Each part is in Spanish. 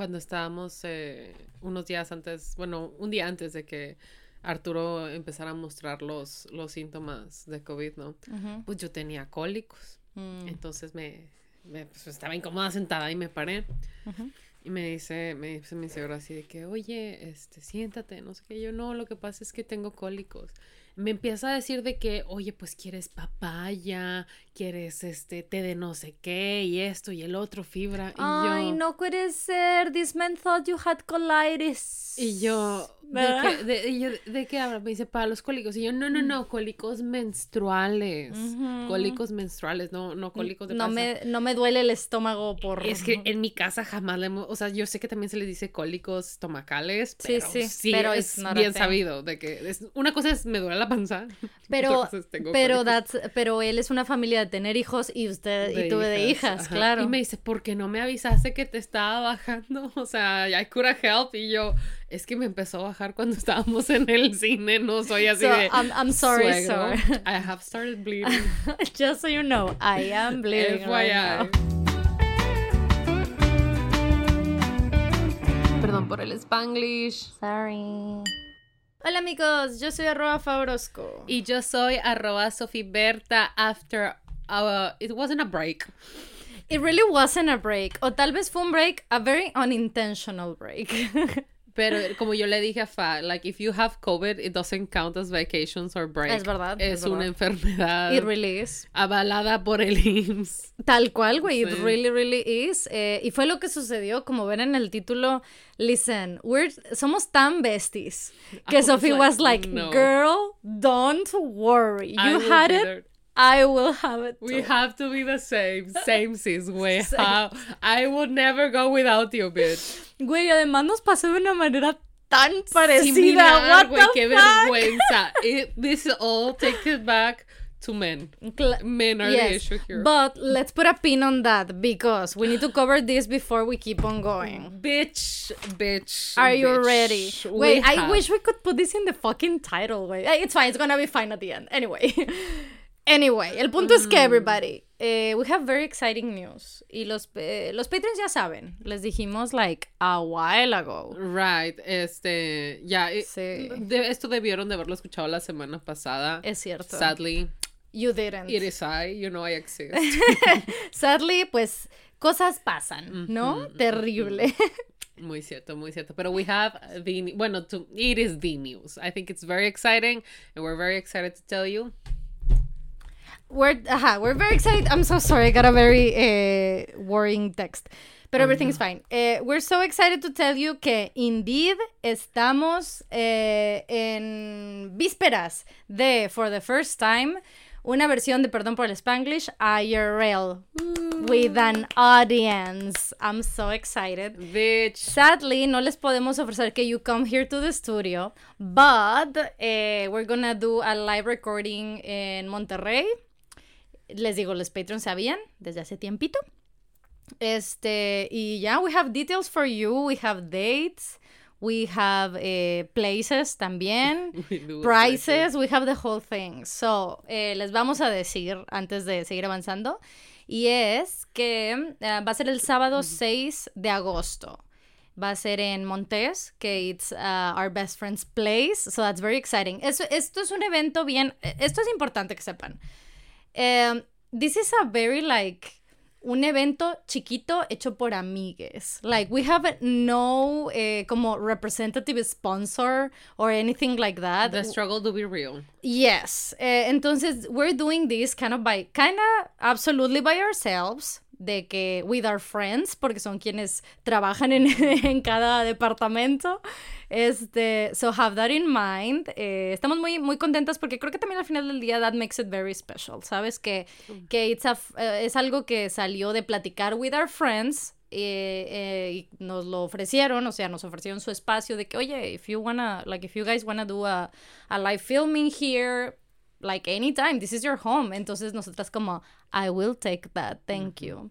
cuando estábamos eh, unos días antes, bueno, un día antes de que Arturo empezara a mostrar los, los síntomas de COVID, ¿no? Pues yo tenía cólicos. Mm. Entonces me, pues, estaba incómoda sentada y me paré. Y me dice, me dice mi señora así de que, oye, este, siéntate, no sé qué. Yo, no, lo que pasa es que tengo cólicos me empieza a decir de que, oye, pues quieres papaya, quieres este té de no sé qué y esto y el otro fibra. Y Ay, no puede ser. This man thought you had colitis. Y yo, ¿de qué, de, ¿de qué habla? Me dice, para los cólicos. Y yo, no, no, no, cólicos menstruales. Cólicos menstruales, no, no cólicos de no Me, no me duele el estómago por... Es que en mi casa jamás le hemos... O sea, yo sé que también se les dice cólicos estomacales, pero sí, sí, pero es bien sabido de que... Es, una cosa es me duele la panza. Pero, pero, pero él es una familia de tener hijos y usted y tuve de hijas, claro. Y me dice, ¿por qué no me avisaste que te estaba bajando? O sea, I could have helped. Y yo, es que me empezó a bajar cuando estábamos en el cine, no soy así de. I'm, I'm sorry, sorry. I have started bleeding. Just so you know, I am bleeding. Right now. Perdón por el spanglish. Sorry. Hola amigos, yo soy arroba Fabrosco. Y yo soy arroba Sofiberta after uh, it wasn't a break. It really wasn't a break. O tal vez fue un break, a very unintentional break. Pero como yo le dije a Fa, like if you have COVID, it doesn't count as vacations or break. Es verdad. Es, una enfermedad. It really is. Avalada por el IMSS. Tal cual, güey. It really, really is. Eh, y fue lo que sucedió, como ven en el título, listen, we're, somos tan besties. Que Sophie was like, girl, don't worry. You had it. I will have it. We have to be the same. Same sis, güey. I would never go without you, bitch. Güey, además nos pasó de una manera tan parecida. güey, qué vergüenza. this all take it back to men. men are the issue here. But let's put a pin on that because we need to cover this before we keep on going. Bitch, bitch. Are bitch. you ready? Wait, I wish we could put this in the fucking title. Wait, it's fine. It's gonna be fine at the end. Anyway. Anyway, el punto es que, mm. everybody, eh, we have very exciting news. Y los, eh, los patrons ya saben, les dijimos, like, a while ago. Right, este, ya, eh, sí. esto debieron de haberlo escuchado la semana pasada. Es cierto. Sadly. You didn't. It is I, you know I exist. Sadly, pues, cosas pasan, ¿no? Terrible. Muy cierto, muy cierto. Pero we have the, bueno, to, it is the news. I think it's very exciting, and we're very excited to tell you we're ajá, we're very excited. I'm so sorry, I got a very uh, worrying text. But everything's fine. Uh, we're so excited to tell you que indeed estamos uh, en vísperas de, for the first time, una versión de Perdón por el Spanglish IRL with an audience. I'm so excited. Bitch. Sadly, no les podemos ofrecer que you come here to the studio, but uh, we're gonna do a live recording in Monterrey les digo, los Patreons sabían desde hace tiempito. Este, y ya, we have details for you, we have dates, we have eh, places también, prices, we have the whole thing. So, eh, les vamos a decir antes de seguir avanzando, y es que eh, va a ser el sábado 6 de agosto. Va a ser en Montes, que it's uh, our best friend's place, so that's very exciting. esto es un evento bien, esto es importante que sepan. Um, this is a very like un evento chiquito hecho por amigues. Like we have no eh, como representative sponsor or anything like that. The struggle to be real. Yes. Eh, entonces we're doing this kind of by kind of absolutely by ourselves de que with our friends, porque son quienes trabajan en, en cada departamento. Este, so have that in mind. Eh, estamos muy, muy contentas porque creo que también al final del día that makes it very special, ¿sabes? Que, que it's a, eh, es algo que salió de platicar with our friends eh, y nos lo ofrecieron, o sea, nos ofrecieron su espacio de que, oye, if you wanna, like, if you guys wanna do a, a live filming here, like anytime, this is your home. Entonces nosotras como, I will take that, thank you.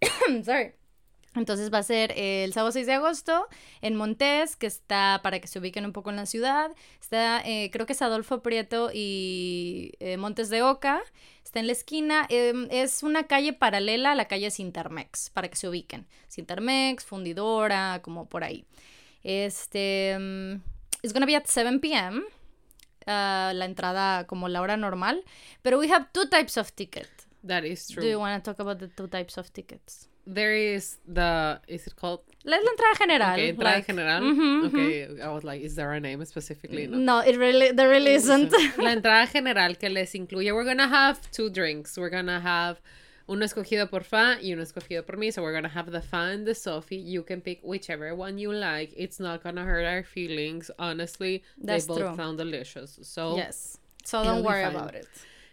sorry. Entonces va a ser el sábado 6 de agosto en Montes, que está para que se ubiquen un poco en la ciudad. Está, eh, creo que es Adolfo Prieto y eh, Montes de Oca. Está en la esquina. em, es una calle paralela a la calle Sintermex, para que se ubiquen. Sintermex, Fundidora, como por ahí. Este. It's gonna be at 7 p.m. uh, la entrada como la hora normal. Pero we have two types of ticket. That is Do true. you want to talk about the two types of tickets? There is the is it called La, la entrada general. okay, entrada like- general? Mhm, okay, I was like, is there a name specifically? No. No, it really, there really isn't. La entrada general que les incluye, we're gonna have two drinks. We're gonna have uno escogido por Fa y uno escogido por mí. So we're gonna have the Fa and the Sophie. You can pick whichever one you like. It's not gonna hurt our feelings. Honestly, That's they both true. sound delicious. So yes. So don't worry fine. about it.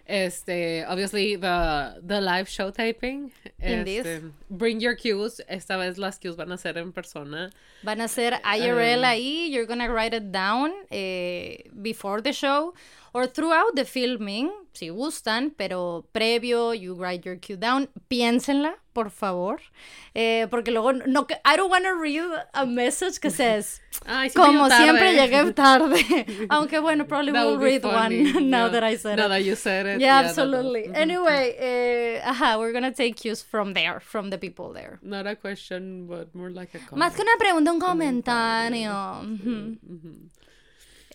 Este, obviously the the live show taping. Este, bring your cues. Esta vez las cues van a ser en persona. Van a ser IRL Um, ahí. You're gonna write it down eh, before the show or throughout the filming, si gustan, pero previo, you write your cue down. Piénsenla, por favor. Eh, porque luego, no, I don't want to read a message que says, Ay, como siempre llegué tarde. Aunque bueno, probably That will read funny. one now Yeah. that I said Now it. that you said it. Yeah, absolutely. Mhm. Anyway, eh, ajá, we're gonna take cues from there, from the people there. Not a question, but more like a comment. Más que una pregunta, un comentario. Ujú. Mhm.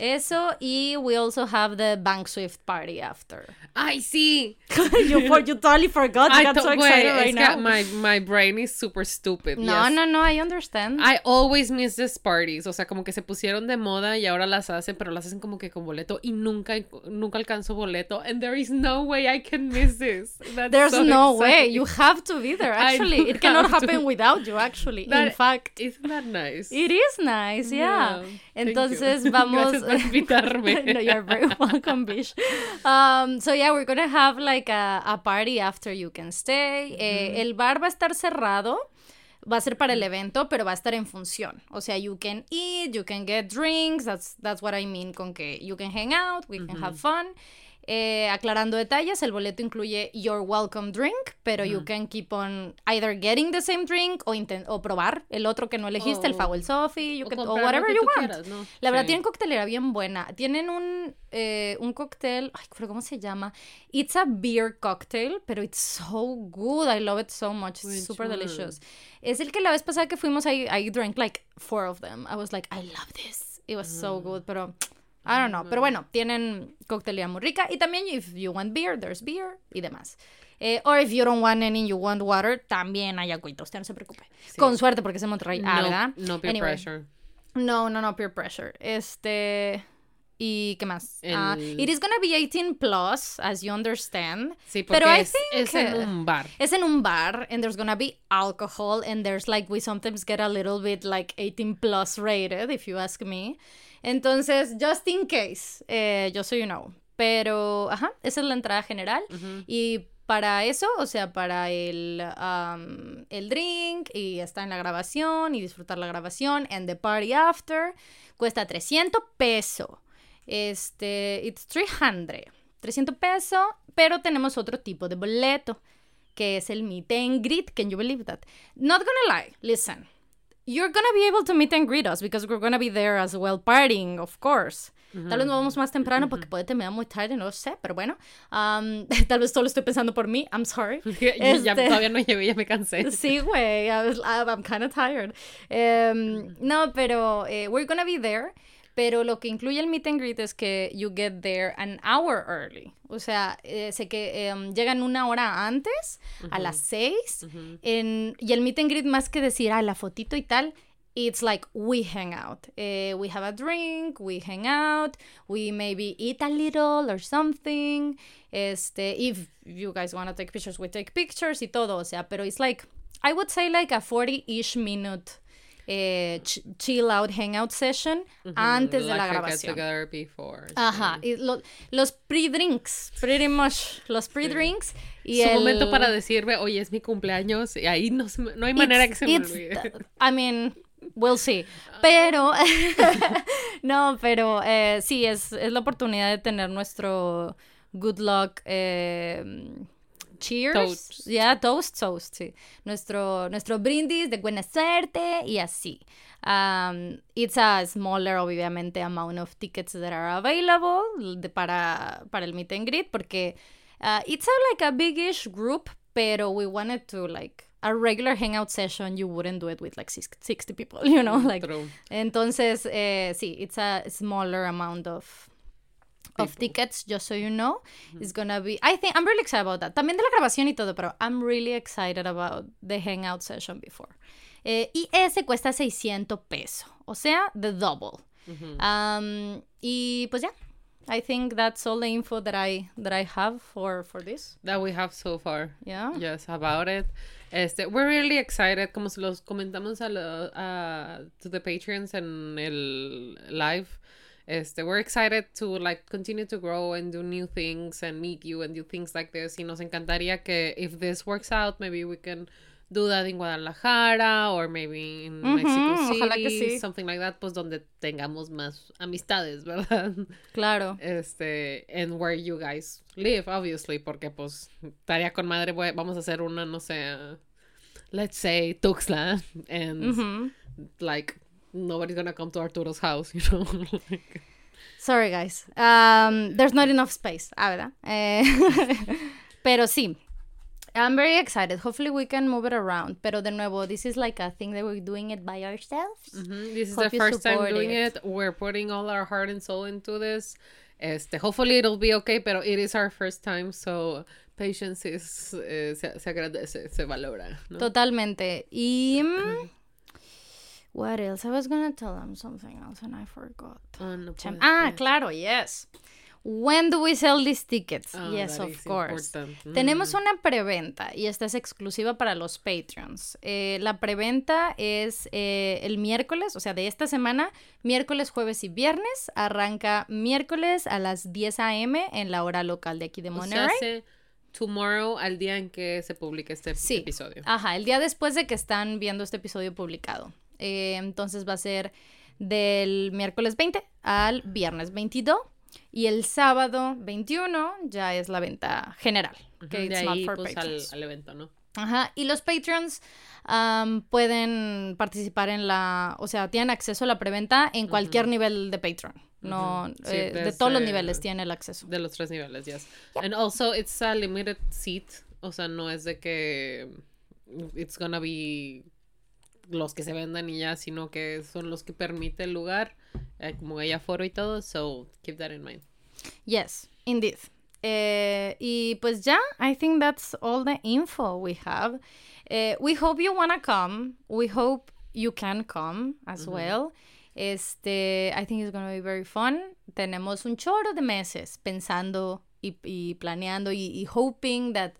Eso, y we also have the Bank Swift party after. Ay, sí. you, for, you totally forgot. You I got to- so excited right now. my, my brain is super stupid. no, yes. no, no, I understand. I always miss these parties. O sea, como que se pusieron de moda y ahora las hacen, pero las hacen como que con boleto y nunca, nunca alcanzo boleto. And there is no way I can miss this. That's There's so no way. You have to be there, actually. It cannot to. happen without you, actually. In fact, Isn't that nice? it is nice, yeah. Yeah, Entonces, vamos. Por invitarme. no, you're very welcome, Bish. Um, so, yeah, we're gonna have like a, a party after you can stay. Eh, el bar va a estar cerrado. Va a ser para el evento, pero va a estar en función. O sea, you can eat, you can get drinks. That's, that's what I mean con que you can hang out, we can have fun. Eh, aclarando detalles, el boleto incluye your welcome drink, pero you can keep on either getting the same drink o, o probar el otro que no elegiste, el O- Fa o el Sophie, you o can- whatever you want. quieras, ¿no? La verdad, Sí. tienen coctelera bien buena. Tienen un, eh, un cóctel, ay, pero ¿cómo se llama? It's a beer cocktail, pero it's so good. I love it so much. It's super delicious. Es el que la vez pasada que fuimos, I, I drank like four of them. I was like, I love this. It was so good, pero I don't know. Pero bueno, tienen coctelería muy rica. Y también, if you want beer, there's beer y demás. Eh, or if you don't want any, you want water, también hay agüita. Usted no se preocupe. Con suerte, porque es en Monterrey. Ah, no, ¿verdad? no peer Anyway. pressure. No, no, no, peer pressure. Este. ¿Y qué más? Ah, El- it is gonna be 18 plus, as you understand. Sí, porque Pero I es, think es en un bar. Es en un bar, and there's gonna be alcohol, and there's like, we sometimes get a little bit like 18 plus rated, if you ask me. Entonces, just in case, eh, just so you know. Pero, ajá, esa es la entrada general. Y para eso, o sea, para el, um, el drink y estar en la grabación y disfrutar la grabación and the party after, cuesta 300 pesos. Este, it's 300. 300 pesos, pero tenemos otro tipo de boleto, que es el meet and greet. Can you believe that? Not gonna lie, listen. You're gonna be able to meet and greet us because we're gonna be there as well partying, of course. Tal vez nos vamos más temprano porque puede terminar muy tarde, no lo sé, pero bueno. Um, tal vez solo estoy pensando por mí, I'm sorry. Yo ya Este- todavía no llegué, ya me cansé. Sí, güey, I'm kind of tired. Em, no, pero eh, we're gonna be there. Pero lo que incluye el meet and greet es que you get there an hour early. O sea, eh, sé que em, llegan una hora antes, a las seis. en- y el meet and greet, más que decir, ah, la fotito y tal, it's like we hang out. Eh, we have a drink, we hang out, we maybe eat a little or something. Este, if you guys want to take pictures, we take pictures y todo. O sea, pero it's like, I would say like a 40-ish minute eh, ch- chill out hangout session antes de la Like a get grabación. before. Ajá, y lo- los pre-drinks, pretty much, los pre-drinks. Y Su el- momento para decirme, oye, es mi cumpleaños, y ahí no, no hay manera que It's- se me olvide. I mean, we'll see. Pero, no, pero eh, sí, es, es la oportunidad de tener nuestro good luck. eh, cheers. Toast. Ya, toast, toast, sí. Nuestro, nuestro brindis de buena suerte y así. Um, it's a smaller, obviamente, amount of tickets that are available de- para, para el meet and greet porque Uh, it's a, like a big-ish group, pero we wanted to like a regular hangout session, you wouldn't do it with like 60 people, you know, like. True. Entonces, eh, sí, it's a smaller amount of of tickets, just so you know. It's gonna be. I think I'm really excited about that. También de la grabación y todo, pero I'm really excited about the hangout session before. Eh, y ese cuesta 600 pesos, o sea, the double. um, y pues ya. I think that's all the info that I that I have for for this. That we have so far. Yeah. Yes, about it. Este, we're really excited, como se los comentamos a, lo, a to the patrons en el live. Este, we're excited to like continue to grow and do new things and meet you and do things like this. Y nos encantaría que if this works out, maybe we can do that in Guadalajara or maybe in Mexico City, something like that, pues donde tengamos más amistades, ¿verdad? Claro. Este, and where you guys live, obviously, porque pues estaría con madre, vamos a hacer una, no sé, let's say Tuxtla, and like nobody's gonna come to Arturo's house, you know. Sorry, guys. Um, there's not enough space. Ah, ¿verdad? Eh, pero sí. I'm very excited. Hopefully we can move it around. Pero de nuevo, this is like a thing that we're doing it by ourselves. Mm-hmm. This is the first time doing it. it. We're putting all our heart and soul into this. Este, hopefully it'll be okay, pero it is our first time, so patience is, eh, se, se, agradece, se valora. ¿no? Totalmente. Y... Mm, What else? I was gonna tell them something else and I forgot. Oh, no ah, claro, yes. When do we sell these tickets? Oh, yes, of course. Mm. Tenemos una preventa y esta es exclusiva para los Patreons. Eh, la preventa es eh, el miércoles, o sea, de esta semana, miércoles, jueves y viernes. Arranca miércoles a las 10 a.m. en la hora local de aquí de Monterrey. tomorrow al día en que se publique este sí. episodio. Ajá, el día después de que están viendo este episodio publicado. Eh, entonces va a ser del miércoles 20 al viernes 22. Y el sábado 21 ya es la venta general. Que de ahí, pues, al, evento, ¿no? Ajá. Y los Patreons pueden participar en la. O sea, tienen acceso a la preventa en cualquier nivel de Patreon. No, eh, de todos los niveles tienen el acceso. De los tres niveles, yes. And also, it's a limited seat. O sea, no es de que it's gonna be los que se vendan y ya, sino que son los que permite el lugar, eh, como hay aforo y todo, so keep that in mind. Yes, indeed. Eh, y pues ya, I think that's all the info we have. Eh, we hope you wanna come. We hope you can come as well. Este, I think it's gonna be very fun. Tenemos un chorro de meses pensando y, y planeando y, y hoping that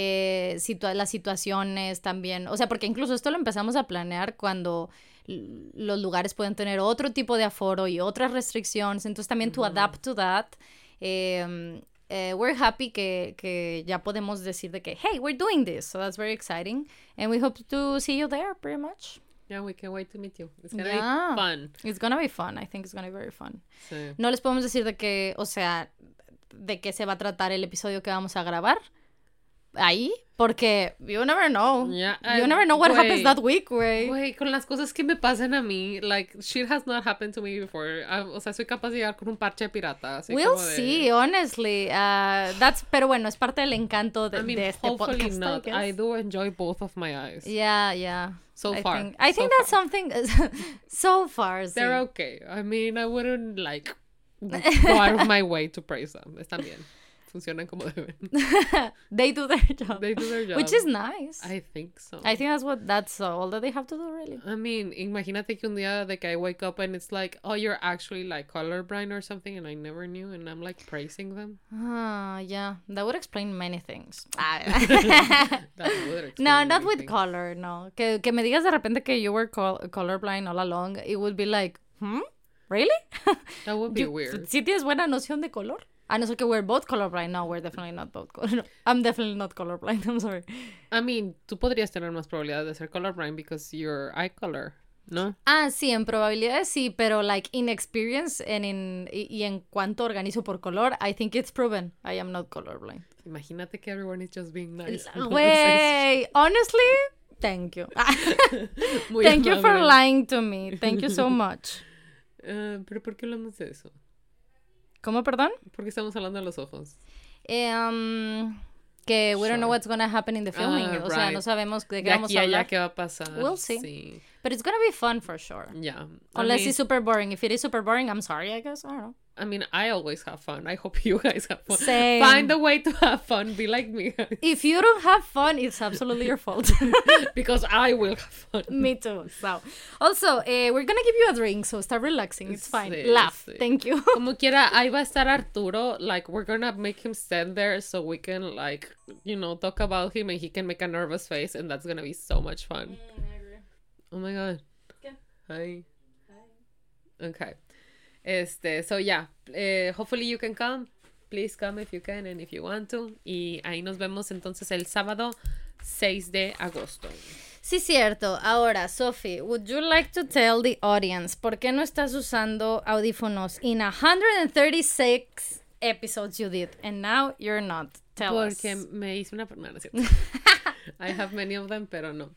eh, las situaciones también, o sea, porque incluso esto lo empezamos a planear cuando los lugares pueden tener otro tipo de aforo y otras restricciones, entonces también to adapt to that. Em, eh, we're happy que, que, ya podemos decir de que, hey, we're doing this, so that's very exciting, and we hope to see you there pretty much. Yeah, we can't wait to meet you. It's gonna be fun. It's gonna be fun. I think it's gonna be very fun. No les podemos decir de que, o sea, de qué se va a tratar el episodio que vamos a grabar, ahí porque you never know. you never know what happens that week, güey. Güey, con las cosas que me pasan a mí, like, shit has not happened to me before. Ah, o sea, soy capaz de llegar con un parche pirata. Así we'll como de... see, honestly. Uh, that's, pero bueno, es parte del encanto de, I mean, de este hopefully podcast. Not. I, I, do enjoy both of my eyes. Yeah, yeah. So I far. Think, I so think that's far. something. so far, They're okay. I mean, I wouldn't, like, go out of my way to praise them. Están bien funcionan como deben. they do their job. They do their job. Which is nice. I think so. I think that's what that's all that they have to do really. I mean, imagínate que un día de que I wake up and it's like, oh, you're actually like colorblind or something and I never knew and I'm like praising them. Ah, yeah. That would explain many things. Ah. that would explain no, not with things. color, no. Que, que me digas de repente que you were col colorblind all along, it would be like, hmm? Really? That would be weird. ¿Sí tienes buena noción de color? No ser que we're both colorblind. No, we're definitely not both colorblind. I'm definitely not colorblind. I'm sorry. I mean, tú podrías tener más probabilidad de ser colorblind because your eye color, ¿no? Ah, sí, en probabilidades sí, pero like in experience and in, y, y en cuanto organizo por color, I think it's proven I am not colorblind. Imagínate que everyone is just being nice. Honestly, thank you. thank you for lying to me. Thank you so much. Uh, pero ¿por qué hablamos de eso? ¿Cómo, perdón? Porque estamos hablando de los ojos. Um, que we don't know what's gonna happen in the filming. Ah, o sea, right. no sabemos de qué De vamos aquí a a allá hablar. qué va a pasar. We'll see. Sí. But it's gonna be fun for sure. Yeah. I Unless mean- it's super boring. If it is super boring, I'm sorry, I guess. I don't know. I mean, I always have fun. I hope you guys have fun. Same. Find a way to have fun. Be like me. If you don't have fun, it's absolutely your fault. because I will have fun. Me too. So, also, eh, we're gonna give you a drink, so start relaxing. It's fine. Sí, Laugh. sí. Thank you. Como quiera, ahí va a estar Arturo. Like, we're gonna make him stand there so we can, like, you know, talk about him and he can make a nervous face, and that's gonna be so much fun. Oh my god. ¿Qué? Hi. Okay. Este, so yeah. eh, hopefully you can come. Please come if you can and if you want to. Y ahí nos vemos entonces el sábado 6 de agosto. Sí, cierto. Ahora, Sophie, would you like to tell the audience por qué no estás usando audífonos in 136 episodes you did and now you're not? Tell Porque us. me hice una... No. I have many of them, pero no.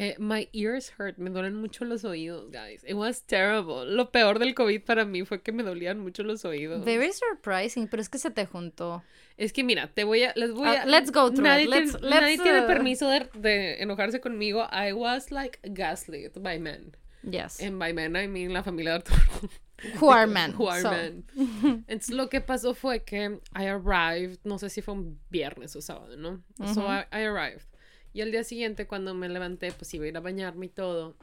Eh, my ears hurt. Me duelen mucho los oídos, guys. It was terrible. Lo peor del COVID para mí fue que me dolían mucho los oídos. Very surprising, pero es que se te juntó. Es que mira, te voy a, les voy Ah, a. let's go through nadie it. tiene, Let's- let's, nadie tiene uh, permiso de, de enojarse conmigo. I was like gaslit by men. Yes. And by men I mean la familia de Arturo. Who are men. Who are so. men. Entonces lo que pasó fue que I arrived, no sé si fue un viernes o sábado, ¿no? So I, I arrived. Y al día siguiente cuando me levanté, pues iba a ir a bañarme y todo.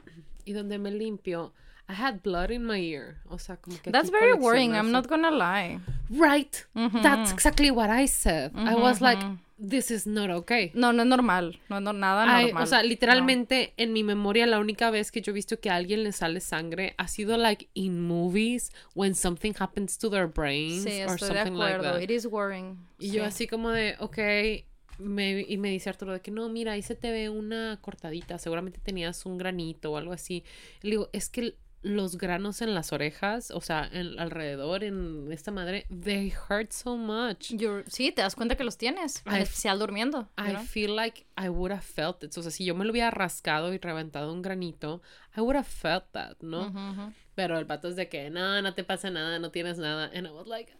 Y donde me limpio, I had blood in my ear. O sea, como que That's very worrying. I'm not gonna lie. Right. That's exactly what I said. I was like, this is not okay. No, no es normal. No no, nada normal. o sea, literalmente en mi memoria la única vez que yo he visto que a alguien le sale sangre ha sido like in movies when something happens to their brains Sí, or estoy de something like acuerdo. that. It is worrying. Y yo Sí. así como de, ok, me, y me dice Arturo de que no, mira, ahí se te ve una cortadita, seguramente tenías un granito o algo así. Le digo, es que los granos en las orejas, o sea, en, alrededor, en esta madre, they hurt so much. You're- sí, te das cuenta que los tienes. En I- especial durmiendo. I know? feel like I would have felt it. O sea, si yo me lo hubiera rascado y reventado un granito, I would have felt that, ¿no? Pero el pato es de que, no, no te pasa nada, no tienes nada. And I was like,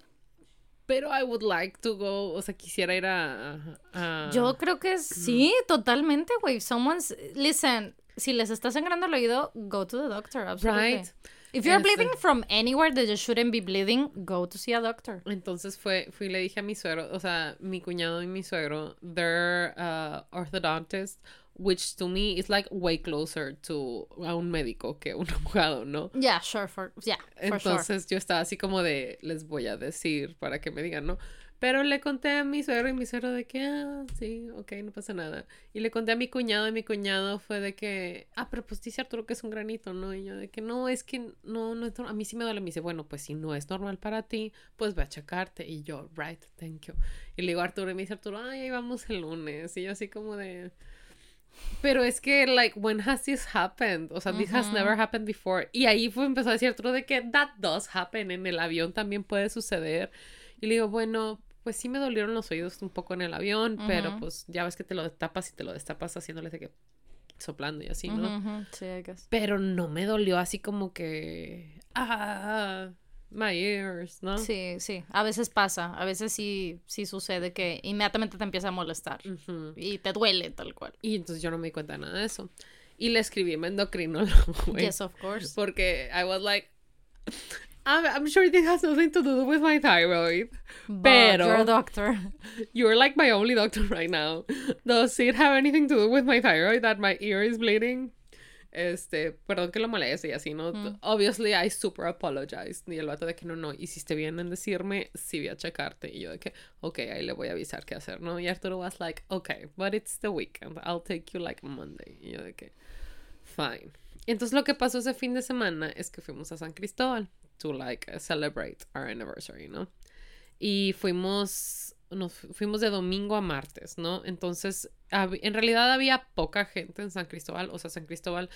pero I would like to go, o sea, quisiera ir a... a- Yo creo que sí, totalmente, güey. Someone's. Listen, si les está sangrando el oído, go to the doctor. Absolutely. Right. If you're Este- bleeding from anywhere that you shouldn't be bleeding, go to see a doctor. Entonces fue, fui y le dije a mi suegro, o sea, mi cuñado y mi suegro, they're uh, orthodontists, which to me is like way closer to a un médico que un abogado, ¿no? Yeah, sure, for yeah, for sure. Entonces yo estaba así como de, les voy a decir para que me digan, ¿no? Pero le conté a mi suegro y mi suegro de que, ah, sí, ok, no pasa nada. Y le conté a mi cuñado y mi cuñado fue de que, ah, pero pues dice Arturo que es un granito, ¿no? Y yo de que no, es que no, no es nor- a mí sí me duele. Me dice, bueno, pues si no es normal para ti, pues ve a checarte. Y yo, right, thank you. Y le digo a Arturo y me dice Arturo, ay, ahí vamos el lunes. Y yo así como de... Pero es que, like, when has this happened? O sea, this has never happened before. Y ahí fue, empezó a decir Arturo de que that does happen. En el avión también puede suceder. Y le digo, bueno, pues sí me dolieron los oídos un poco en el avión, pero Ujú. pues ya ves que te lo destapas y te lo destapas haciéndole de que soplando y así, ¿no? Ujú, ujú, Sí, I guess. Pero no me dolió así como que, ah, my ears, ¿no? Sí, sí. A veces pasa. A veces sí, sí sucede que inmediatamente te empieza a molestar. Ujú. Y te duele tal cual. Y entonces yo no me di cuenta de nada de eso. Y le escribí a mi endocrinólogo, güey. Yes, of course. Porque I was like, I'm, I'm sure this has nothing to do with my thyroid. But Pero- you're a doctor. You're like my only doctor right now. Does it have anything to do with my thyroid that my ear is bleeding? Este, perdón que lo moleste y así, ¿no? Obviously, I super apologize. Y el vato de que no, no, hiciste bien en decirme, sí voy a checarte. Y yo de que, ok, ahí le voy a avisar qué hacer, ¿no? Y Arturo was like, okay, but it's the weekend. I'll take you like Monday. Y yo de que, fine. Y entonces lo que pasó ese fin de semana es que fuimos a San Cristóbal to like celebrate our anniversary, ¿no? y fuimos nos fu- fuimos de domingo a martes, ¿no? Entonces, en realidad había poca gente en San Cristóbal, o sea, San Cristóbal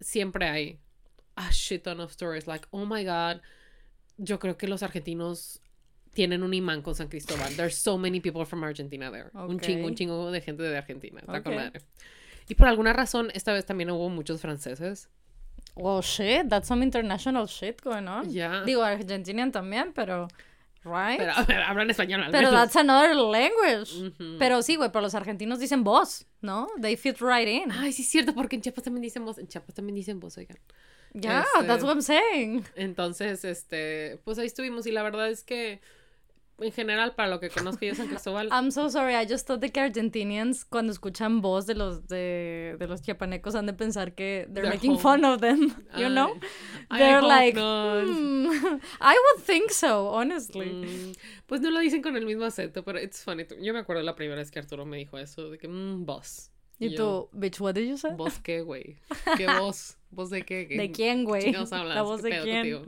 siempre hay a shit ton of stories like, oh my god, yo creo que los argentinos tienen un imán con San Cristóbal. There's so many people from Argentina there. Un chingo, un chingo de gente de Argentina. Está con Ok. madre. Y por alguna razón, esta vez también hubo muchos franceses. Well, shit, that's some international shit going on. Ya. Digo, Argentinian también, pero Right? Pero, hablan español al Pero menos. that's another language. Pero sí, güey, pero los argentinos dicen vos, ¿no? They fit right in. Ay, sí es cierto, porque en Chiapas también dicen vos. En Chiapas también dicen vos, oigan. Yeah, Este- that's what I'm saying. Entonces, este, pues ahí estuvimos y la verdad es que en general para lo que conozco yo San Cristóbal, I'm so sorry, I just thought que Argentinians cuando escuchan voz de los de, de los chiapanecos han de pensar que they're, They're making home. fun of them, you know? I They're like. "Hmm, I would think so, honestly. Mm, pues no lo dicen con el mismo acento, pero it's funny. Yo me acuerdo la primera vez que Arturo me dijo eso, de que, mmm, vos. ¿Y tú, bitch, what did you say? ¿Vos qué, güey? ¿Qué vos? ¿Vos de qué? ¿Qué- ¿De quién, güey? ¿La voz ¿Qué de quién? contigo?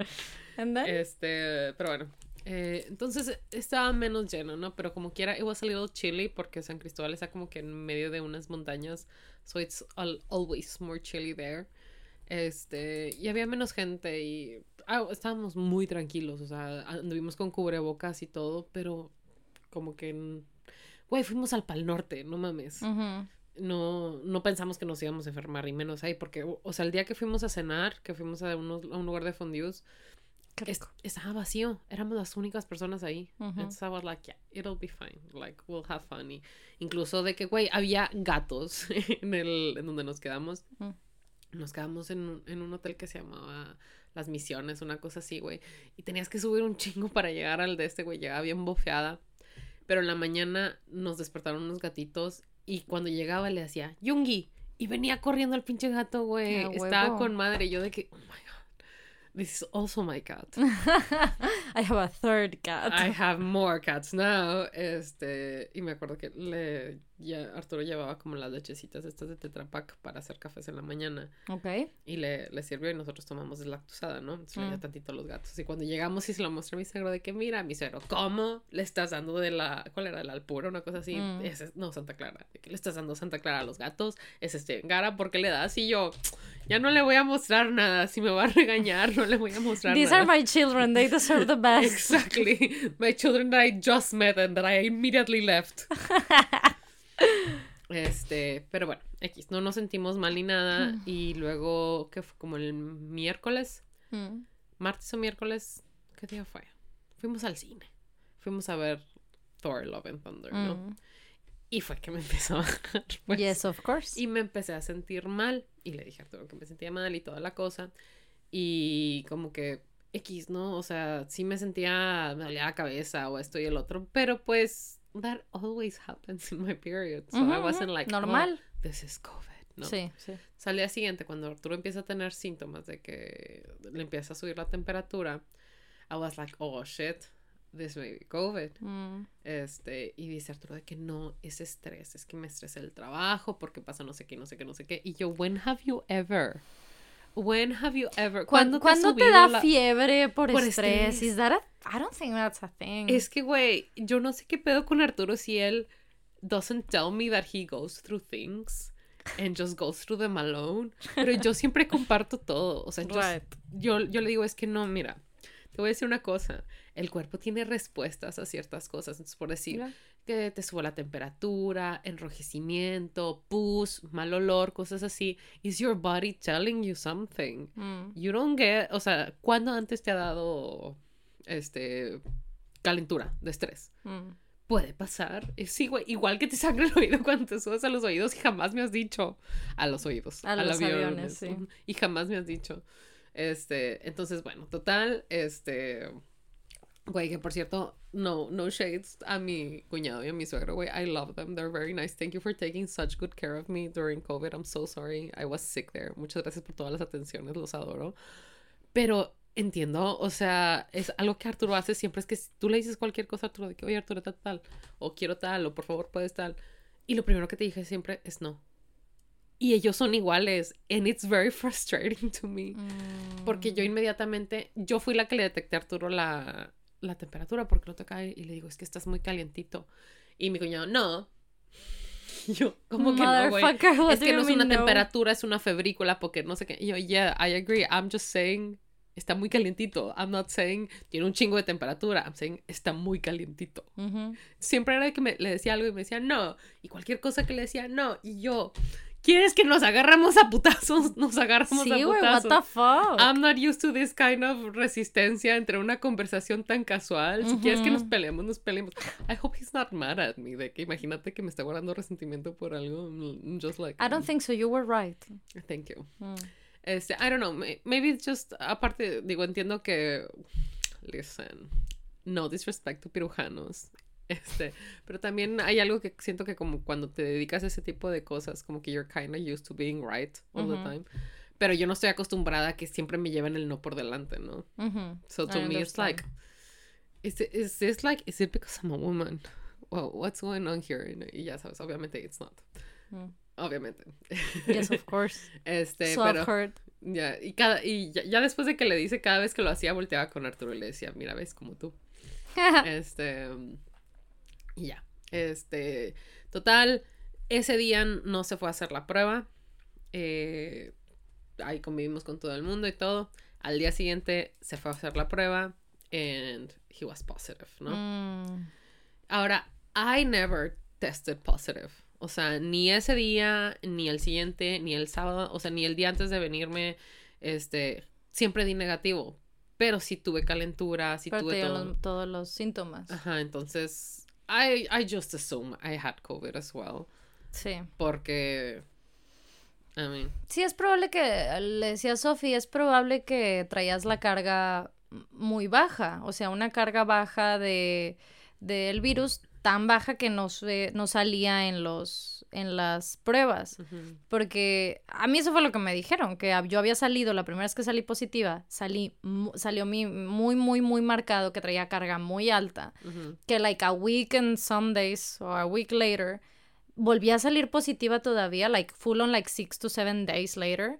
And then? Este, pero bueno. Eh, entonces estaba menos lleno, ¿no? Pero como quiera, it was a little chilly porque San Cristóbal está como que en medio de unas montañas. So it's al- always more chilly there. Este, y había menos gente y ah, estábamos muy tranquilos. O sea, anduvimos con cubrebocas y todo, pero como que. Güey, fuimos al Pal Norte, no mames Ujú. no, no pensamos que nos íbamos a enfermar, y menos ahí, porque, o o sea, el día que fuimos a cenar, que fuimos a, unos- a un lugar de fondues, Qué es- rico. estaba vacío, éramos las únicas personas ahí. Entonces I was like, yeah, it'll be fine, like, we'll have fun. Y incluso de que, güey, había gatos en, el, en donde nos quedamos. Nos quedamos en, un- en un hotel que se llamaba Las Misiones, una cosa así, güey. Y tenías que subir un chingo para llegar al de este, güey, llegaba bien bofeada. Pero en la mañana nos despertaron unos gatitos y cuando llegaba le hacía Yungi y venía corriendo el pinche gato, güey. Estaba con madre. Yo de que, oh my this is also my cat. I have a third cat. I have more cats now. Este, y me acuerdo que le, ya Arturo llevaba como las lechecitas estas de Tetra Pak para hacer cafés en la mañana. Ok. Y le, le sirvió y nosotros tomamos deslactosada, ¿no? Se le dio Mm. tantito a los gatos. Y cuando llegamos y se lo mostré a mi suegro de que, mira, mi suegro, ¿cómo le estás dando de la, ¿cuál era? La alpura, una cosa así. Mm. Ese es- no, Santa Clara. ¿De qué le estás dando Santa Clara a los gatos? Es este, Gara, ¿por qué le das? Y yo, ya no le voy a mostrar nada. Si me va a regañar, no le voy a mostrar These nada. are my children, they deserve the best. Exactly. My children that I just met and that I immediately left. Este, pero bueno, X, no nos sentimos mal ni nada. Y luego, ¿qué fue? Como el miércoles, Mm. martes o miércoles, ¿qué día fue? Fuimos al cine. Fuimos a ver Thor, Love and Thunder, ¿no? Mm. Y fue que me empezó a bajar. pues. Yes, of course. Y me empecé a sentir mal. Y le dije a Arturo que me sentía mal y toda la cosa. Y como que X, ¿no? O sea, sí me sentía, me dolía la cabeza o esto y el otro. Pero pues, that always happens in my period. So I Ujú, wasn't ujú. like, Normal. "Oh, this is COVID, ¿no? Sí, sí. So, al día siguiente, cuando Arturo empieza a tener síntomas de que le empieza a subir la temperatura, I was like, oh shit, this may be COVID. Mm. Este, y dice Arturo de que no, es estrés, es que me estresa el trabajo porque pasa no sé qué, no sé qué, no sé qué. Y yo, when have you ever? When have you ever? ¿Cuándo, ¿Cuándo te, ¿cuándo ha te subido da la- fiebre por, por estrés? estrés? Is that a- I don't think that's a thing. Es que, güey, yo no sé qué pedo con Arturo si él doesn't tell me that he goes through things and just goes through them alone. Pero yo siempre comparto todo. O sea, yo, Right. yo, yo le digo, es que no, mira, te voy a decir una cosa. El cuerpo tiene respuestas a ciertas cosas. Entonces, por decir. Que te suba la temperatura, enrojecimiento, pus, mal olor, cosas así. Is your body telling you something? Mm. You don't get, o sea, ¿cuándo antes te ha dado este calentura de estrés? Mm. Puede pasar. Eh, Sí, güey, igual que te sangra el oído cuando te subes a los oídos y jamás me has dicho a los oídos, A los aviones, sí. Y jamás me has dicho. Este, entonces, bueno, total, este Güey, que por cierto, no, no shades a mi cuñado y a mi suegro, güey. I love them. They're very nice. Thank you for taking such good care of me during COVID. I'm so sorry. I was sick there. Muchas gracias por todas las atenciones. Los adoro. Pero entiendo, o sea, es algo que Arturo hace siempre. Es que si tú le dices cualquier cosa a Arturo, de que, oye, Arturo, tal, tal. O quiero tal, o por favor, puedes tal. Y lo primero que te dije siempre es no. Y ellos son iguales. And it's very frustrating to me. Mm. Porque yo inmediatamente, yo fui la que le detecté a Arturo la, la temperatura porque lo toca y le digo, es que estás muy calientito. Y mi cuñado, no. Y yo, ¿cómo que no, güey? Es que no es una no? temperatura, es una febrícula porque no sé qué. Y yo, yeah, I agree. I'm just saying, está muy calientito. I'm not saying, tiene un chingo de temperatura. I'm saying, está muy calientito. Siempre era que me, le decía algo y me decía no. Y cualquier cosa que le decía no. Y yo, ¿Quieres que nos agarramos a putazos? Nos agarramos a putazos. Sí, what the fuck? I'm not used to this kind of resistencia entre una conversación tan casual. Si quieres que nos peleemos, nos peleemos. I hope he's not mad at me. De que imagínate que me está guardando resentimiento por algo. I'm just like. I don't mm. think so. You were right. Thank you. Mm. Este, I don't know. Maybe it's just. Aparte, digo, entiendo que. Listen. No disrespect to pirujanos. Este, pero también hay algo que siento que como cuando te dedicas a ese tipo de cosas, como que you're kind of used to being right all the time. Pero yo no estoy acostumbrada a que siempre me lleven el no por delante, ¿no? So to me it's like, is, it, is this like, is it because I'm a woman? Well, what's going on here? Y ya sabes, obviamente it's not. Mm. Obviamente. Yes, of course. Este, so pero, Ya, y, cada, y ya, después de que le dice, cada vez que lo hacía, volteaba con Arturo y le decía, mira, ves como tú. este, y ya. Este, total, ese día no se fue a hacer la prueba. Eh, ahí convivimos con todo el mundo y todo. Al día siguiente se fue a hacer la prueba and he was positive, ¿no? Mm. Ahora, I never tested positive. O sea, ni ese día, ni el siguiente, ni el sábado, o sea, ni el día antes de venirme, este, siempre di negativo. Pero sí tuve calentura, sí tuve todos los síntomas. Ajá, entonces I, I just assume I had COVID as well. Sí. Porque. I mean. Sí, es probable que. Le decía Sophie, es probable que traías la carga muy baja. O sea, una carga baja de del virus tan baja que no, no salía en los en las pruebas. Porque a mí eso fue lo que me dijeron, que yo había salido, la primera vez que salí positiva, salí, salió muy, muy, muy marcado, que traía carga muy alta, que like a week and some days, or a week later, volví a salir positiva todavía, like full on like six to seven days later.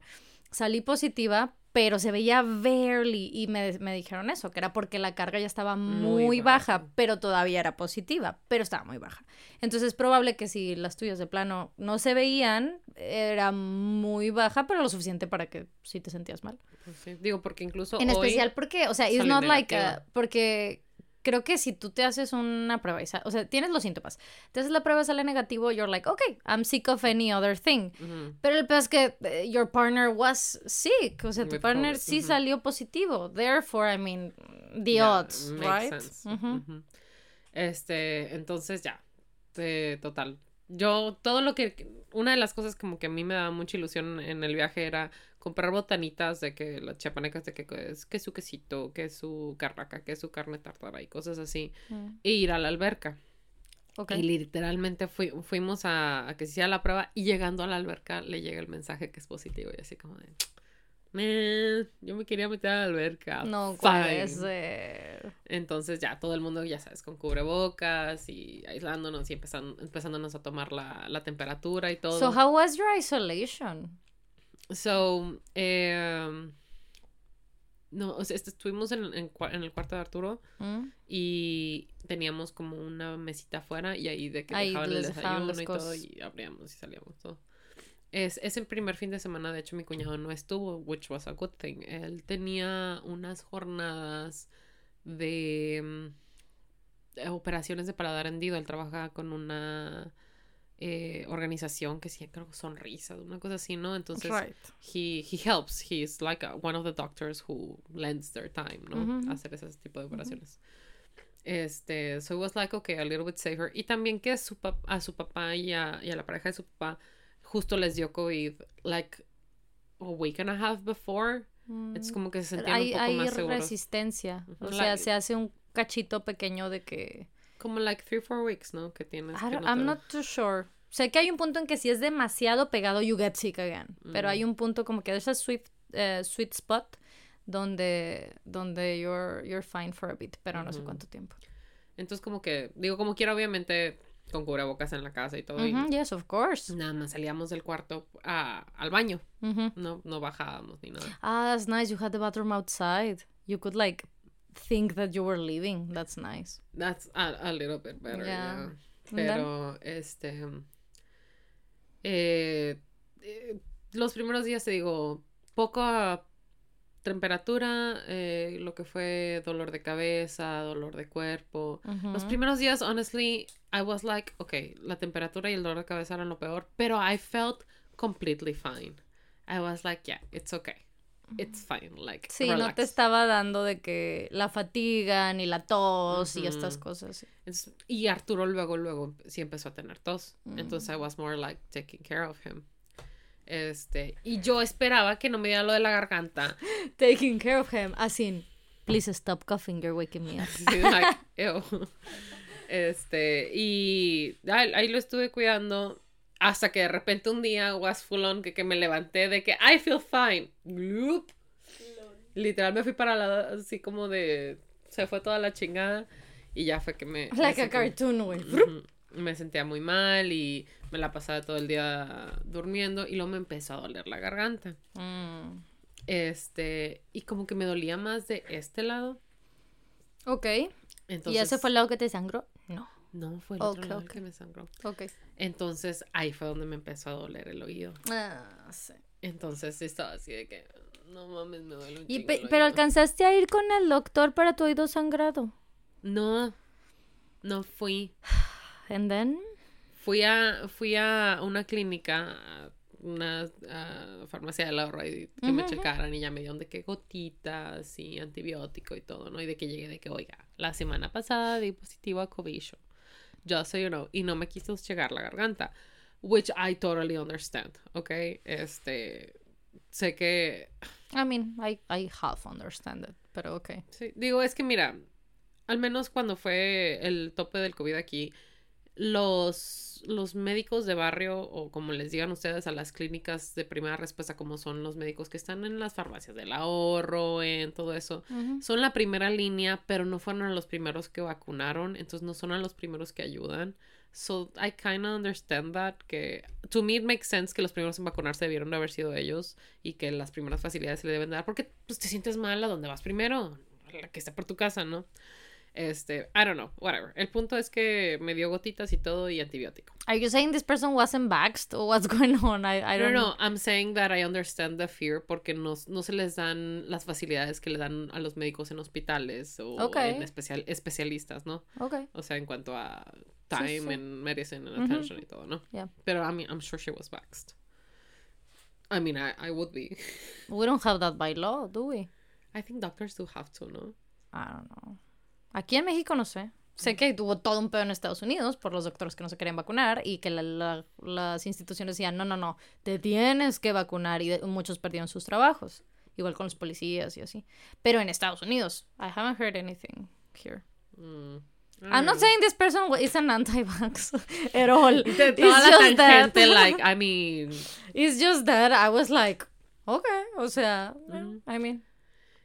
Salí positiva, pero se veía barely y me, dijeron eso, que era porque la carga ya estaba muy, baja, pero todavía era positiva, pero estaba muy baja. Entonces es probable que si las tuyas de plano no se veían, era muy baja, pero lo suficiente para que sí te sentías mal. Pues Digo, porque incluso... En especial porque, o sea, it's not like... porque creo que si tú te haces una prueba, o sea, tienes los síntomas, te haces la prueba, sale negativo, you're like, okay, I'm sick of any other thing. Pero el peor es que eh, your partner was sick, o sea, tu partner sí salió positivo. Therefore, I mean, the odds, right? Este, entonces ya, total. Yo, todo lo que, una de las cosas como que a mí me daba mucha ilusión en el viaje era comprar botanitas de que las chapanecas de que es que su quesito, que su carraca, que su carne tartara y cosas así. Mm. E ir a la alberca. Y literalmente fuimos a, que se hiciera la prueba y llegando a la alberca le llega el mensaje que es positivo y así como de... yo me quería meter a la alberca. No puede ser. Entonces ya todo el mundo, ya sabes, con cubrebocas y aislándonos y empezando, empezándonos a tomar la, la temperatura y todo. So how was your isolation? So, eh, no, o sea, estuvimos en, en, el cuarto de Arturo mm. y teníamos como una mesita afuera y ahí de que dejaban el desayuno y todo y abríamos y salíamos todo. Es, ese primer fin de semana, de hecho, mi cuñado no estuvo, which was a good thing. Él tenía unas jornadas de, de operaciones de paladar hendido. Él trabajaba con una eh, organización que sí, creo que sonrisa, una cosa así, ¿no? Entonces, he, he helps, he's like one of the doctors who lends their time, ¿no? Hacer ese tipo de operaciones. Este, so it was like, okay, a little bit safer. Y también que su a su papá y a, y a, la pareja de su papá justo les dio COVID, like, a week and a half before. Es como que se sentían un poco más seguros. Hay resistencia, o sea, se hace un cachito pequeño de que como like three, four weeks, ¿no? Que tienes. que I'm not too sure. Sé que hay un punto en que si es demasiado pegado, you get sick again. Pero hay mm. un punto como que there's a sweet, uh, sweet spot donde, donde you're, you're fine for a bit, pero no sé cuánto tiempo. Entonces, como que, digo, como quiera, obviamente, con cubrebocas en la casa y todo. yes, of course. Nada más salíamos del cuarto a, al baño. No, no bajábamos ni nada. Ah, that's nice. You had the bathroom outside. You could, like, think that you were leaving. That's nice. That's a, a little bit better, yeah. Pero, este. Eh, eh, los primeros días te digo, poca temperatura, eh, lo que fue dolor de cabeza, dolor de cuerpo. Los primeros días, honestly, I was like, okay, la temperatura y el dolor de cabeza eran lo peor, pero I felt completely fine. I was like, yeah, it's okay. It's fine, like, Sí, no te estaba dando de que la fatiga ni la tos y estas cosas. y Arturo luego, luego sí empezó a tener tos. Entonces I was more like taking care of him. Este, y yo esperaba que no me diera lo de la garganta. taking care of him, as in, please stop coughing, you're waking me up. like, ew. Este, y ahí, lo estuve cuidando hasta que de repente un día was full on que, que me levanté de que I feel fine. Literal me fui para la así como de se fue toda la chingada y ya fue que me like a cartoon güey. Me sentía muy mal y me la pasaba todo el día durmiendo y luego me empezó a doler la garganta. Mm. Este, y como que me dolía más de este lado. Ok. ¿Y ese fue el lado que te sangró? No. Fue el otro lado que me sangró. Ok. Entonces ahí fue donde me empezó a doler el oído. Ah, sí. Entonces estaba así de que, no mames, me duele un y Pero alcanzaste a ir con el doctor para tu oído sangrado. No, no fui. And then? Fui a, fui a una clínica, una farmacia del ahorro y que me checaran y ya me dieron de que gotitas y antibiótico y todo, ¿no? Y de que llegué de que, oiga, la semana pasada di positivo a COVID just so you know, y no me quiso llegar la garganta, which I totally understand, ¿ok? Este, sé que... I mean, I, I half understand it, pero ok. Sí, digo, es que mira, al menos cuando fue el tope del COVID aquí, los, los médicos de barrio, o como les digan ustedes, a las clínicas de primera respuesta, como son los médicos que están en las farmacias del ahorro, en todo eso, son la primera línea, pero no fueron los primeros que vacunaron, entonces no son a los primeros que ayudan. So I kind of understand that, que to me it makes sense que los primeros en vacunarse debieron de haber sido ellos y que las primeras facilidades se le deben dar porque pues te sientes mal a donde vas primero, a la que está por tu casa, ¿no? Este, I don't know, whatever. El punto es que me dio gotitas y todo y antibiótico. Are you saying this person wasn't vaxxed or what's going on? I, I don't no, no, I'm saying that I understand the fear porque no, no se les dan las facilidades que le dan a los médicos en hospitales o en especial, especialistas, ¿no? Okay. O sea, en cuanto a time and medicine and attention y todo, ¿no? Yeah. Pero I mean, I'm sure she was vaxxed. I mean, I, I would be. We don't have that by law, do we? I think doctors do have to, ¿no? I don't know. Aquí en México no sé. Sé que tuvo todo un pedo en Estados Unidos por los doctores que no se querían vacunar y que las instituciones decían, no, no, no, te tienes que vacunar y muchos perdieron sus trabajos. Igual con los policías y así. Pero en Estados Unidos, I haven't heard anything here. Mm. I'm not saying this person is an anti-vax at all. it's just that, like, I mean... It's just that I was like, okay, o sea, mm. I mean...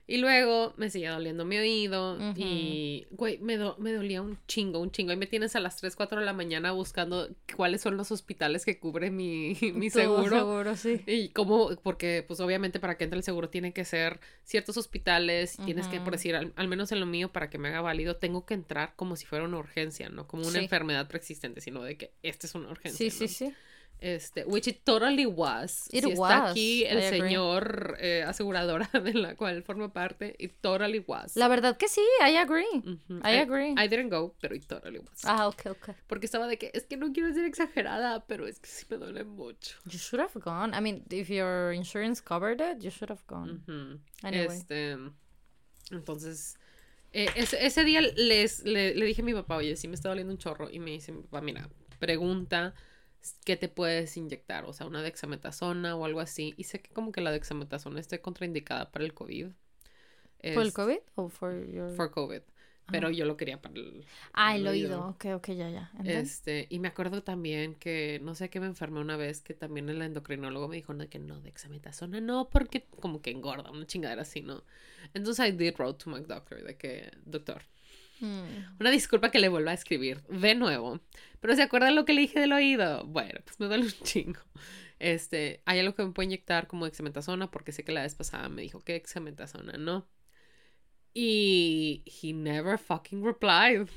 Y luego me seguía doliendo mi oído y, güey, me, me dolía un chingo, un chingo. Y me tienes a las 3, 4 de la mañana buscando cuáles son los hospitales que cubre mi, mi seguro. seguro, sí. Y cómo, porque pues obviamente para que entre el seguro tiene que ser ciertos hospitales, tienes que, por decir, al, menos en lo mío, para que me haga válido, tengo que entrar como si fuera una urgencia, no como una enfermedad preexistente, sino de que esta es una urgencia. Sí, sí, sí. Este, which it totally was. si está aquí el señor eh, aseguradora de la cual forma parte, it totally was. La verdad que sí, I agree. I, agree. I didn't go, pero it totally was. Ah, ok, ok. Porque estaba de que, es que no quiero ser exagerada, pero es que sí me duele mucho. You should have gone. I mean, if your insurance covered it, you should have gone. Anyway. Este, entonces, eh, ese, ese, día les, le, le dije a mi papá, oye, sí me está doliendo un chorro. Y me dice mi papá, mira, pregunta ¿qué te puedes inyectar? O sea, una dexametasona o algo así. Y sé que como que la dexametasona esté contraindicada para el COVID. ¿Por el COVID o for your... For COVID. Pero yo lo quería para el... Ah, el oído. Ok, ok, ya, ya. Este, y me acuerdo también que, no sé qué me enfermé una vez, que también el endocrinólogo me dijo, no, que no, dexametasona no, porque como que engorda, una chingadera así, ¿no? Entonces I did wrote to my doctor, de que, doctor, Mm. Una disculpa que le vuelva a escribir de nuevo. Pero ¿se acuerdan lo que le dije del oído? Bueno, pues me duele un chingo. Este, hay algo que me puede inyectar como exametasona porque sé que la vez pasada me dijo que exametasona no. Y he never fucking replied.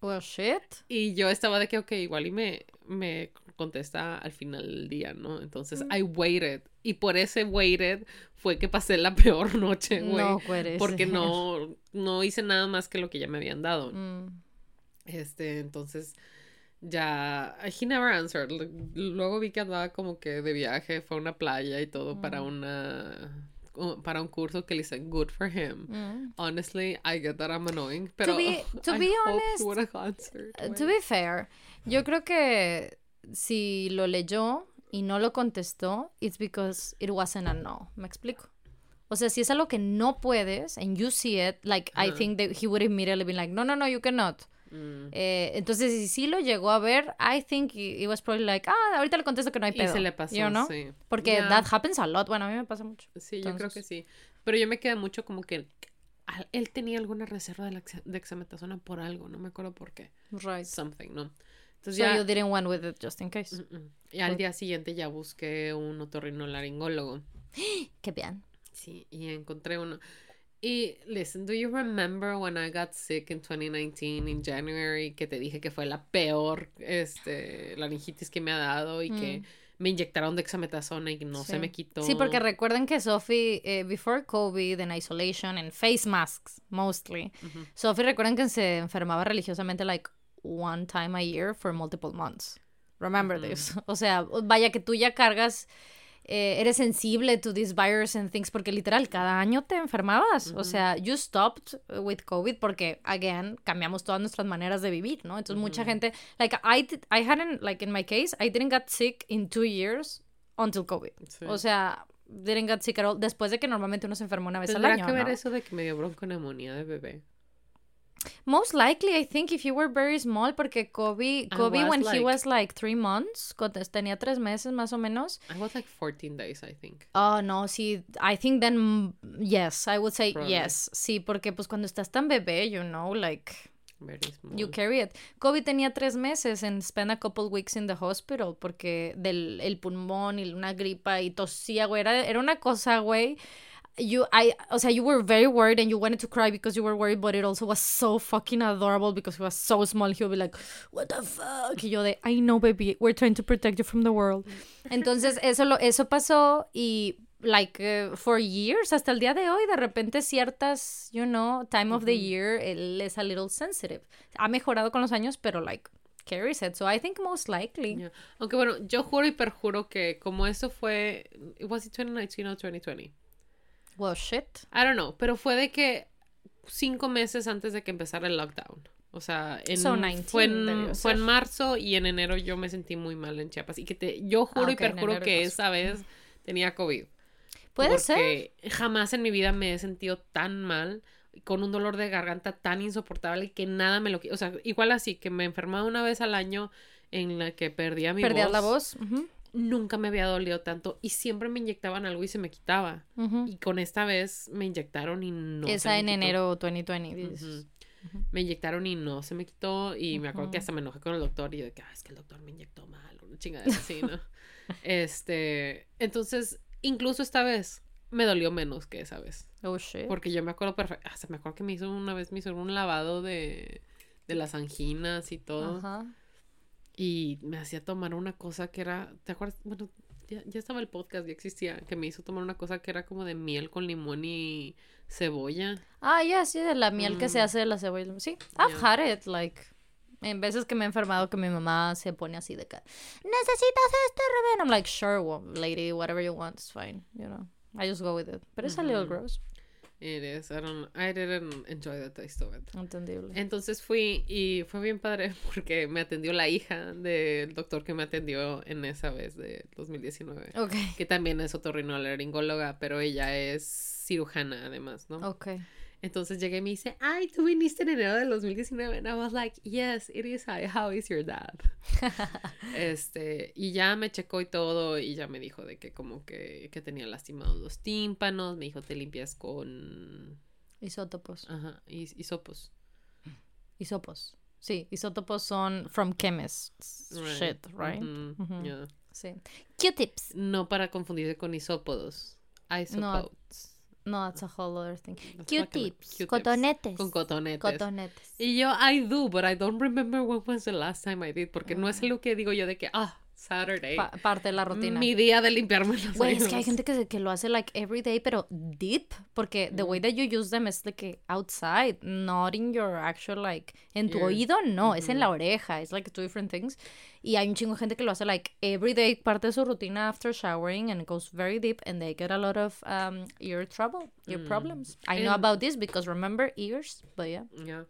Well, shit. Y yo estaba de que, ok, igual y me, me contesta al final del día, ¿no? Entonces, mm. I waited. Y por ese waited fue que pasé la peor noche, güey. No Porque no, no hice nada más que lo que ya me habían dado. Mm. Este, entonces, ya, he never answered. Luego vi que andaba como que de viaje, fue a una playa y todo para mm. una para un curso que le dicen good for him. Mm. Honestly, I get that I'm annoying, pero to be, to be honest, to be fair, yo creo que si lo leyó y no lo contestó, it's because it wasn't a no. ¿Me explico? O sea, si es algo que no puedes and you see it, like I think that he would immediately be like, no, no, no, you cannot. Mm. Eh, entonces, si sí lo llegó a ver, I think it was probably like, ah, ahorita le contesto que no hay pedo. Y se le pasó, sí. Porque that happens a lot. Bueno, a mí me pasa mucho. Sí, yo creo que sí. Pero yo me quedé mucho como que él tenía alguna reserva de, la, de exametazona por algo, no me acuerdo por qué. Right. Something, ¿no? Entonces so ya, you didn't want with it just in case. Mm, mm. Y al día siguiente ya busqué un otorrinolaringólogo. Qué bien. Sí, y encontré uno. Y listen, do you remember when I got sick in 2019 in January que te dije que fue la peor este laringitis que me ha dado y que mm. me inyectaron dexametasona y no se me quitó. Sí, porque recuerden que Sophie eh, before COVID in isolation and face masks mostly. Sophie recuerden que se enfermaba religiosamente like one time a year for multiple months. Remember this. O sea, vaya que tú ya cargas eh, eres sensible to this virus and things, porque literal, cada año te enfermabas. O sea, you stopped with COVID porque, again, cambiamos todas nuestras maneras de vivir, ¿no? Entonces, mucha gente, like, I, I hadn't, like, in my case, I didn't get sick in two years until COVID. O sea, didn't get sick at all, después de que normalmente uno se enfermó una vez al año. que ver eso de que me dio bronconeumonía de bebé. Most likely, I think, if you were very small, porque Kobe, Kobe when he was like three months, tenía tres meses más o menos. I was like 14 days, I think. Oh, no, sí, I think then, yes, I would say yes. Sí, porque pues cuando estás tan bebé, you know, like... Very small. You carry it. Kobe tenía tres meses and spent a couple weeks in the hospital porque del el pulmón y una gripa y tosía, güey. Era, era una cosa, güey you I o sea you were very worried and you wanted to cry because you were worried but it also was so fucking adorable because he was so small. He would be like what the fuck y yo de I know baby. We're trying to protect you from the world. Entonces eso lo eso pasó y like uh, for years hasta el día de hoy de repente ciertas you know time of the year él es a little sensitive. Ha mejorado con los años pero like carries it. So I think most likely. Aunque bueno yo juro y perjuro que como eso fue was it 2019 o 2020 Well, shit. I don't know, pero fue de que cinco meses antes de que empezara el lockdown. O sea, en, fue, en, fue en marzo y en enero yo me sentí muy mal en Chiapas. Y que te, yo juro y perjuro que esa vez tenía COVID. Puede porque jamás en mi vida me he sentido tan mal, con un dolor de garganta tan insoportable que nada me lo... O sea, igual así, que me enfermaba una vez al año en la que perdía mi Perdías la voz nunca me había dolido tanto y siempre me inyectaban algo y se me quitaba. Y con esta vez me inyectaron y no. Esa en enero 2020. Me inyectaron y no se me quitó y me acuerdo que hasta me enojé con el doctor y yo de que, ah, es que el doctor me inyectó mal, una chingadera así, ¿no? este, entonces, incluso esta vez me dolió menos que esa vez. Oh, shit. Porque yo me acuerdo perfecto, hasta me acuerdo que me hizo una vez, me hizo un lavado de, de las anginas y todo. Ajá. Y me hacía tomar una cosa que era, ¿te acuerdas? Bueno, ya, ya estaba el podcast, ya existía, que me hizo tomar una cosa que era como de miel con limón y cebolla. Ah, ya, sí, de la miel que se mm. hace de la cebolla. Sí, I've had it, like, en veces que me he enfermado que mi mamá se pone así de que, necesitas este remedio. I'm like, sure, lady, whatever you want, it's fine, you know. I just go with it. But it's a little gross. It is. I don't. I didn't enjoy the taste of it. Entendible. Entonces fui y fue bien padre porque me atendió la hija del doctor que me atendió en esa vez de 2019. Ok. Que también es otorrinolaringóloga, pero ella es cirujana además, ¿no? Ok. Entonces llegué y me dice, ay, tú viniste en enero del 2019. And I was like, yes, it is I. How is your dad? este, y ya me checó y todo y ya me dijo de que como que, que tenía lastimados los tímpanos. Me dijo, te limpias con... Isótopos. Ajá, is isopos. Isopos. Sí, isótopos son from chemists. Shit, right? Sí. Q-tips. No para confundirse con isópodos. Isopods. No, that's a whole other thing. Q-tips. Cotonetes. Con cotonetes. Cotonetes. Y yo, I do, but I don't remember when was the last time I did. Porque no es ah. lo que digo yo de que, ah, Saturday. parte de la rutina. Mi día de limpiarme los Güey, es que hay gente que, que lo hace like every day, pero deep, porque the way that you use them is like outside, not in your actual like en tu oído, no, es en la oreja, it's like two different things. Y hay un chingo de gente que lo hace like every day, parte de su rutina after showering, and it goes very deep, and they get a lot of um, ear trouble, ear mm. problems. I know about this because remember ears, but yeah. Yeah.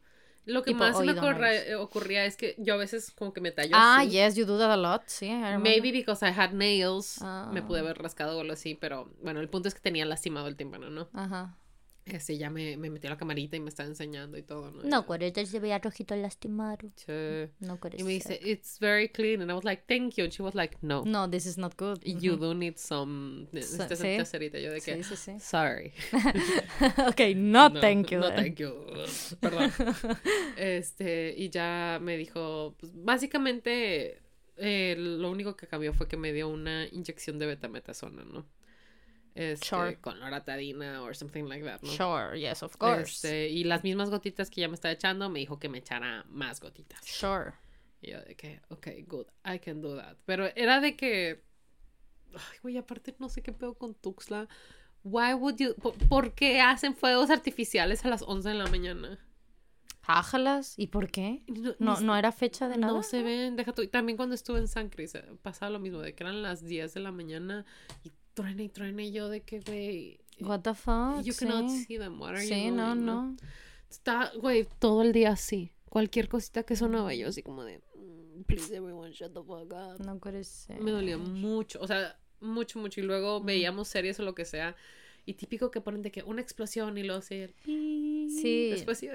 Lo que más me eh, ocurría es que yo a veces como que me tallo Ah, yes, you do that a lot, sí. Maybe because I had nails, me pude ah. haber rascado o algo así, pero bueno, el punto es que tenía lastimado el tímpano, ¿no? Ajá. Este, ya me, me metió la camarita y me está enseñando y todo, ¿no? No, él se veía rojito lastimado. Sí. No, Y me dice, it's very clean. And I was like, thank you. And she was like, no. No, this is not good. You do need some... Este ¿sí? Yo de que, sí, sí, sí. sorry. ok, no, thank you. No, thank you. Perdón. este, y ya me dijo, pues, básicamente... Eh, lo único que cambió fue que me dio una inyección de betametasona, ¿no? Este, con loratadina o something like that, ¿no? Sure, yes, of course. Este, y las mismas gotitas que ya me estaba echando, me dijo que me echara más gotitas. Sure. Y yo de que, ok, good, I can do that. Pero era de que, ay, güey, aparte no sé qué pedo con Tuxla. Why would you, por, qué hacen fuegos artificiales a las 11 de la mañana? Ájalas, ¿y por qué? No, no, era fecha de nada. No se ven, deja tú. También cuando estuve en San Cris eh, pasaba lo mismo, de que eran las 10 de la mañana y truene y yo de que, güey. What the fuck? You cannot see them. What are sí, no, no. Está, güey, todo el día así. Cualquier cosita que sonaba yo así como de. Mm, please everyone shut the fuck up. No puede ser. Me dolía mucho. O sea, mucho, mucho. Y luego veíamos series o lo que sea. Y típico que ponen de que una explosión y luego se. Sí. Después sí.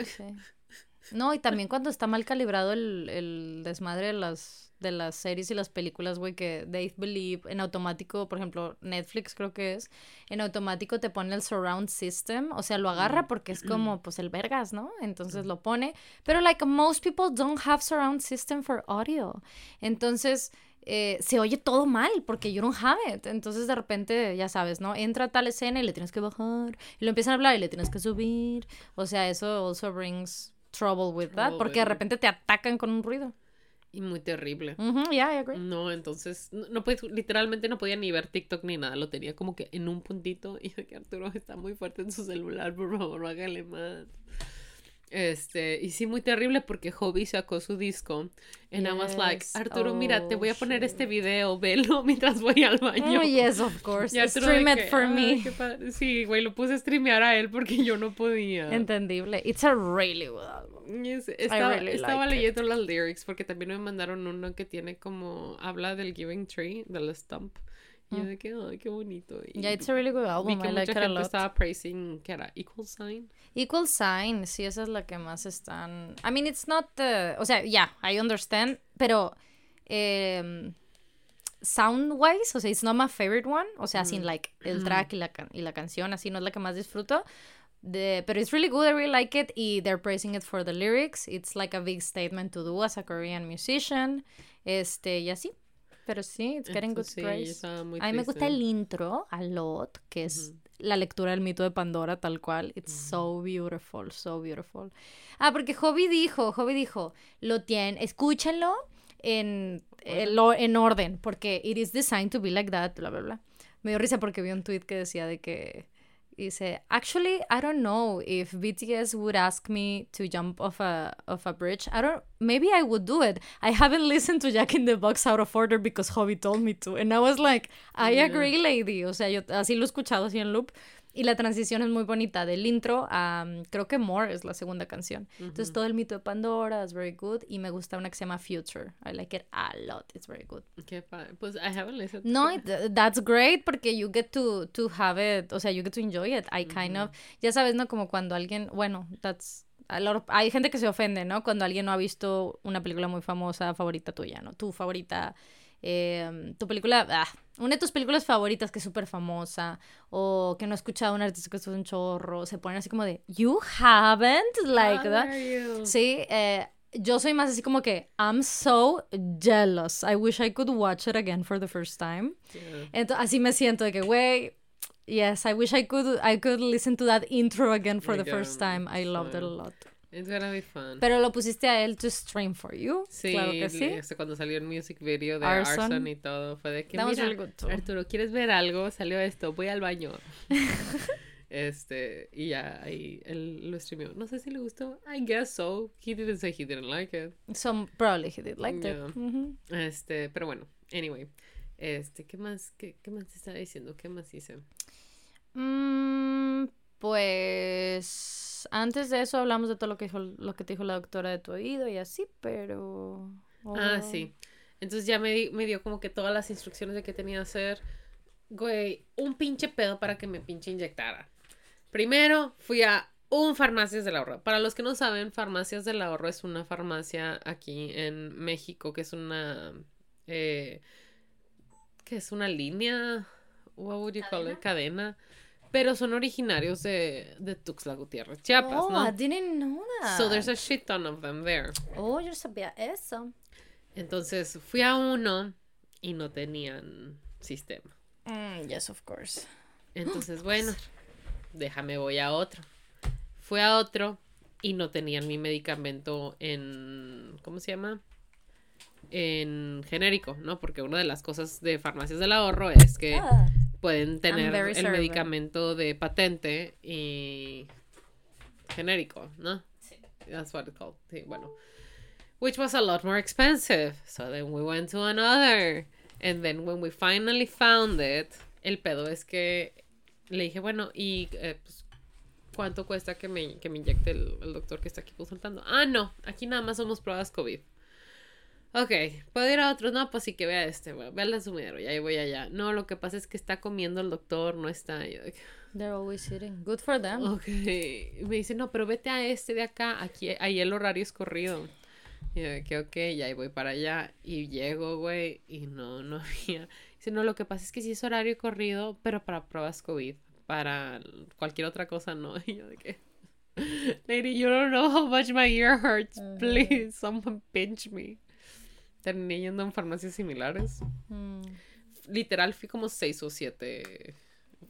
No, y también cuando está mal calibrado el, el desmadre de las de las series y las películas, güey, que they believe en automático, por ejemplo, Netflix creo que es, en automático te pone el surround system, o sea, lo agarra porque es como, pues, el vergas, ¿no? Entonces lo pone, pero like most people don't have surround system for audio. Entonces, eh, se oye todo mal porque you don't have it. Entonces de repente, ya sabes, ¿no? Entra tal escena y le tienes que bajar. Y lo empiezan a hablar y le tienes que subir. O sea, eso also brings trouble with that. Porque de repente te atacan con un ruido. Y muy terrible. yeah, I agree. No, entonces, no, no literalmente no podía ni ver TikTok ni nada, lo tenía como que en un puntito y de que Arturo está muy fuerte en su celular, por favor, hágale más. Este, y sí, muy terrible porque Hobby sacó su disco. And I was like, Arturo, mira, te voy a oh, poner este video, velo mientras voy al baño. Oh, yes, of course. Stream it for me. Sí, güey, lo puse a streamear a él porque yo no podía. Entendible. It's a really good album. estaba, estaba leyendo las lyrics porque también me mandaron uno que tiene como, habla del Giving Tree, del Stump. Y yo mm. de que, ay, qué bonito. Y yeah, it's a really good album. Vi que I like mucha gente estaba praising, ¿qué era? Equal Sign. Equal Sign, sí, esa es la que más están... I mean, it's not the... O sea, yeah, I understand, pero... Eh, sound-wise, o sea, it's not my favorite one. O sea, sin, mm. like, el track y la, y la canción, así no es la que más disfruto. The, pero it's really good, I really like it. Y they're praising it for the lyrics. It's like a big statement to do as a Korean musician. Este, y así. Pero sí, it's getting good sí, A mí me gusta el intro, a lot, que es la lectura del mito de Pandora, tal cual. It's so beautiful, so beautiful. Ah, porque Hobby dijo, Hobby dijo, lo tienen, escúchenlo en, en orden, porque it is designed to be like that, bla, bla, bla. Me dio risa porque vi un tweet que decía de que dice, actually, I don't know if BTS would ask me to jump off a off a bridge. I don't. Maybe I would do it. I haven't listened to Jack in the Box out of order because Hobby told me to, and I was like, I agree, lady. O sea, yo así lo he escuchado así en loop. Y la transición es muy bonita del intro a, creo que More es la segunda canción. Entonces todo el mito de Pandora es very good y me gusta una que se llama Future. I like it a lot. It's very good. Qué Pues I haven't listened. No, that's great porque you get to, to have it, o sea, you get to enjoy it. I kind of, ya sabes, ¿no? Como cuando alguien, bueno, that's hay gente que se ofende, ¿no? Cuando alguien no ha visto una película muy famosa favorita tuya, ¿no? Tu favorita Em, tu película, ah, una de tus películas favoritas que es súper famosa, o que no ha escuchado un artista que es un chorro, se ponen así como de, You haven't, like that. Sí, eh, yo soy más así como que, I'm so jealous. I wish I could watch it again for the first time. Entonces, así me siento de que, güey, Yes, I wish I could I could listen to that intro again for the first time. I loved it a lot. It's gonna be fun. Pero lo pusiste a él to stream for you. Sí, claro que sí. Este, cuando salió el music video de Arson, y todo, fue de que, mira, Arturo, ¿quieres ver algo? Salió esto, voy al baño. este, y ya, ahí él lo streamió. No sé si le gustó. I guess so. He didn't say he didn't like it. So, probably he did like it. Este, pero bueno, anyway. Este, ¿qué más, qué, qué más te estaba diciendo? ¿Qué más hice? Mmm pues antes de eso hablamos de todo lo que dijo, lo que te dijo la doctora de tu oído y así, pero... Ah, sí. Entonces ya me, me dio como que todas las instrucciones de qué tenía que hacer. Güey, un pinche pedo para que me pinche inyectara. Primero fui a un Farmacias del Ahorro. Para los que no saben, Farmacias del Ahorro es una farmacia aquí en México que es una... Eh, que es una línea... What would you call it? Cadena pero son originarios de, de Tuxtla Gutiérrez, Chiapas, oh, ¿no? I didn't know that. So there's a shit ton of them there. Oh, yo sabía eso. Entonces fui a uno y no tenían sistema. Mm, yes, of course. Entonces, bueno, déjame voy a otro. Fui a otro y no tenían mi medicamento en ¿cómo se llama? En genérico, ¿no? Porque una de las cosas de farmacias del ahorro es que ah pueden tener el medicamento de patente y genérico, ¿no? Sí. That's what it's called. Sí, bueno. Which was a lot more expensive. So then we went to another. And then when we finally found it, el pedo es que le dije, bueno, ¿y eh, pues, cuánto cuesta que me, que me inyecte el, el doctor que está aquí consultando? Ah, no, aquí nada más somos pruebas COVID. Ok, ¿puedo ir a otros? No, pues sí que vea este, bueno, vea el sumidero, y ahí voy allá. No, lo que pasa es que está comiendo el doctor, no está. They're always eating. Good for them. Ok. Me dice, no, pero vete a este de acá, aquí, ahí el horario es corrido. Y yo, que ok, y ahí voy para allá. Y llego, güey, y no, no había. Dice, no, lo que pasa es que sí es horario corrido, pero para pruebas COVID. Para cualquier otra cosa, no. Y yo de que. Lady, you don't know how much my ear hurts. Please, someone pinch me terminé yendo en farmacias similares. Mm. Literal, fui como seis o siete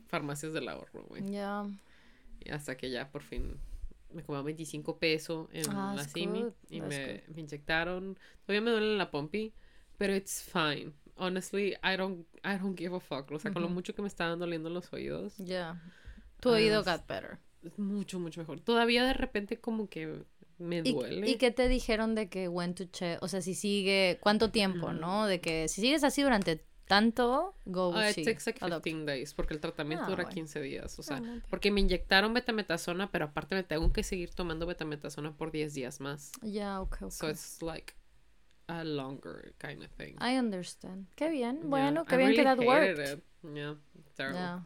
farmacias del ahorro, güey. Ya. Y hasta que ya por fin me comí 25 pesos en ah, la Simi y me, inyectaron. Todavía me duele la pompi, pero it's fine. Honestly, I don't, I don't give a fuck. O sea, con lo mucho que me estaban doliendo los oídos. Ya. Tu oído got better. Mucho, mucho mejor. Todavía de repente como que me duele. ¿Y, qué te dijeron de que went to check? O sea, si sigue, ¿cuánto tiempo, no? De que si sigues así durante tanto, go uh, it takes like 15 days, porque el tratamiento ah, dura 15 días, o sea, ah, porque me inyectaron betametasona, pero aparte me tengo que seguir tomando betametasona por 10 días más. Ya, yeah, okay, okay. So it's like a longer kind of thing. I understand. Qué bien. Bueno, qué bien que that worked. Yeah, terrible. Yeah.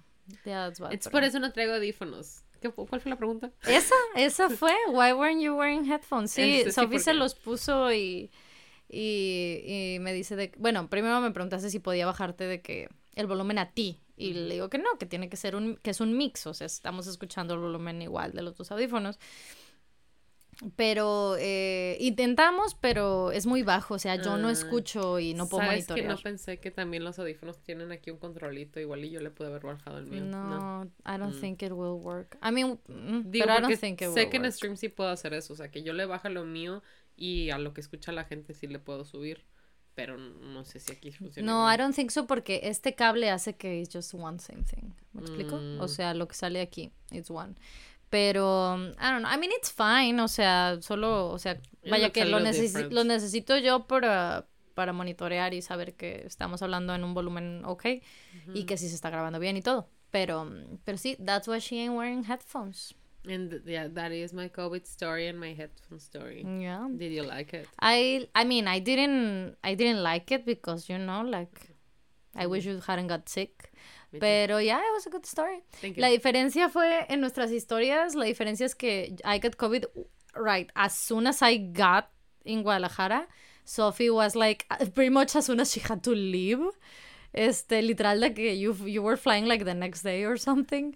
Yeah, that's bad, por eso no traigo audífonos. ¿Cuál fue la pregunta? Esa, esa fue. Why weren't you wearing headphones? Sí, este, Sophie se los puso y, y, me dice de... Bueno, primero me preguntaste si podía bajarte de que el volumen a ti. Y le digo que no, que tiene que ser un... que es un mix. O sea, estamos escuchando el volumen igual de los dos audífonos. Pero eh, intentamos, pero es muy bajo. O sea, yo no ah, escucho y no puedo ¿sabes monitorear. que no pensé que también los audífonos tienen aquí un controlito igual y yo le pude haber bajado el mío? No, I don't mm. think it will work. I mean, mm, Digo, I don't think it sé que en stream sí puedo hacer eso. O sea, que yo le bajo lo mío y a lo que escucha la gente sí le puedo subir. Pero no sé si aquí funciona. No, I don't think so porque este cable hace que it's just one same thing. ¿Me explico? O mm. sea, lo que sale aquí, it's one. Pero, I don't know, I mean, it's fine, o sea, solo, o sea, vaya que lo, lo necesito yo para, para monitorear y saber que estamos hablando en un volumen ok y que sí se está grabando bien y todo. Pero, pero sí, that's why she ain't wearing headphones. And yeah, that is my COVID story and my headphone story. Yeah. Did you like it? I I mean, I didn't I didn't like it because you know, like I wish you hadn't got sick. Pero ya, yeah, it was a good story. La diferencia fue en nuestras historias, la diferencia es que I got COVID right as soon as I got in Guadalajara. Sophie was like pretty much as soon as she had to leave. Este, literal que you, you were flying like the next day or something.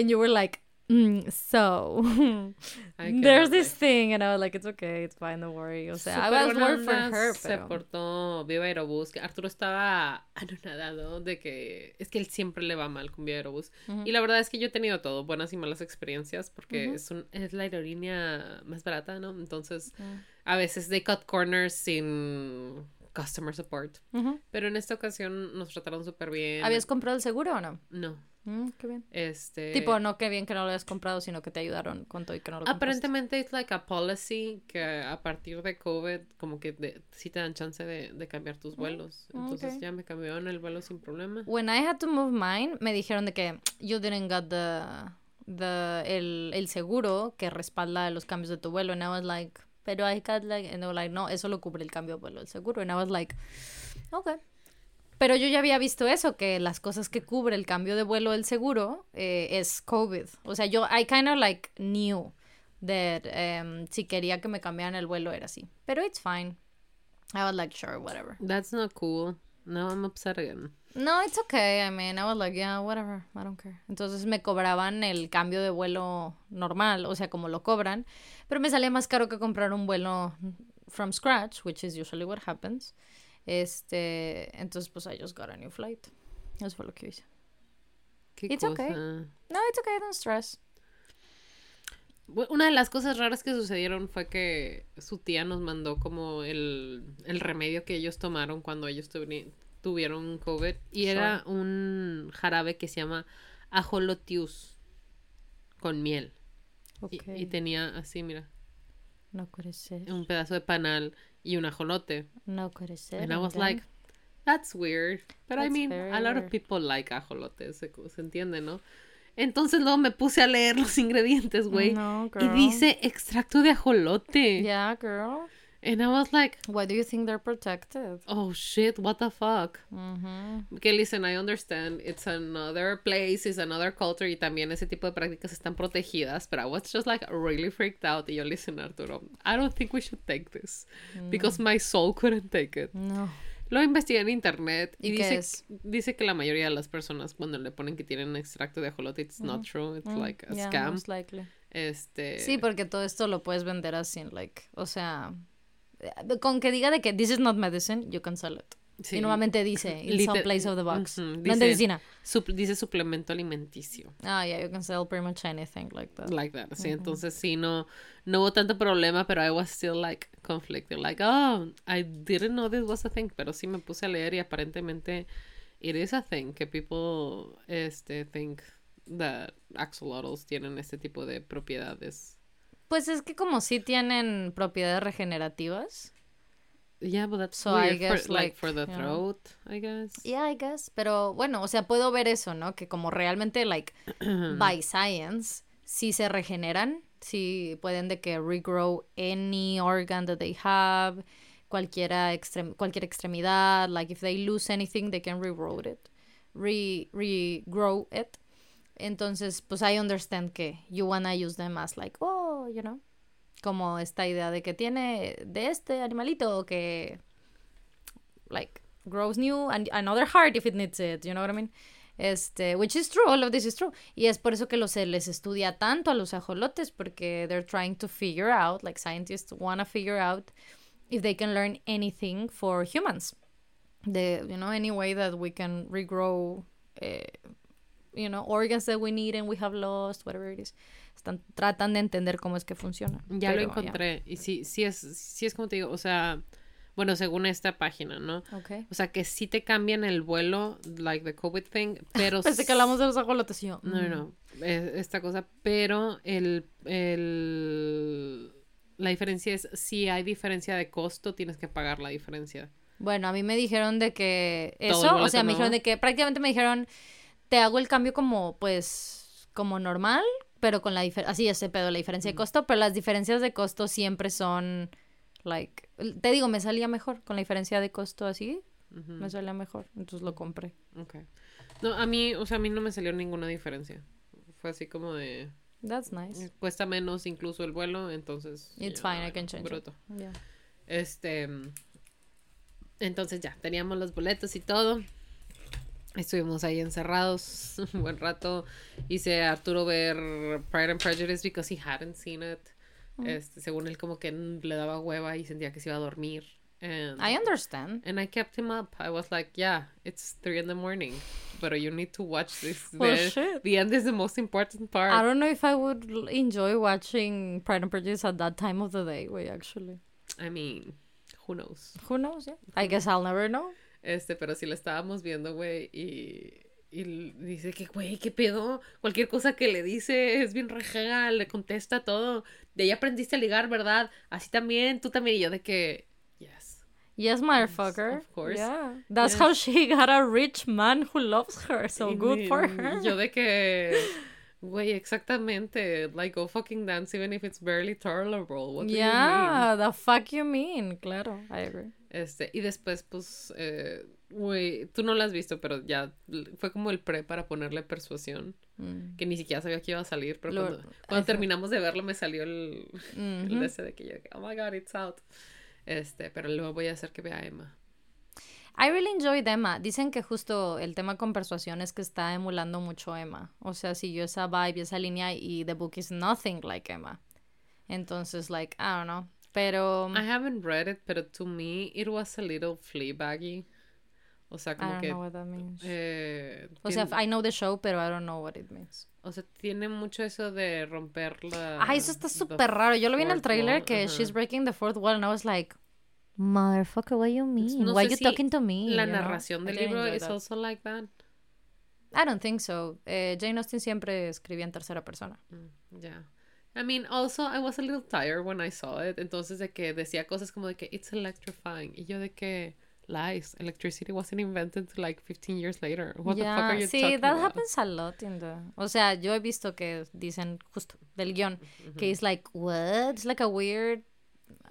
And you were like, Mm, so, there's this thing, and I was like, it's okay, it's fine, don't worry. O sea, I was worried for her, Se portó Viva Aerobús. Arturo estaba anonadado de que es que él siempre le va mal con Viva Aerobús. Y la verdad es que yo he tenido todo, buenas y malas experiencias, porque es, un, es la aerolínea más barata, ¿no? Entonces, a veces they cut corners sin customer support. Pero en esta ocasión nos trataron súper bien. ¿Habías comprado el seguro o no? No. Mm, qué bien. Este... Tipo, no qué bien que no lo hayas comprado, sino que te ayudaron con todo y que no lo Aparentemente es like a policy que a partir de COVID como que de, sí te dan chance de, de cambiar tus mm, vuelos. Entonces ya me cambiaron el vuelo sin problema. When I had to move mine, me dijeron de que you didn't get the, the el, el seguro que respalda los cambios de tu vuelo. And I was like, pero I got like, and they were like, no, eso lo cubre el cambio de vuelo el seguro. And I was like, okay. Pero yo ya había visto eso, que las cosas que cubre el cambio de vuelo del seguro eh, es COVID. O sea, yo, I kind of like knew that um, si quería que me cambiaran el vuelo era así. Pero it's fine. I was like, sure, whatever. That's not cool. No, I'm upset again. No, it's okay. I mean, I was like, yeah, whatever. I don't care. Entonces me cobraban el cambio de vuelo normal, o sea, como lo cobran. Pero me salía más caro que comprar un vuelo from scratch, which is usually what happens. Este, entonces pues I just got a new flight. Eso fue lo que hice. ¿Qué it's okay. No, it's okay, don't stress. Una de las cosas raras que sucedieron fue que su tía nos mandó como el, el remedio que ellos tomaron cuando ellos tuvieron COVID. Y era un jarabe que se llama ajolotius con miel. Y, tenía así, mira. No puede ser. Un pedazo de panal y un ajolote. No puede ser. And I was like, that's weird. But I mean, a lot of people like ajolotes, se, se entiende, ¿no? Entonces luego me puse a leer los ingredientes, güey. No, y dice extracto de ajolote. Yeah, girl. And I was like, why do you think they're protected? Oh shit, what the fuck? Que listen, I understand. It's another place, it's another culture y también ese tipo de prácticas están protegidas. But I was just like really freaked out. Y yo, listen, Arturo, I don't think we should take this because my soul couldn't take it. No. Lo investigué en internet y, dice, dice que la mayoría de las personas cuando le ponen que tienen extracto de ajolote, it's not true. It's like a scam. Most likely. Este... Sí, porque todo esto lo puedes vender así, like, o sea, con que diga de que this is not medicine, you can sell it. Sí. Y nuevamente dice, in some place of the box. dice, medicina. dice suplemento alimenticio. Ah, yeah, you can sell pretty much anything like that. Like that, sí. Entonces, sí, no, no hubo tanto problema, pero I was still, like, conflicted. Like, oh, I didn't know this was a thing. Pero sí me puse a leer y aparentemente it is a thing que people, este, think that axolotls tienen este tipo de propiedades pues es que como sí tienen propiedades regenerativas. Yeah, but that's so I guess, for, like, for the throat, I guess. Yeah, I guess. Pero bueno, o sea, puedo ver eso, ¿no? Que como realmente, like, by science, sí se regeneran, sí pueden de que regrow any organ that they have, cualquiera extrem cualquier extremidad, like if they lose anything, they can regrow it, re regrow it. Entonces, pues I understand que you wanna use them as like, oh, you know, como esta idea de que tiene de este animalito que like grows new and another heart if it needs it, you know what I mean? Este, which is true, all of this is true. Y es por eso que los, se les estudia tanto a los ajolotes, porque they're trying to figure out, like scientists wanna figure out if they can learn anything for humans. The, you know, any way that we can regrow eh, you know, organs that we need and we have lost, whatever it is. Están, tratan de entender cómo es que funciona. Ya lo encontré. Y sí, sí es, sí es como te digo, o sea, bueno, según esta página, ¿no? Okay. O sea, que sí te cambian el vuelo, like the COVID thing, pero... Pensé que hablamos de los ajolotes, No, no, esta cosa, pero el, el... La diferencia es, si hay diferencia de costo, tienes que pagar la diferencia. Bueno, a mí me dijeron de que eso, o sea, me dijeron de que prácticamente me dijeron te hago el cambio como, pues, como normal, pero con la diferencia, así ese pedo, la diferencia de costo, pero las diferencias de costo siempre son, like, te digo, me salía mejor con la diferencia de costo así, me salía mejor, entonces lo compré. Ok. No, a mí, o sea, a mí no me salió ninguna diferencia. Fue así como de... That's nice. Cuesta menos incluso el vuelo, entonces... It's fine, I can change bruto. Este... Entonces ya, teníamos los boletos y todo. Estuvimos ahí encerrados un buen rato. Hice a Arturo ver Pride and Prejudice because he hadn't seen it. Mm. Este, según él como que le daba hueva y sentía que se iba a dormir. And, I understand. And I kept him up. I was like, yeah, it's three in the morning, but you need to watch this. Well, the, shit. the end is the most important part. I don't know if I would enjoy watching Pride and Prejudice at that time of the day, way actually. I mean, who knows? Who knows? Yeah. I guess I'll never know. Este, pero sí la estábamos viendo, güey, y, y dice que, güey, ¿qué pedo? Cualquier cosa que le dice es bien rejega, le contesta todo. De ahí aprendiste a ligar, ¿verdad? Así también, tú también. Y yo de que, yes. Yes, motherfucker. Of course. Yeah. That's Yes. how she got a rich man who loves her. So Y- good for her. Yo de que, güey, exactamente. Like, go fucking dance even if it's barely tolerable. What do you mean? yeah, the fuck you mean? Claro, I agree. Este, y después, pues, eh, güey, tú no lo has visto, pero ya fue como el pre para ponerle persuasión. Mm. Que ni siquiera sabía que iba a salir, pero Lo- cuando, terminamos de verlo me salió el, el Mhm. de ese de que yo, oh my god, it's out. Este, pero luego voy a hacer que vea a Emma. I really enjoyed Emma. Dicen que justo el tema con persuasión es que está emulando mucho Emma. O sea, siguió esa vibe, esa línea y the book is nothing like Emma. Entonces, like, I don't know. Pero I haven't read it, pero to me it was a little Fleabaggy. O sea, I como don't que... know what that means. eh, O sea, tien- I know the show, pero I don't know what it means. o sea, tiene mucho eso de romper la... Ah, eso está súper raro. Yo lo vi en el trailer wall, que ajá. she's breaking the fourth wall and I was like, motherfucker, what you mean? no Why you si talking to me? La You know? narración I del libro is that. also like that. I don't think so. Eh, Jane Austen siempre escribía en tercera persona. Mm, Yeah. I mean, also, I was a little tired when I saw it. Entonces, de que decía cosas como de que it's electrifying. Y yo de que lies. Electricity wasn't invented like 15 years later. What the fuck Yeah, are you sí, talking that about? happens a lot in the... O sea, yo he visto que dicen justo del guion que es like, what? It's like a weird...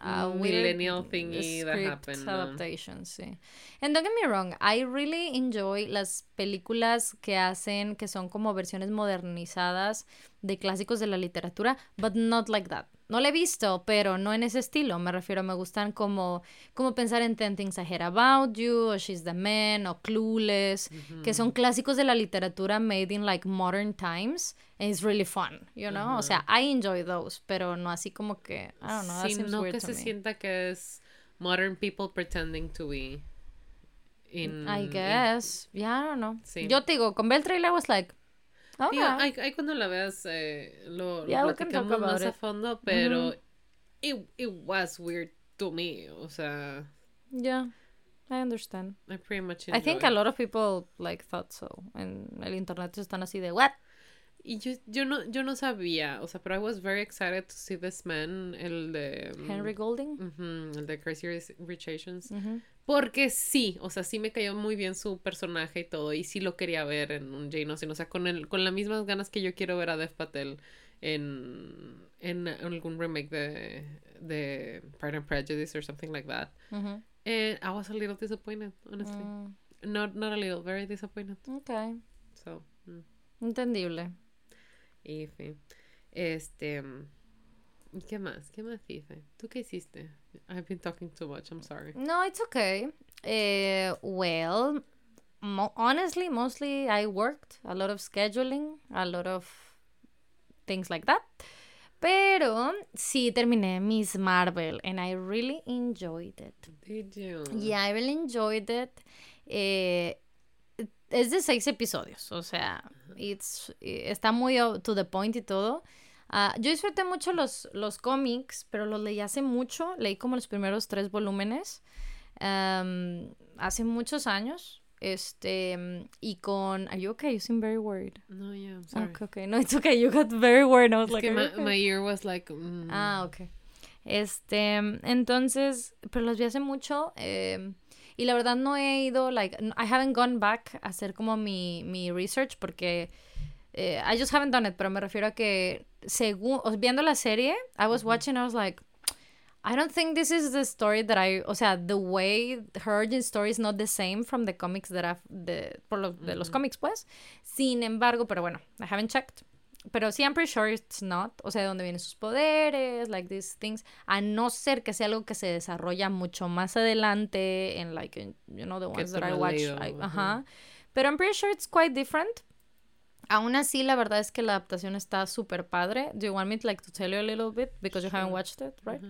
A Mm, millennial thingy that happened, no? adaptation, sí. And don't get me wrong, I really enjoy las películas que hacen que son como versiones modernizadas de clásicos de la literatura, but not like that. No la he visto, pero no en ese estilo. Me refiero, me gustan como, como pensar en Ten Things I Heard About You, o She's the Man, o Clueless, que son clásicos de la literatura made in like modern times. And it's really fun, you know? O sea, I enjoy those, pero no así como que, I don't know, that seems Sino weird que to se me. sienta que es modern people pretending to be in... I in- guess. Yeah, I don't know. Sí. Yo te digo, con ver el trailer I was like, oh, Digo, yeah. ahí, ahí cuando la veas eh, lo, lo Yeah, talk platicamos más a it. fondo, pero it, it was weird to me. O sea, yeah, I understand. I pretty much I think a lot of people like thought so. En el internet están así de what? Y yo, yo, no, yo no sabía, o sea, pero I was very excited to see this man, el de... mm, Henry Golding. ujú, el de Crazy Rich- Asians. Ujú. Porque sí, o sea, sí me cayó muy bien su personaje y todo, y sí lo quería ver en un Jane Austen, o sea, con, el, con las mismas ganas que yo quiero ver a Dev Patel en, en algún remake de, de Pride and Prejudice or something like that. And I was a little disappointed, honestly. Mm, Not, not a little, very disappointed. ok, So, mm. entendible. Y fin. Este. ¿y ¿Qué más? ¿Qué más hice? ¿Tú qué hiciste? I've been talking too much, I'm sorry. No, it's okay. Eh, well, mo- honestly, mostly I worked a lot of scheduling, a lot of things like that. Pero sí terminé Miss Marvel and I really enjoyed it. Did you? Yeah, I really enjoyed it. Eh, es de seis episodios, o sea, it's, eh, está muy to the point y todo. Ah, yo disfruté mucho los, los cómics, pero los leí hace mucho. Leí como los primeros tres volúmenes. am, hace muchos años. Este, y con. Are you okay? You seem very worried. No, yeah, I'm sorry. Okay, okay. No, it's okay. You got very worried. I was Es like, que "Are you my, okay?" my ear was like. mm. Ah, ok. Este, entonces, pero los vi hace mucho. eh, y la verdad no he ido, like, I haven't gone back a hacer como mi, mi research porque eh, I just haven't done it, pero me refiero a que según, viendo la serie, I was watching, I was like, I don't think this is the story that I, o sea, the way her origin story is not the same from the comics that I've, de, por lo- de los cómics, pues. Sin embargo, pero bueno, I haven't checked. Pero sí, I'm pretty sure it's not. O sea, de dónde vienen sus poderes, like these things. A no ser que sea algo que se desarrolla mucho más adelante en, like, in, you know, the ones that I watch. I- ajá. ajá. Pero I'm pretty sure it's quite different. Aún así, la verdad es que la adaptación está súper padre. Do you want me to, like, to tell you a little bit? Because you haven't watched it, right?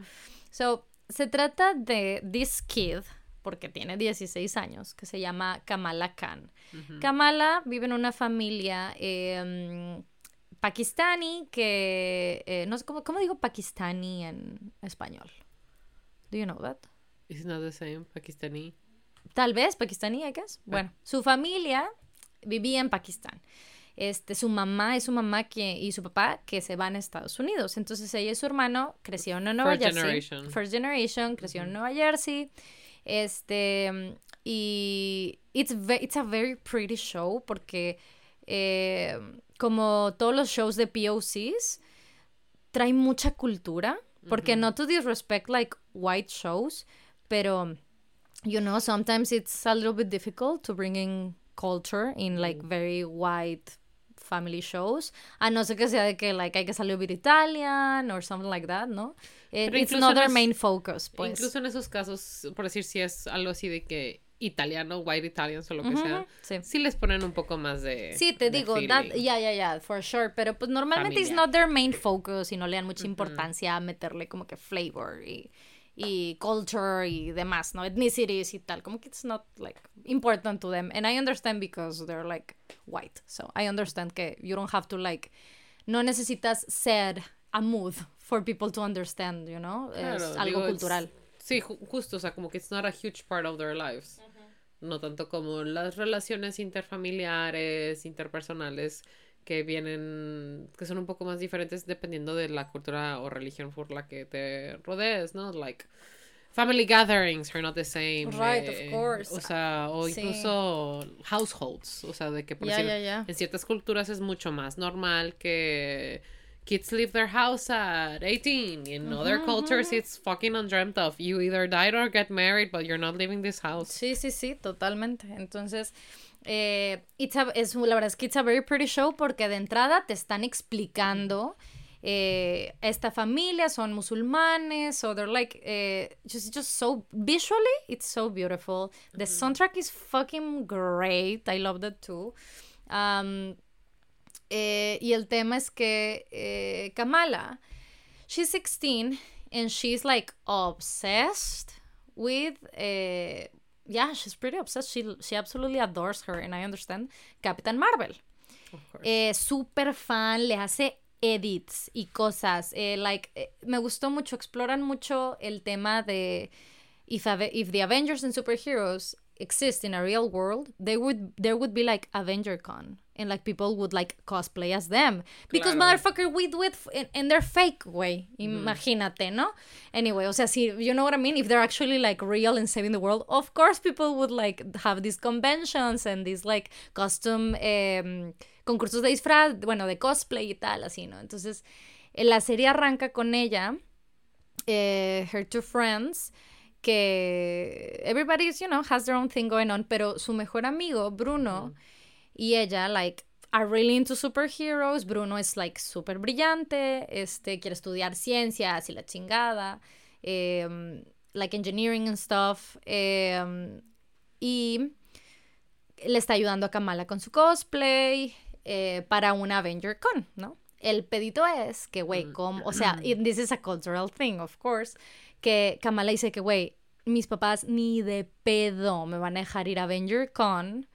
So, se trata de this kid, porque tiene 16 años, que se llama Kamala Khan. Kamala vive en una familia eh, pakistani que... Eh, no sé, ¿cómo, ¿cómo digo pakistani en español? Do you know that? It's not the same, pakistani. Tal vez, pakistani, I guess. Bueno, su familia vivía en Pakistán. Este, su mamá es su mamá que, y su papá que se van a Estados Unidos. Entonces ella y su hermano crecieron en Nueva First Jersey. Generation. First Generation. Crecieron en Nueva Jersey. Este, y it's, it's a very pretty show porque eh, como todos los shows de POCs, trae mucha cultura. Porque no to disrespect like white shows, pero you know, sometimes it's a little bit difficult to bring in culture in like very white family shows. A no ser que sea de que like hay que salir a Italian or something like that, ¿no? it's not their main focus, pues. Incluso en esos casos, por decir si es algo así de que italiano, white Italian o lo que sea, sí. les ponen un poco más de. Sí, te digo, ya, ya, ya, for sure. Pero pues normalmente es not their main focus y no le dan mucha importancia a meterle como que flavor y, y culture y demás, ¿no? Ethnicities y tal. Como que it's not like important to them. And I understand because they're like white. So I understand que you don't have to like. No necesitas ser a mood for people to understand, you know? es algo cultural. Sí, justo, o sea, como que it's not a huge part of their lives. No tanto como las relaciones interfamiliares, interpersonales, que vienen, que son un poco más diferentes dependiendo de la cultura o religión por la que te rodees, ¿no? Like, family gatherings are not the same. Right, of eh, course. O sea, o incluso households. O sea, de que por en ciertas culturas es mucho más normal que kids leave their house at 18. In other cultures, it's fucking undreamt of. You either die or get married, but you're not leaving this house. Sí, sí, sí, totalmente. Entonces, eh, it's a, es, la verdad es que it's a very pretty show porque de entrada te están explicando. Eh, esta familia son musulmanes, so they're like eh, just just so visually it's so beautiful. The soundtrack is fucking great. I love that too. Um, y el tema es que Kamala, she's 16 and she's like obsessed with, eh, yeah, she's pretty obsessed. She, she absolutely adores her, and I understand. Captain Marvel. Eh, super fan, le hace edits y cosas. Eh, like, eh, me gustó mucho, exploran mucho el tema de if, if the Avengers and superheroes exist in a real world, they would there would be like Avenger Con and like people would like cosplay as them because motherfucker we do it in, in their fake way. Imagínate, ¿no? Anyway, o sea, si you know what I mean, if they're actually like real and saving the world, of course people would like have these conventions and these like custom eh, concursos de disfraz, bueno, de cosplay y tal, así, ¿no? Entonces, la serie arranca con ella, eh, her two friends que everybody's, you know, has their own thing going on, pero su mejor amigo, Bruno, y ella, like, are really into superheroes. Bruno es, like, súper brillante, este, quiere estudiar ciencias y la chingada, em, like, engineering and stuff, em, y le está ayudando a Kamala con su cosplay eh, para una Avenger Con, ¿no? El pedito es que, güey, mm. como, o sea, this is a cultural thing, of course, que Kamala dice que, güey, mis papás ni de pedo me van a dejar ir a Avenger Con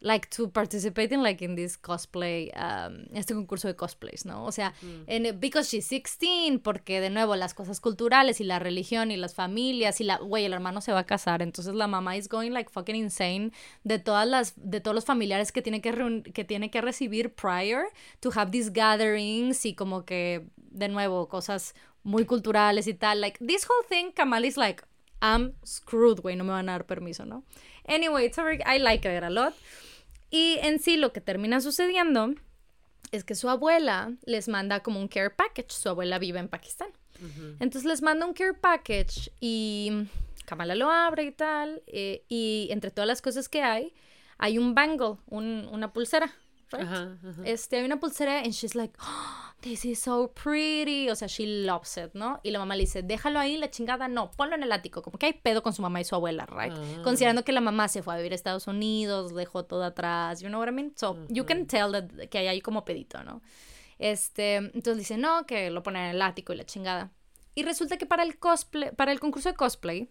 like to participate in like in this cosplay um, este concurso de cosplays no o sea mm. en, because she's 16 porque de nuevo las cosas culturales y la religión y las familias y la güey el hermano se va a casar entonces la mamá is going like fucking insane de todas las de todos los familiares que tiene que que tiene que recibir prior to have these gatherings y como que de nuevo cosas muy culturales y tal. Like, this whole thing, Kamal is like, I'm screwed, güey, no me van a dar permiso, ¿no? Anyway, it's very, I like it a lot. Y en sí lo que termina sucediendo es que su abuela les manda como un care package. Su abuela vive en Pakistán. Entonces les manda un care package y Kamala lo abre y tal. Eh, y entre todas las cosas que hay, hay un bangle, un, una pulsera right? Este, hay una pulsera and she's like, oh, this is so pretty. O sea, she loves it, ¿no? Y la mamá le dice, déjalo ahí, la chingada, no, ponlo en el ático. Como que hay pedo con su mamá y su abuela, right? Ah. Considerando que la mamá se fue a vivir a Estados Unidos, dejó todo atrás, you know what I mean? So, you can tell that, que hay ahí como pedito, ¿no? Este, entonces dice, no, que lo ponen en el ático y la chingada. Y resulta que para el cosplay, para el concurso de cosplay,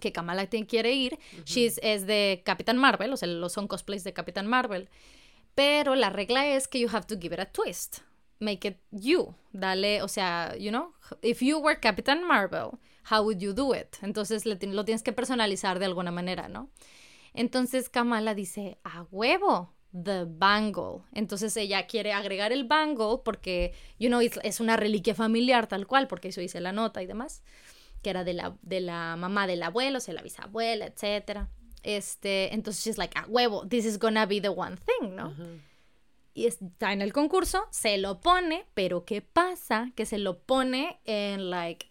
que Kamala quiere ir, she's, es de Capitán Marvel, o sea, son cosplays de Capitán Marvel. Pero la regla es que you have to give it a twist. Make it you. Dale, o sea, you know, if you were Captain Marvel, how would you do it? Entonces lo tienes que personalizar de alguna manera, ¿no? Entonces Kamala dice, a huevo, the bangle. Entonces ella quiere agregar el bangle porque, you know, es una reliquia familiar tal cual, porque eso dice la nota y demás, que era de la, de la mamá del abuelo, o sea, la bisabuela, etcétera. Este, entonces she's like, a huevo, this is gonna be the one thing, ¿no? Y está en el concurso, se lo pone, pero ¿qué pasa? Que se lo pone en like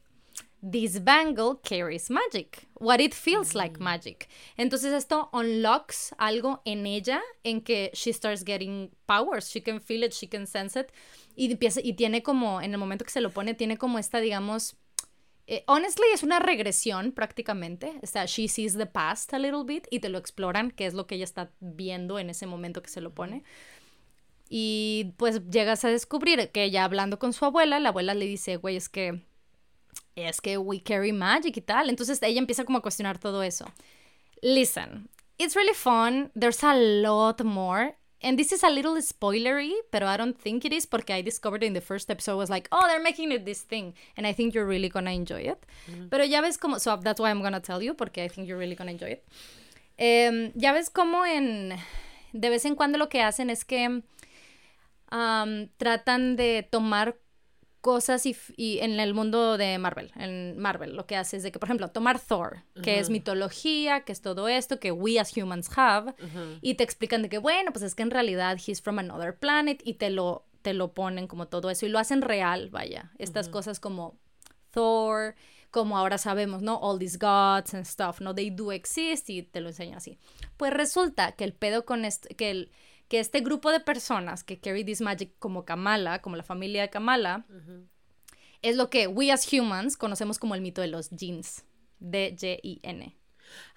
this bangle carries magic, what it feels like magic. Entonces esto unlocks algo en ella en que she starts getting powers, she can feel it, she can sense it y empieza y tiene como en el momento que se lo pone tiene como esta digamos eh, honestly, es una regresión prácticamente. O sea, she sees the past a little bit y te lo exploran, qué es lo que ella está viendo en ese momento que se lo pone. Y pues llegas a descubrir que ella hablando con su abuela, la abuela le dice, güey, es que es que we carry magic y tal. Entonces ella empieza como a cuestionar todo eso. Listen, it's really fun. There's a lot more. And this is a little spoilery, pero I don't think it is porque I discovered in the first episode was like, oh, they're making it this thing. And I think you're really gonna enjoy it. Pero ya ves como, so that's why I'm gonna tell you porque I think you're really gonna enjoy it. Um, ya ves como en, de vez en cuando lo que hacen es que um, tratan de tomar cosas y, en el mundo de Marvel, en Marvel, lo que hace es de que, por ejemplo, tomar Thor, que es mitología, que es todo esto, que we as humans have, y te explican de que, bueno, pues es que en realidad he's from another planet y te lo, te lo ponen como todo eso y lo hacen real, vaya, estas cosas como Thor, como ahora sabemos, ¿no? All these gods and stuff, ¿no? They do exist y te lo enseñan así. Pues resulta que el pedo con esto, que el que este grupo de personas que carry this magic como Kamala, como la familia de Kamala, es lo que we as humans conocemos como el mito de los jeans. D-J-I-N.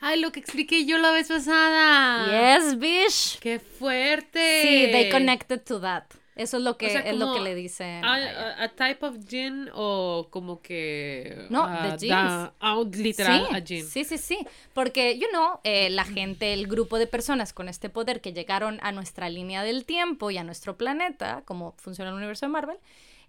Ay, lo que expliqué yo la vez pasada. Yes, bish. Qué fuerte. Sí, they connected to that. Eso es lo que, es lo que le dicen. A, type of gin o como que. No, uh, the jeans. literal, a gin. Sí, sí, sí. Porque, you know, eh, la gente, el grupo de personas con este poder que llegaron a nuestra línea del tiempo y a nuestro planeta, como funciona el universo de Marvel,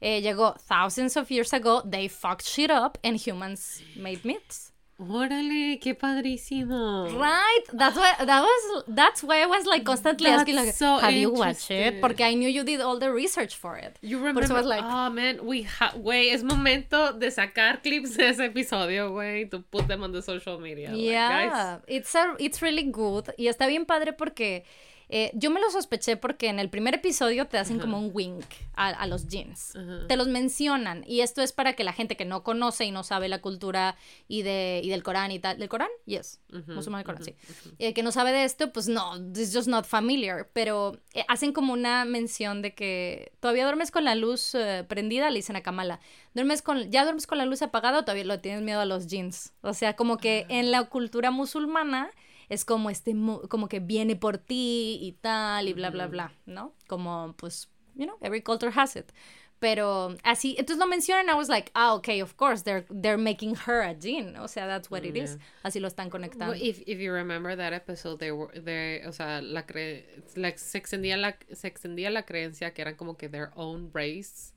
eh, llegó thousands of years ago, they fucked shit up and humans made myths. Órale, qué padrísimo. Right, that's why that was that's why I was like constantly asking like, have you watched it? Porque I knew you did all the research for it. You remember? Por like, oh man, we ha güey, es momento de sacar clips de ese episodio, güey, to put them on the social media. Yeah, like, it's a, it's really good y está bien padre porque eh, yo me lo sospeché porque en el primer episodio te hacen como un wink a, los jeans. Te los mencionan. Y esto es para que la gente que no conoce y no sabe la cultura y, de, y del Corán y tal. ¿Del Corán? Yes. Musulmán del Corán, sí. Eh, que no sabe de esto, pues no, it's just not familiar. Pero eh, hacen como una mención de que todavía duermes con la luz prendida, le dicen a Kamala. ¿Duermes con, ¿Ya duermes con la luz apagada o todavía lo tienes miedo a los jeans? O sea, como que ah. en la cultura musulmana es como este, como que viene por ti y tal y bla, bla, bla, ¿no? Como, pues, you know, every culture has it. Pero así, entonces lo mencionan, I was like, ah, okay, of course, they're, they're making her a Jean. O sea, that's what it is. Así lo están conectando. if, if you remember that episode, they were, they, o sea, la cre se, extendía la, se extendía la creencia que eran como que their own race.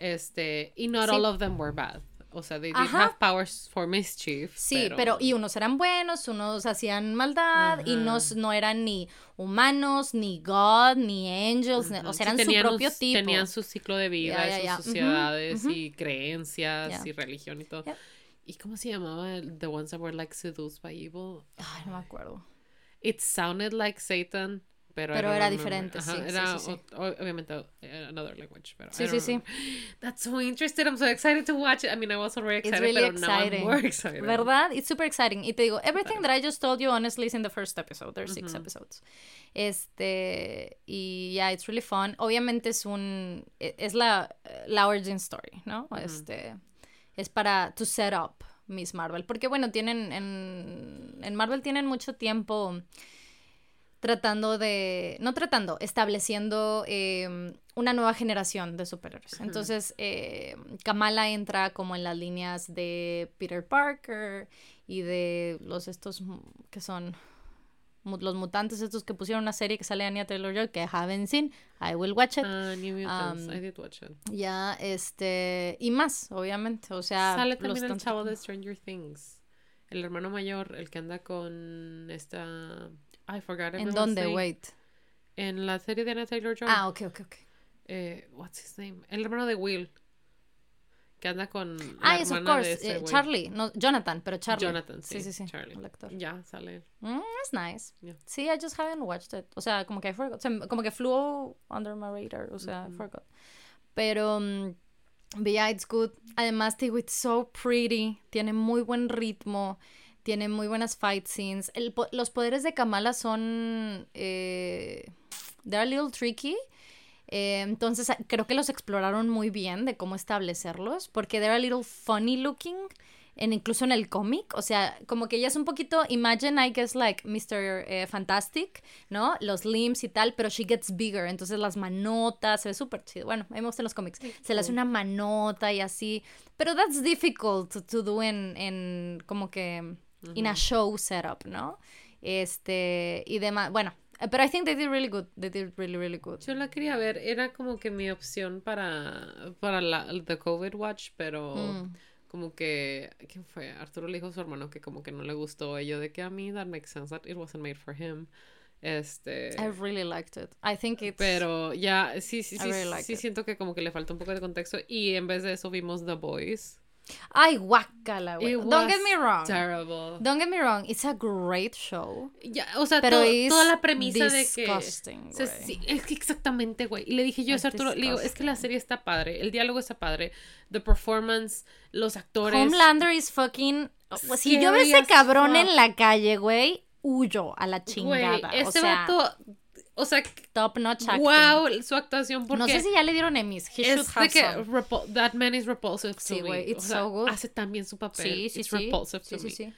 Este, y not all of them were bad. O sea, they did have powers for mischief. Sí, pero... y unos eran buenos, unos hacían maldad y no, no eran ni humanos, ni God, ni angels, o sea, eran su propio tipo. Tenían su ciclo de vida, y sus sociedades y creencias y religión y todo. ¿Y cómo se llamaba? The ones that were like seduced by evil. Ay, no me acuerdo. It sounded like Satan pero, pero era diferente, sí, era sí, sí, obviamente another language, pero sí, sí, sí. That's so interesting. I'm so excited to watch it. I mean, I was already excited, really pero exciting. now I'm more excited. ¿Verdad? It's super exciting. Y te digo, everything that I just told you honestly is in the first episode. There's six episodes. Este, y yeah, it's really fun. Obviamente es un, e, es la, la origin story, ¿no? Este, es para to set up Miss Marvel. Porque bueno, tienen, en, en Marvel tienen mucho tiempo tratando de, no tratando, estableciendo eh, una nueva generación de superhéroes. Entonces, eh, Kamala entra como en las líneas de Peter Parker y de los estos que son los mutantes estos que pusieron una serie que sale Anya Taylor-Joy que haven't seen, I will watch it. Ah, New Mutants, I did watch it. Ya, este, y más, obviamente, o sea... Sale también el chavo de Stranger Things, el hermano mayor, el que anda con esta... I forgot ¿En dónde? Wait. En la serie de Anna Taylor Joy. Ah, ok, ok, ok. Eh, what's his name? El hermano de Will. Que anda con. Ah, yes, of course. Eh, Charlie. No, Jonathan, pero Charlie. Jonathan, sí. Sí, sí, sí. Charlie. El actor. Ya, sale. Mm, that's nice. Sí, I just haven't watched it. O sea, como que I forgot. O sea, como que flew under my radar. O sea, I forgot. Pero. Um, yeah, it's good. Además, digo, it's so pretty. Tiene muy buen ritmo. Tiene muy buenas fight scenes. El, los poderes de Kamala son. Eh, they're a little tricky. Eh, entonces creo que los exploraron muy bien de cómo establecerlos. Porque they're a little funny looking. En, incluso en el cómic, o sea, como que ella es un poquito, imagine, I guess, like Mr. Eh, Fantastic, ¿no? Los limbs y tal, pero she gets bigger, entonces las manotas, se ve súper chido. Bueno, a mí me gustan los cómics. Se le hace una manota y así, pero that's difficult to, do en, en como que in a show setup, ¿no? Este, y demás, bueno, pero I think they did really good. They did really, really good. Yo la quería ver. Era como que mi opción para, para la, The COVID Watch, pero mm. como que... ¿Quién fue? Arturo le dijo a su hermano que como que no le gustó. Yo de que a mí that makes sense. That it wasn't made for him. Este... I really liked it. I think it's... Pero ya, sí, sí, sí. sí siento que como que le falta un poco de contexto. Y en vez de eso vimos The Boys. Ay, guácala, güey. Don't get me wrong. Terrible. Don't get me wrong. It's a great show. Ya, o sea, pero toda la premisa de que. sí, es que exactamente, güey. Y le dije yo a Arturo, le digo, es que la serie está padre, el diálogo está padre, the performance, los actores. Homelander is fucking. Si yo veo ese cabrón en la calle, güey, huyo a la chingada. Güey, ese o sea, vato o sea, top notch acting. Wow, su actuación porque No sé si ya le dieron Emmys. He es should have de que that man is repulsive sí, to me. It's o sea, so good. Hace también su papel. Sí, sí, It's sí. repulsive sí, to sí, me. Sí.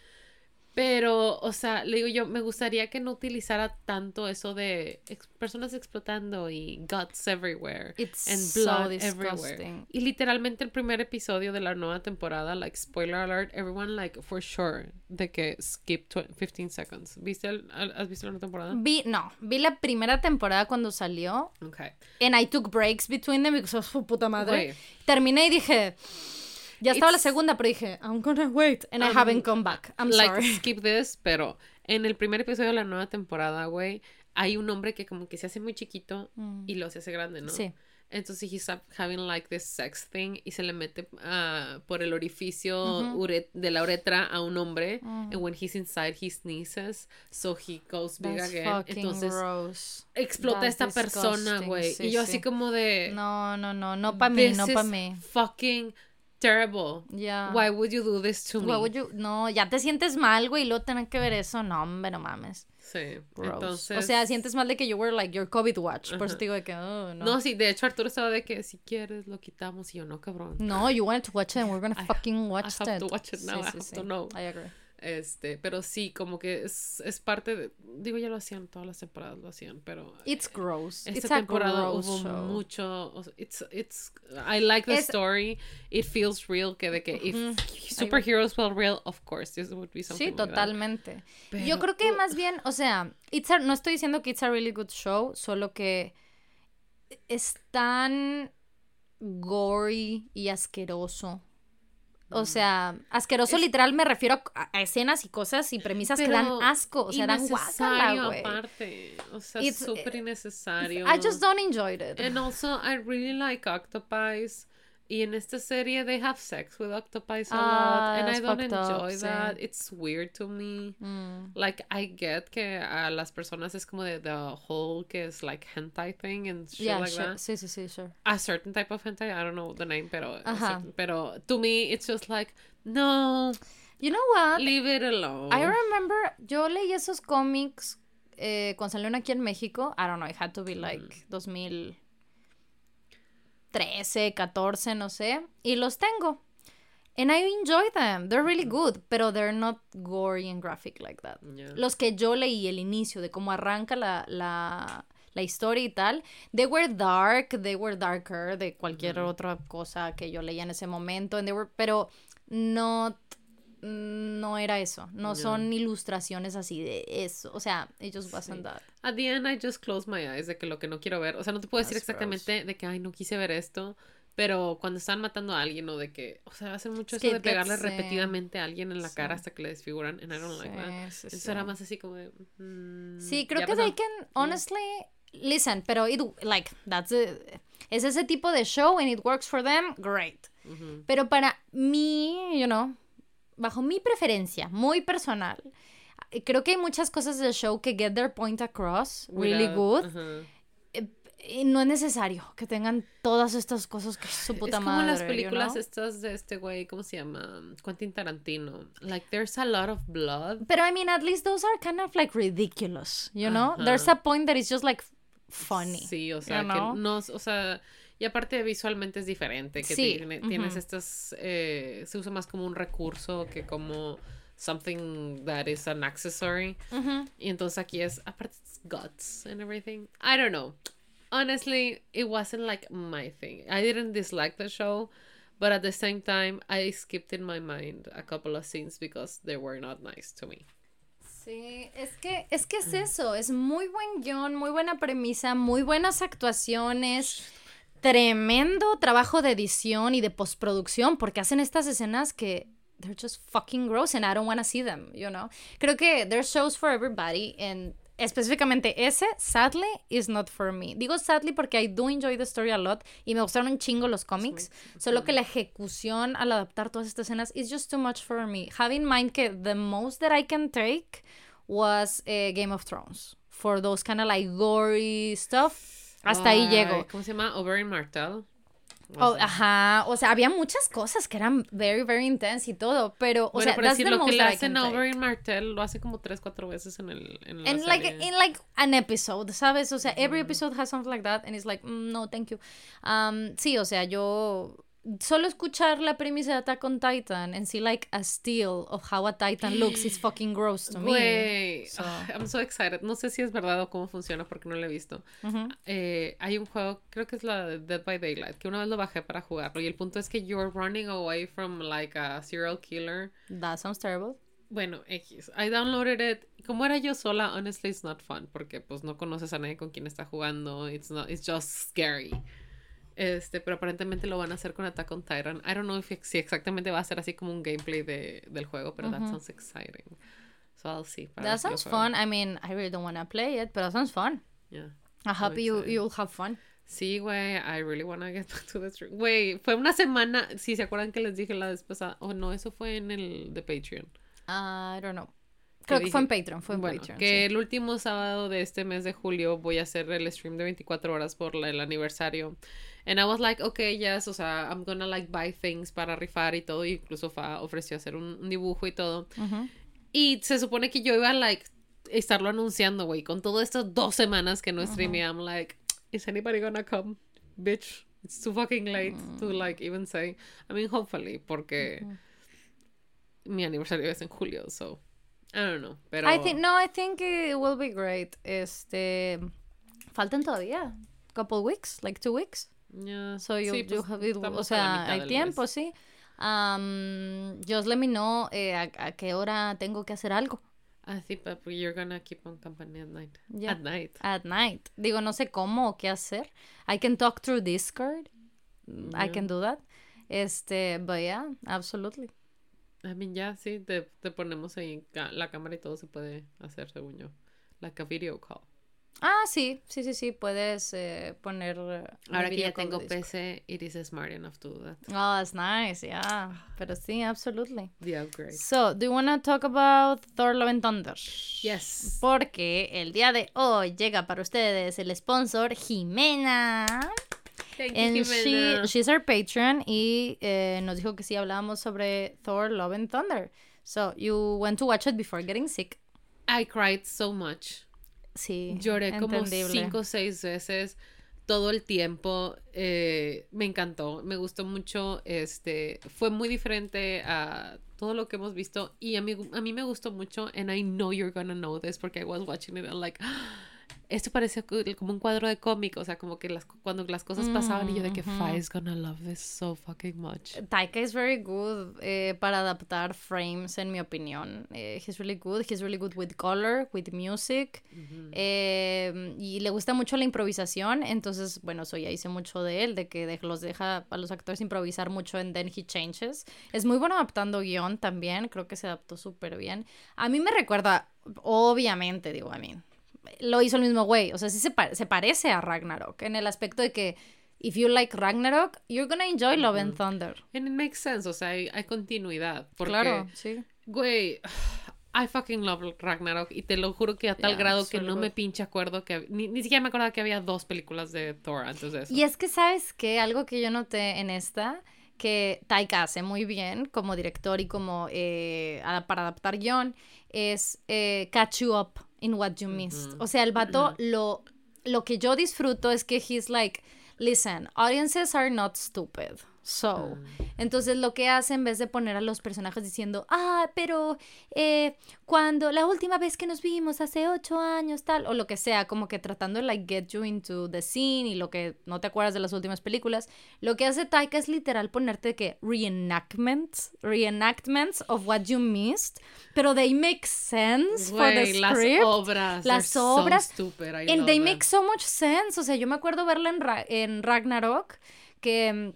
Pero, o sea, le digo yo, me gustaría que no utilizara tanto eso de ex personas explotando y guts everywhere. It's and blood so everywhere. Y literalmente el primer episodio de la nueva temporada, like, spoiler alert, everyone, like, for sure, de que skip 15 seconds. ¿Viste el, ¿Has visto la temporada? Vi, no, vi la primera temporada cuando salió. Okay. And I took breaks between them because, oh, puta madre. Terminé y dije... Ya estaba la segunda, pero dije, I'm gonna wait. And I haven't come back. I'm like, sorry. skip this, pero en el primer episodio de la nueva temporada, güey, hay un hombre que como que se hace muy chiquito mm. y lo se hace grande, ¿no? Sí. Entonces he's having like this sex thing y se le mete uh, por el orificio de la uretra a un hombre. Mm. And when he's inside, he sneezes. So he goes big That's again. Entonces gross. explota That's esta persona, güey. Sí, y yo sí. así como de. No, no, no. No para mí, no para mí. Fucking terrible. Yeah. Why would you do this to me? Why would you... No, ya te sientes mal, güey, y luego tener que ver eso. No, hombre, no mames. Sí. Gross. Entonces... O sea, sientes mal de que you were like your COVID watch. Por eso te digo de que, oh, no. No, sí, de hecho Arturo estaba de que si quieres lo quitamos y yo no, cabrón. No, you wanted to watch it and we're gonna I, fucking watch I have it. to watch it now. Sí, I sí, have sí. to know. I agree. Este, pero sí, como que es, es parte de, digo, ya lo hacían, todas las temporadas lo hacían, pero It's gross. esta it's temporada a gross hubo show. mucho, o sea, it's, it's, I like the Es- story, it feels real, que de que if superheroes felt real, of course, this would be something Sí, totalmente. Pero, Yo creo que uh, más bien, o sea, it's a- no estoy diciendo que it's a really good show, solo que es tan gory y asqueroso. O sea, asqueroso literal me refiero a, a escenas y cosas y premisas que dan asco, o sea, dan guacala, güey. aparte, o sea, súper innecesario. I just don't enjoy it. And also, I really like octopies. Y en esta serie they have sex with octopi a lot and I don't enjoy that. It's weird to me. Mm. Like I get que a las personas es como de the whole que es like hentai thing and shit yeah, like sure. that. Sí, sí, sí, sure. A certain type of hentai, I don't know the name, pero certain, pero to me it's just like no. You know what? Leave it alone. I remember yo leí esos cómics eh, cuando salieron aquí en México. I don't know, it had to be like mm. 2000 13, 14, no sé, y los tengo. And I enjoy them. They're really good, pero they're not gory and graphic like that. Los que yo leí el inicio de cómo arranca la, la, la, historia y tal, they were dark, they were darker de cualquier otra cosa que yo leía en ese momento, and they were, pero no no era eso. No son ilustraciones así de eso. O sea, ellos wasn't that. At the end, I just close my eyes de que lo que no quiero ver. O sea, no te puedo decir exactamente de que, ay, no quise ver esto. Pero cuando están matando a alguien o de que, o sea, hacen mucho eso de pegarle repetidamente a alguien en la cara hasta que le desfiguran. And I don't like that. Eso era más así como de. Mm, sí, creo que they can, honestly, listen, pero it, like, that's es ese tipo de show and it works for them, great. Pero para mí, you know, bajo mi preferencia, muy personal, creo que hay muchas cosas del show que get their point across really good. Eh, y no es necesario que tengan todas estas cosas que su puta es como las películas estas de este güey, ¿cómo se llama? Quentin Tarantino. Like there's a lot of blood. Pero I mean, at least those are kind of like ridiculous, you know? There's a point that is just like funny. Sí, o sea, que no, o sea, y aparte visualmente es diferente, que tienes estas, eh, se usa más como un recurso que como something that is an accessory. Y entonces aquí es, aparte es guts and everything. I don't know. Honestly, it wasn't like my thing. I didn't dislike the show, but at the same time, I skipped in my mind a couple of scenes because they were not nice to me. Sí, es que, es que es eso, es muy buen guion, muy buena premisa, muy buenas actuaciones tremendo trabajo de edición y de postproducción porque hacen estas escenas que they're just fucking gross and I don't want to see them, you know. Creo que there's shows for everybody and específicamente ese, sadly, is not for me. Digo sadly porque I do enjoy the story a lot y me gustaron un chingo los cómics, solo que la ejecución al adaptar todas estas escenas is just too much for me. Have in mind que the most that I can take was uh, Game of Thrones for those kind of like gory stuff. Hasta ahí llego. ¿Cómo se llama? Oberyn Martell. Oh, ajá, o sea, había muchas cosas que eran very, very intense y todo, pero, o sea, pero that's lo que le hacen a Oberyn Martell lo hace como tres, cuatro veces en el en la serie. like in like an episode, ¿sabes? O sea, every episode has something like that and it's like, mm, no, thank you. Um, sí, o sea, yo solo escuchar la premisa de Attack on Titan and see like a still of how a Titan looks is fucking gross to me. So. I'm so excited. No sé si es verdad o cómo funciona porque no lo he visto. eh, hay un juego, creo que es la de Dead by Daylight, que una vez lo bajé para jugarlo y el punto es que you're running away from like a serial killer. That sounds terrible. Bueno, X. I downloaded it. Como era yo sola, honestly it's not fun porque pues no conoces a nadie con quien está jugando. It's not, it's just scary. Este, pero aparentemente lo van a hacer con Attack on Titan. I don't know if, si exactamente va a ser así como un gameplay de, del juego, pero that sounds exciting. So I'll see. That sounds fun. I mean, I really don't want to play it, but that sounds fun. Yeah. I hope you, you'll have fun. Sí, güey, I really want to get back to the stream. Güey, fue una semana, si se acuerdan que les dije la vez pasada, o oh, no, eso fue en el de Patreon. Uh, I don't know. Creo que, fue en Patreon, fue en bueno, Patreon. Que el último sábado de este mes de julio voy a hacer el stream de 24 horas por el aniversario. And I was like, okay, yes, o sea, I'm gonna like buy things para rifar y todo. Y incluso Fa ofreció hacer un, dibujo y todo. Y se supone que yo iba a like estarlo anunciando, güey. Con todo esto dos semanas que no streamé, I'm like, is anybody gonna come? Bitch, it's too fucking late to mm. like even say. I mean, hopefully, porque mi aniversario es en julio, so I don't know. Pero... I think, no, I think it will be great. Este, faltan todavía couple weeks, like two weeks. Yeah. So you, sí, pues, have it, o sea, hay tiempo, sí. Um, just let me know eh, a, a, qué hora tengo que hacer algo. I think that you're gonna keep on company at night. Yeah. At night. At night. Digo, no sé cómo o qué hacer. I can talk through Discord. Yeah. I can do that. Este, but yeah, absolutely. I mean, ya, sí, te, te ponemos ahí la cámara y todo se puede hacer, según yo. Like a video call. Ah, sí, sí, sí, sí, puedes eh, poner... Ahora que ya tengo PC, it is smart enough to do that. Oh, that's nice, yeah. Pero sí, absolutely. The upgrade. So, do you want to talk about Thor Love and Thunder? Yes. Porque el día de hoy llega para ustedes el sponsor Jimena. Thank And you, she, Jimena. she's our patron y eh, nos dijo que sí hablábamos sobre Thor Love and Thunder. So, you went to watch it before getting sick. I cried so much. Sí. Lloré como cinco o seis veces todo el tiempo. eh, me encantó, me gustó mucho. Este fue muy diferente a todo lo que hemos visto y a mí, a mí me gustó mucho. And I know you're gonna know this porque I was watching it and like esto parece co- como un cuadro de cómic, o sea, como que las, cuando las cosas pasaban y yo de que Fi is gonna love this so fucking much. Taika is very good eh, para adaptar frames, en mi opinión. Eh, he's really good. He's really good with color, with music. Eh, y le gusta mucho la improvisación. Entonces, bueno, eso ya hice mucho de él, de que de- los deja a los actores improvisar mucho and then he changes. Es muy bueno adaptando guion también. Creo que se adaptó súper bien. A mí me recuerda, obviamente, digo, a mí. Lo hizo el mismo güey. O sea, sí se, pa- se parece a Ragnarok en el aspecto de que. If you like Ragnarok, you're gonna enjoy Love and Thunder. And it makes sense, o sea, hay, hay continuidad. Porque, Claro, sí. Güey, I fucking love Ragnarok y te lo juro que a tal Yeah, grado que no me pinche acuerdo que ni, ni siquiera me acordaba que había dos películas de Thor antes de eso. Y es que, ¿sabes qué? Algo que yo noté en esta, que Taika hace muy bien como director y como eh, para adaptar guion, es eh, catch you up in what you missed. O sea, el vato, lo, lo que yo disfruto es que he's like, listen, audiences are not stupid. So, entonces lo que hace en vez de poner a los personajes diciendo, ah, pero eh, cuando la última vez que nos vimos hace ocho años, tal, o lo que sea, como que tratando de like get you into the scene y lo que no te acuerdas de las últimas películas, lo que hace Taika es literal ponerte que reenactments, reenactments of what you missed, pero they make sense for the Güey, las script. obras. Las they're so obras. stupid, And they make so much sense. O sea, yo me acuerdo verla en, Ra- en Ragnarok, que mm,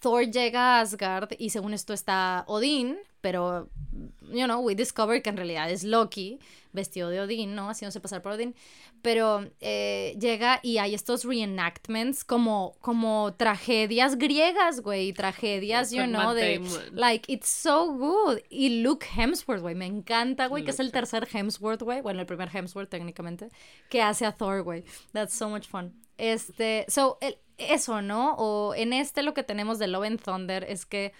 Thor llega a Asgard y según esto está Odín, pero, you know, we discover que en realidad es Loki, vestido de Odín, ¿no? Haciéndose pasar por Odín. Pero eh, llega y hay estos reenactments como, como tragedias griegas, güey, tragedias, you Con know, Matt de... Damon. Like, it's so good. Y Luke Hemsworth, güey, me encanta, güey, que es el tercer Hemsworth, güey. Bueno, el primer Hemsworth técnicamente, que hace a Thor, güey. That's so much fun. Este, so, el- eso, ¿no? O en este lo que tenemos de Love and Thunder es que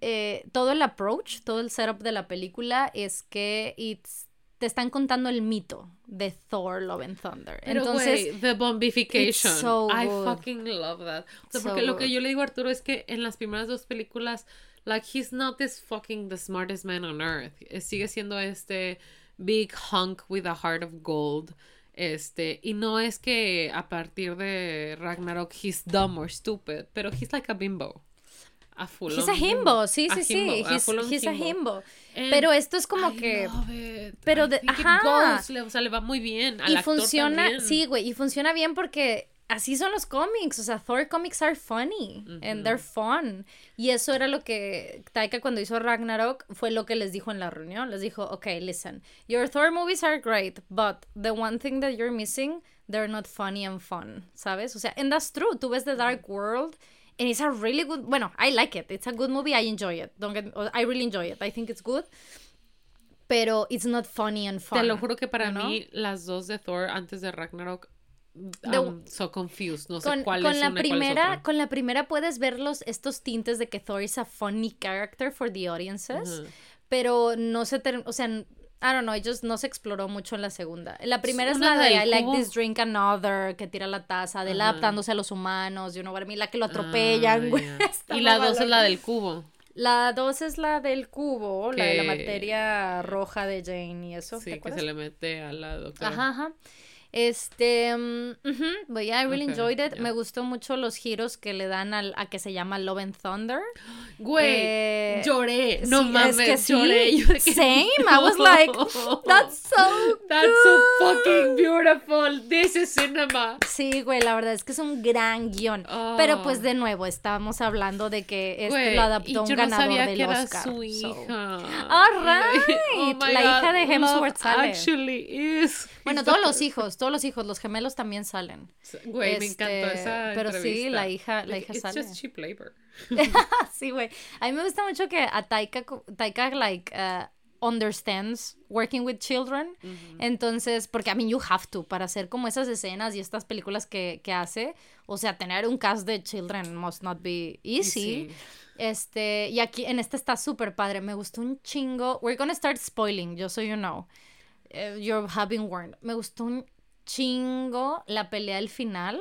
eh, todo el approach, todo el setup de la película es que it's, te están contando el mito de Thor, Love and Thunder. Pero, Entonces, güey, the bombification. it's so I good. fucking love that. O sea, So porque lo que good. yo le digo a Arturo es que en las primeras dos películas, like, he's not this fucking the smartest man on earth. Eh, Sigue siendo este big hunk with a heart of gold. Este, y no es que a partir de Ragnarok he's dumb or stupid, pero he's like a bimbo. A full he's on a himbo, sí, A sí, sí. He's, he's a himbo. And Pero esto es como I que... love it. pero de- ajá. goes, le- o sea, le va muy bien. Al y actor funciona, también. sí, güey, y funciona bien porque así son los cómics, o sea, Thor comics are funny and they're fun. Y eso era lo que Taika cuando hizo Ragnarok fue lo que les dijo en la reunión, les dijo, okay, listen, your Thor movies are great, but the one thing that you're missing, they're not funny and fun, ¿sabes? O sea, and that's true, tú ves The Dark World and it's a really good, bueno, I like it, it's a good movie, I enjoy it, don't get, I really enjoy it, I think it's good. Pero it's not funny and fun. Te lo juro que para mí, las dos de Thor antes de Ragnarok, I'm so confused. No sé cuál con es la una y cuál es primera otra. con la primera puedes ver los estos tintes de que Thor is a funny character for the audiences pero no se o sea I don't know, just no se exploró mucho en la segunda. La primera es la de I like this drink another, que tira la taza, de él adaptándose a los humanos, you know what I mean, la que lo atropellan, Ah, güey. Y la dos es la del cubo. La dos es la del cubo, la de la materia roja de Jane y eso, ¿te Sí, que se le mete a la doctora. Ajá, ajá. Este, mm, ujú, but yeah, I really Ok, enjoyed it. ya. Me gustó mucho los giros que le dan al, a que se llama Love and Thunder. Güey, Eh, lloré. No sí, mames, es que sí, lloré. Yo same. I was like, that's so That's so good. fucking beautiful. This is cinema. Sí, güey, la verdad es que es un gran guion. Pero pues de nuevo, estábamos hablando de que este Güey, lo adaptó un no ganador sabía del que era Oscar. su so- hija. All right. Oh La hija de God, Hemsworth Love sale. Actually is. Bueno, todos los hijos, todos los hijos, los gemelos también salen. Güey, me encantó Este, esa Pero sí, entrevista. la hija, la hija It's sale. just cheap labor. sí, güey. A mí me gusta mucho que a Taika, Taika like, uh, understands working with children. Entonces, porque a mí you have to, para hacer como esas escenas y estas películas que, que hace, o sea, tener un cast de children must not be easy. Sí. Este, y aquí en este está súper padre, me gustó un chingo. We're gonna start spoiling, just so you know. Eh, you have been warned. Me gustó un chingo la pelea del final.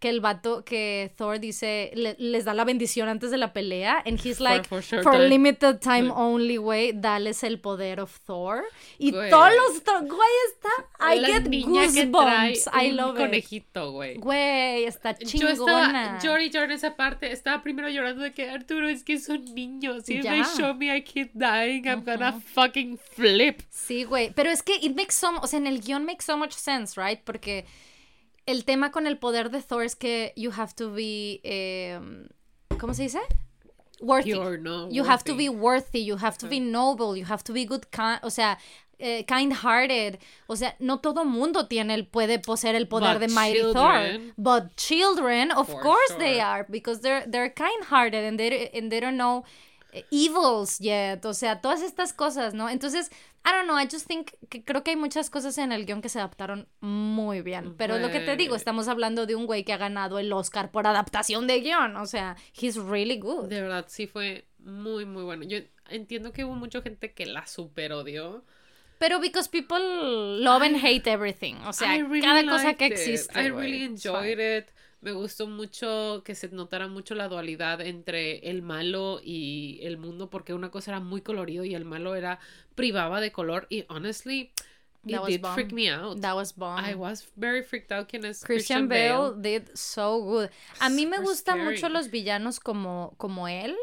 Que el vato, que Thor dice, le- les da la bendición antes de la pelea. And he's like, for for time." limited time only, güey, dales el poder of Thor. Y Güey. todos los, güey, está, I La get goosebumps. I love it. conejito, güey. Güey, está Yo chingona. estaba, lloré y lloré en esa parte. Estaba primero llorando de que Arturo es que es un niño. Si Ya. they show me a kid dying, I'm gonna fucking flip. Sí, güey, pero es que it makes so, o sea, en el guion makes so much sense, right? Porque el tema con el poder de Thor es que you have to be, eh, ¿cómo se dice? Worthy. You're no you have to be worthy, you have to be noble, you have to be good, ki- o sea, eh, kind-hearted. O sea, no todo mundo tiene el, puede poseer el poder But de Mighty children- Thor. But children, of course they are, because they're, they're kind-hearted and they, and they don't know evils yet. O sea, todas estas cosas, ¿no? Entonces, I don't know, I just think que creo que hay muchas cosas en el guion que se adaptaron muy bien. Pero es lo que te digo, estamos hablando de un güey que ha ganado el Oscar por adaptación de guion. O sea, he's really good. De verdad, sí fue muy, muy bueno. Yo entiendo que hubo mucha gente que la super odió. Pero because people love and hate everything. O sea, I really cada cosa que existe. I really enjoyed it. Me gustó mucho que se notara mucho la dualidad entre el malo y el mundo, porque una cosa era muy colorido y el malo era privaba de color. Y honestly, it was did bomb. freak me out. That was bomb. I was very freaked out. ¿Quién es Christian Bale, did so good. A mí me gustan mucho los villanos como, como él,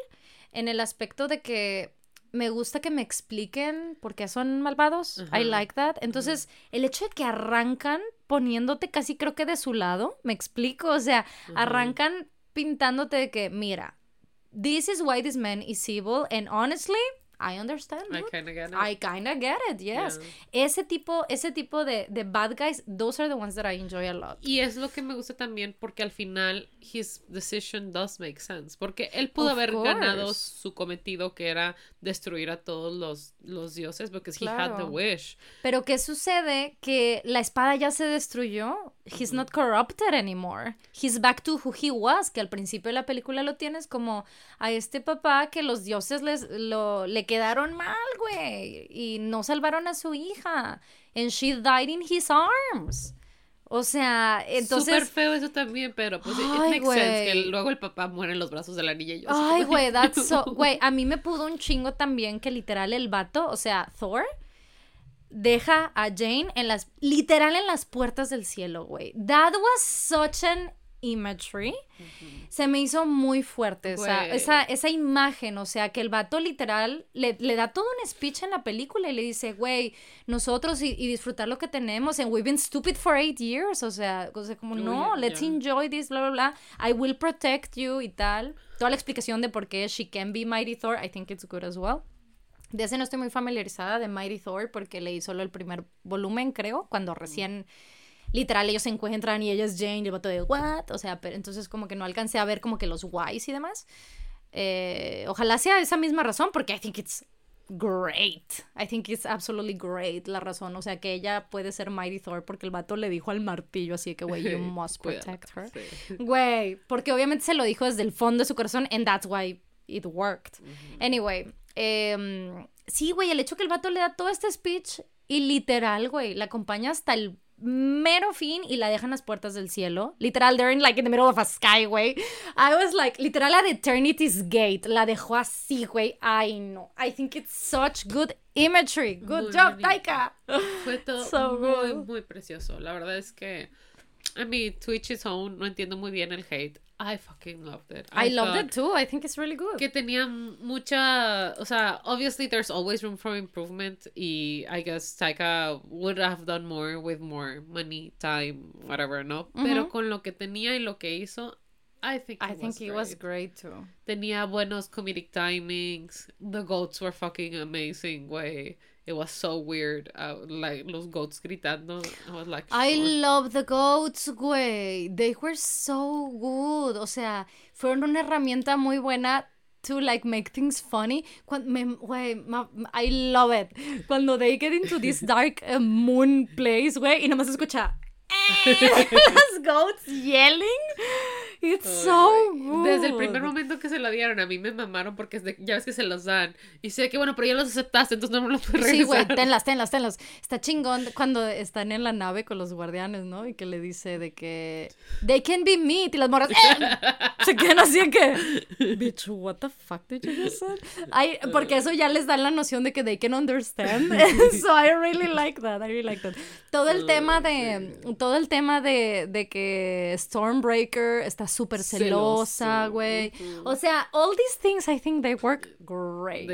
en el aspecto de que me gusta que me expliquen por qué son malvados. I like that. Entonces, el hecho de que arrancan poniéndote casi creo que de su lado, me explico, o sea, arrancan pintándote de que, mira, this is why this man is evil and honestly, I understand. I dude. kinda get it. I kinda get it, yes. Yeah. Ese tipo, ese tipo de, de bad guys, those are the ones that I enjoy a lot. Y es lo que me gusta también porque al final his decision does make sense. Porque él pudo Of haber ganado course. su cometido que era destruir a todos los, los dioses because he had the Claro. wish. Pero ¿qué sucede? Que la espada ya se destruyó. He's not corrupted anymore. He's back to who he was. Que al principio de la película lo tienes como a este papá que los dioses les, lo, le quedaron mal, güey. Y no salvaron a su hija. And she died in his arms. O sea, entonces... Súper feo eso también, pero pues it- it Ay, makes sense que luego el papá muere en los brazos de la niña y yo Ay, güey, that's so. Güey, a mí me pudo un chingo también que literal el vato, o sea, Thor, deja a Jane en las. Literal en las puertas del cielo, güey. That was such an imagery. Se me hizo muy fuerte esa, Güey. esa, esa imagen, o sea, que el vato literal le, le da todo un speech en la película y le dice, güey, nosotros y, y disfrutar lo que tenemos, and we've been stupid for eight years, o sea, o sea como, no, let's enjoy this, bla, bla, bla, I will protect you y tal. Toda la explicación de por qué she can be Mighty Thor, I think it's good as well. De ese no estoy muy familiarizada de Mighty Thor porque leí solo el primer volumen, creo, cuando recién literal ellos se encuentran y ella es Jane y el vato de what, o sea, pero entonces como que no alcancé a ver como que los whys y demás. Eh, ojalá sea esa misma razón porque I think it's great. I think it's absolutely great la razón, o sea, que ella puede ser Mighty Thor porque el vato le dijo al martillo así que güey, you must protect her. Güey, porque obviamente se lo dijo desde el fondo de su corazón and that's why it worked. Anyway, em, sí, güey, el hecho que el vato le da todo este speech y literal, güey, la acompaña hasta el mero fin y la dejan las puertas del cielo. Literal, they're in like in the middle of a sky, güey. I was like, literal at Eternity's Gate. La dejó así, güey. Ay, no. I think it's such good imagery. Good Muy job, bonito. Taika. Fue todo So muy, good. muy precioso. La verdad es que I mean, Twitch is own, no entiendo muy bien el hate. I fucking loved it. I, loved thought it too. I think it's really good. Que tenía mucha, o sea, obviously there's always room for improvement y I guess Taika would have done more with more money, time, whatever, ¿no? Pero con lo que tenía y lo que hizo, I think I think it was great too. Tenía buenos comedic timings. The goats were fucking amazing, güey. It was so weird. Uh, like los goats gritando. I was like, I love the goats, güey. They were so good. O sea, fueron una herramienta muy buena to like make things funny. Cuando me, I love it. Cuando they get into this dark uh, moon place, güey, y nomás escucha las goats yelling. It's so good. Desde el primer momento que se lo dieron, a mí me mamaron porque ya ves que se los dan. Y sé que, bueno, pero ya los aceptaste, entonces no me los puedes regresar. Sí, güey, tenlas, tenlas, tenlas. Está chingón cuando están en la nave con los guardianes, ¿no? Y que le dice de que they can be meat y las morras ¡eh! se quedan así que bitch, what the fuck did you just say? Ay, porque eso ya les da la noción de que they can understand. so I really like that. I really like that. Todo el tema de todo el tema de, de que Stormbreaker está súper celosa, güey. O sea, all these things I think they work great.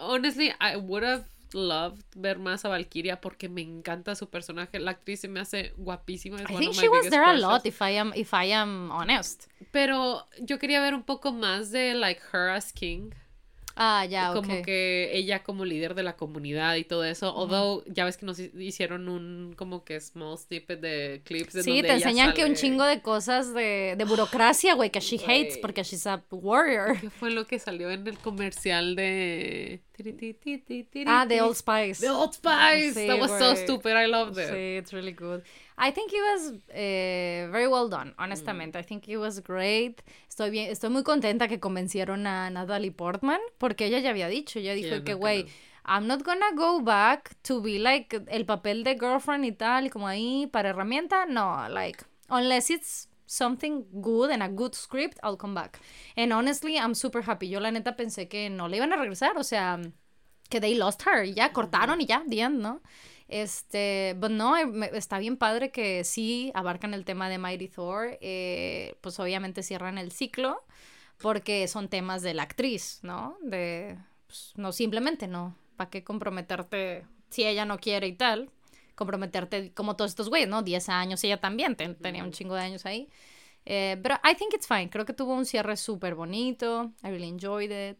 Honestly, I would have loved ver más a Valkyria porque me encanta su personaje. La actriz se me hace guapísima. I think she was there a lot, if I am, if I am honest. Pero yo quería ver un poco más de like her as king. Ah, ya, Como que ella como líder de la comunidad y todo eso. Although, ya ves que nos hicieron un como que small snippet de clips de Sí, te enseñan que un chingo de cosas de, de burocracia, güey, que she hates porque she's a warrior. ¿Qué fue lo que salió en el comercial de... Ah, The Old Spice. The Old Spice. That was so stupid. I loved it. Sí, it's really good. I think it was uh, very well done, honestamente. Mm. I think it was great. Estoy bien, estoy muy contenta que convencieron a Natalie Portman, porque ella ya había dicho, ella dijo que, güey, I'm not gonna go back to be like el papel de girlfriend y tal, y como ahí para herramienta, no, like, unless it's something good and a good script, I'll come back. And honestly, I'm super happy. Yo la neta pensé que no le iban a regresar, o sea, que they lost her, y ya cortaron y ya, the end, ¿no? Este, but no, eh, está bien padre que sí abarcan el tema de Mighty Thor, eh, pues obviamente cierran el ciclo, porque son temas de la actriz, ¿no? De, pues, no, simplemente no, ¿para qué comprometerte si ella no quiere y tal? Comprometerte como todos estos güeyes, ¿no? 10 años, ella también tenía un chingo de años ahí. Eh, pero I think it's fine, creo que tuvo un cierre súper bonito, I really enjoyed it.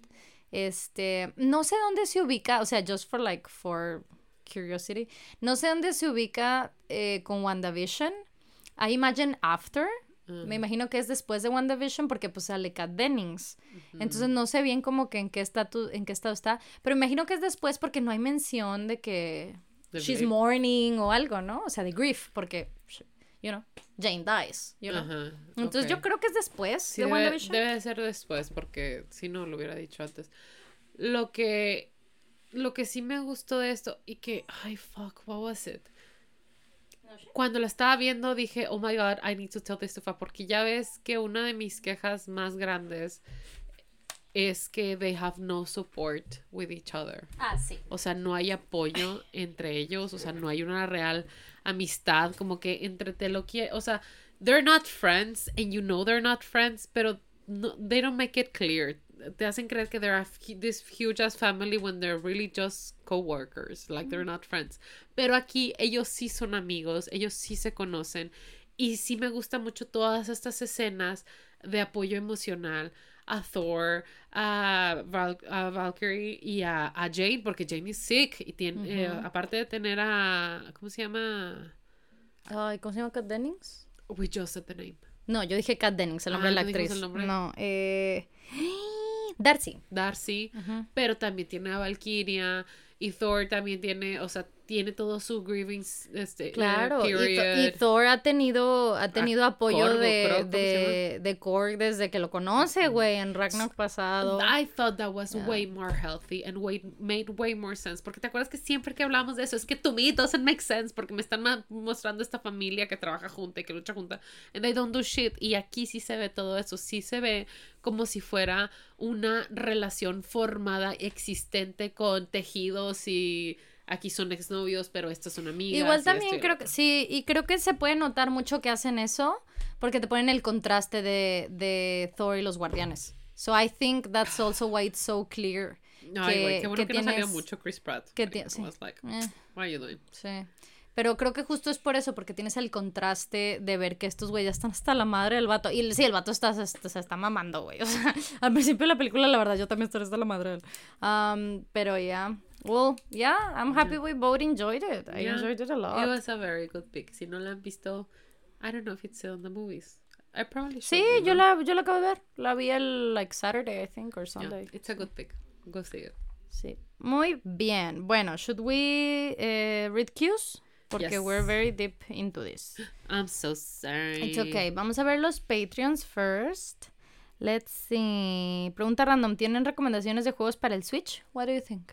Este, no sé dónde se ubica, o sea, just for like, for curiosity. No sé dónde se ubica eh, con WandaVision. I imagine after. Me mm. imagino que es después de WandaVision porque pues sale Kat Dennings. Entonces no sé bien como que en qué, estado, en qué estado está. Pero imagino que es después porque no hay mención de que she's mourning o algo, ¿no? O sea, de grief. Porque, you know, Jane dies, you know. Entonces yo creo que es después de debe, WandaVision. Debe ser después porque si no lo hubiera dicho antes. Lo que lo que sí me gustó de esto y que, ay, fuck, what was it? Cuando lo estaba viendo dije, oh my god, I need to tell this to Fa, porque ya ves que una de mis quejas más grandes es que they have no support with each other. Ah, sí. O sea, no hay apoyo entre ellos, o sea, no hay una real amistad, como que entre te lo quiere, o sea, they're not friends and you know they're not friends, pero no, they don't make it clear te hacen creer que they're this huge ass family when they're really just coworkers, like they're not friends. Pero aquí ellos sí son amigos, ellos sí se conocen y sí me gustan mucho todas estas escenas de apoyo emocional a Thor, a, Valkyrie y a, Jane, porque Jane is sick y tiene, eh, aparte de tener a, ¿cómo se llama? ¿Cómo se llama Kat Dennings? We just said the name. No, yo dije Kat Dennings, el nombre de la actriz. No, eh... Darcy. Darcy, pero también tiene a Valkyria y Thor también tiene, o sea, tiene todo su grieving este, claro y, Thor ha tenido ha tenido apoyo de, de, de Korg desde que lo conoce güey en Ragnarok pasado. I thought that was way more healthy and way, made way more sense porque te acuerdas que siempre que hablamos de eso es que to me it doesn't make sense porque me están mostrando esta familia que trabaja junta y que lucha junta and they don't do shit y aquí sí se ve todo eso sí se ve como si fuera una relación formada existente con tejidos y aquí son exnovios, pero estas son amigas. Igual también creo que sí, y creo que se puede notar mucho que hacen eso, porque te ponen el contraste de, de Thor y los guardianes. So I think that's also why it's so clear. No, que, qué bueno que, no salió mucho Chris Pratt. Que sí. like, eh. are you doing? Sí. Pero creo que justo es por eso, porque tienes el contraste de ver que estos güeyes están hasta la madre del vato. Y sí, el vato está, se, está mamando, güey. O sea, al principio de la película, la verdad, yo también estoy hasta la madre de él. Um, pero ya. Yeah. Well, yeah, I'm happy we both enjoyed it. I enjoyed it a lot. It was a very good pick. Si no la han visto, I don't know if it's still in the movies. I probably should. Sí, yo la, yo la acabo de ver. La vi el, like, Saturday, I think, or Sunday. Yeah, it's a good pick. Go see it. Sí. Muy bien. Bueno, should we uh, read cues? Porque yes. we're very deep into this. I'm so sorry. It's okay. Vamos a ver los Patreons first. Let's see. Pregunta random. ¿Tienen recomendaciones de juegos para el Switch? What do you think?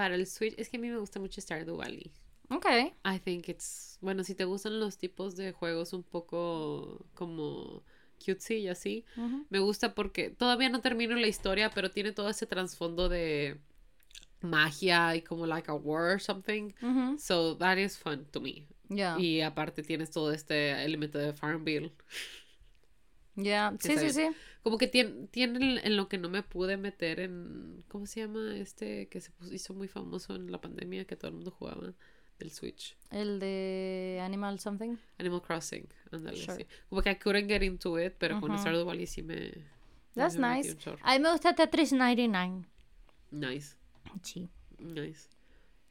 Para el Switch, es que a mí me gusta mucho Stardew Valley. Ok. I think it's. Bueno, si te gustan los tipos de juegos un poco como cutesy y así, me gusta porque todavía no termino la historia, pero tiene todo ese trasfondo de magia y como like a war or something. So that is fun to me. Yeah. Y aparte tienes todo este elemento de Farmville. Ya, sí, sí, sí. Como que tiene, tiene en lo que no me pude meter en. ¿Cómo se llama? Este que se hizo muy famoso en la pandemia que todo el mundo jugaba. Del Switch. El de Animal Something. Animal Crossing. Andale, Como que I couldn't get into it, pero con Stardew Valley sí me. That's nice. A mí me gusta Tetris 99. Nice. Sí. Nice.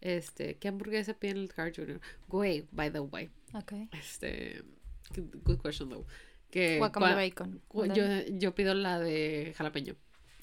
Este, ¿qué hamburguesa pide el Car Jr.? Güey, by the way. Ok. Este, good question though. Que Guacamole bacon. Yo, yo pido la de jalapeño.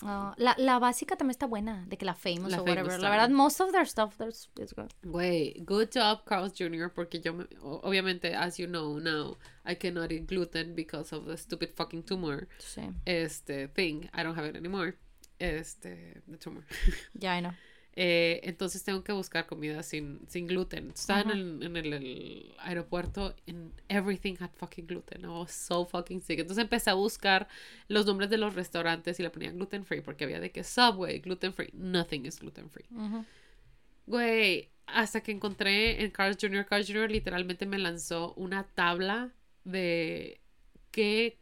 Oh, la, la básica también está buena, de que la famous o whatever. La verdad, most of their stuff is good. Güey, good job, Carl's Jr., porque yo, me, obviamente, as you know now, I cannot eat gluten because of the stupid fucking tumor. Sí. Este thing. I don't have it anymore. Este, the tumor. Yeah, I know. Eh, entonces tengo que buscar comida sin, sin gluten. Estaba en, el, en el, aeropuerto and everything had fucking gluten. I was so fucking sick. Entonces empecé a buscar los nombres de los restaurantes y le ponía gluten free porque había de que Subway, gluten free. Nothing is gluten free. Güey, hasta que encontré en Carl's Jr. Carl's Jr. literalmente me lanzó una tabla de qué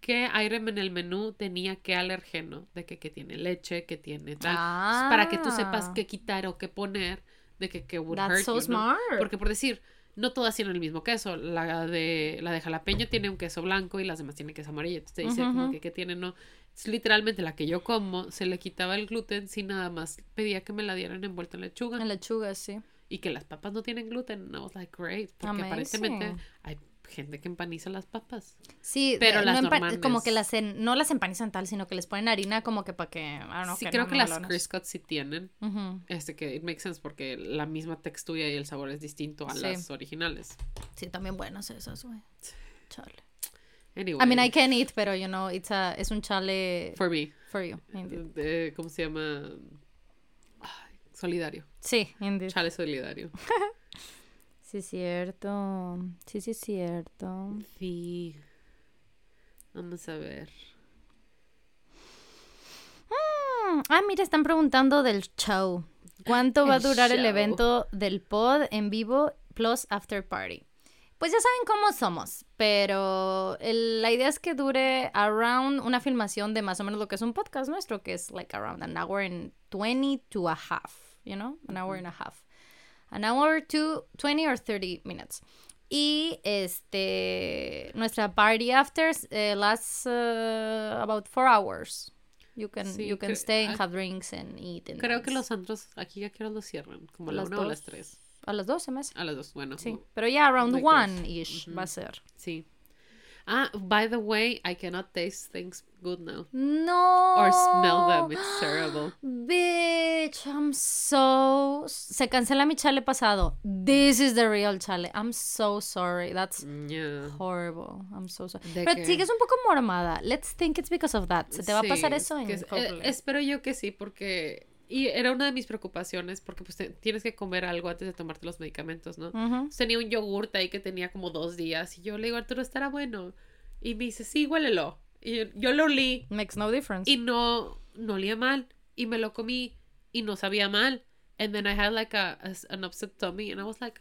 qué item en el menú tenía qué alergeno, de que, que tiene leche, que tiene tal, para que tú sepas qué quitar o qué poner, de que, que would hurt so smart. Porque por decir, no todas tienen el mismo queso, la de, la de jalapeño tiene un queso blanco y las demás tienen queso amarillo, entonces te dice como que, tiene, no, es literalmente la que yo como, se le quitaba el gluten sin nada más, pedía que me la dieran envuelta en lechuga. En lechuga, sí. Y que las papas no tienen gluten, I was like, great, porque aparentemente hay gente que empaniza las papas. Sí, pero las normales... como que las no las empanizan tal, sino que les ponen harina como que para que, Sí, creo que las Criscots sí tienen. Este que it makes sense porque la misma textura y el sabor es distinto a las originales. Sí, también buenas esas, güey. Chale. Anyway. I mean, I can eat, pero you know, it's a, es un chale for me. For you. ¿Cómo se llama? solidario. Sí, indeed. Chale solidario. Sí, cierto. Sí, sí, cierto. Sí. Vamos a ver. Mm, ah, mira, están preguntando del show. ¿Cuánto va a durar el evento del pod en vivo plus after party? Pues ya saben cómo somos, pero la idea es que dure around una filmación de más o menos lo que es un podcast nuestro, que es like around an hour and 20 to a half, you know, an hour and a half an hour to 20 or 30 minutes. Y este, nuestra party after uh, lasts uh, about four hours. You can, you can stay and have drinks and eat. And creo que los antros aquí ya quiero los cierran, como a las una o las tres. A las dos se me A las dos, bueno. Sí, pero ya around one-ish va a ser. Sí. Ah, by the way, I cannot taste things good now. No. Or smell them. It's terrible. Bitch, I'm so. Se cancela mi chale pasado. This is the real chale. I'm so sorry. That's yeah. horrible. I'm so sorry. Pero que... sigues un poco mormada. Let's think it's because of that. ¿Se te va a pasar eso? En eh, espero yo que sí, porque y era una de mis preocupaciones porque pues tienes que comer algo antes de tomarte los medicamentos, ¿no? Tenía un yogurt ahí que tenía como dos días y yo le digo, Arturo, estará bueno. Y me dice, sí, huélelo. Y yo, lo olí. Makes no difference. Y no, no olía mal. Y me lo comí y no sabía mal. And then I had like a, an upset tummy and I was like,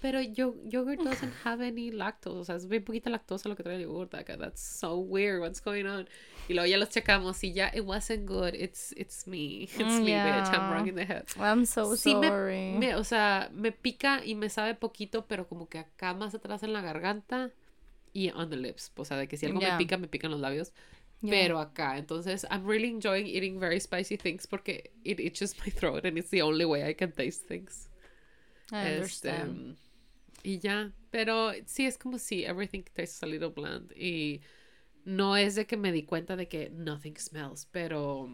pero yo, yogurt doesn't have any lactose. O sea, es bien poquita lactosa lo que trae el yogurt. Acá. That's so weird. What's going on? Y luego ya los checamos y ya, it wasn't good. It's, it's me. It's mm, me, bitch. I'm wrong in the head. I'm so sorry. Me, o sea, me pica y me sabe poquito, pero como que acá más atrás en la garganta y on the lips. O sea, de que si algo me pica, me pican los labios. Pero acá, entonces, I'm really enjoying eating very spicy things porque it itches my throat and it's the only way I can taste things. I este, understand. Y ya, pero sí es como si everything tastes a little bland y no es de que me di cuenta de que nothing smells, pero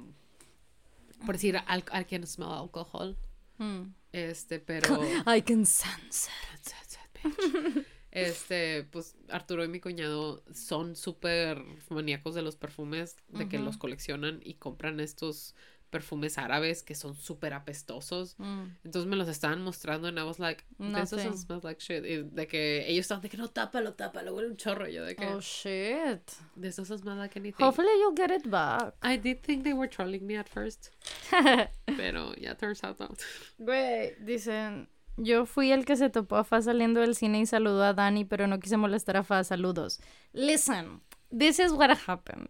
por decir, I can smell alcohol. Hmm. Este, pero I can sense it. Este, pues Arturo y mi cuñado son súper maníacos de los perfumes, de que los coleccionan y compran estos perfumes árabes que son súper apestosos. Mm. Entonces me los estaban mostrando y I was like, this doesn't smell like shit. Y de que ellos estaban de que no, tápalo, tápalo, huele un chorro. yo de que, oh shit. This doesn't smell like anything. Hopefully you'll get it back. I did think they were trolling me at first. Pero yeah, turns out not. Güey, dicen, yo fui el que se topó a Fa saliendo del cine y saludó a Dani, pero no quise molestar a Fa. Saludos. Listen, this is what happened.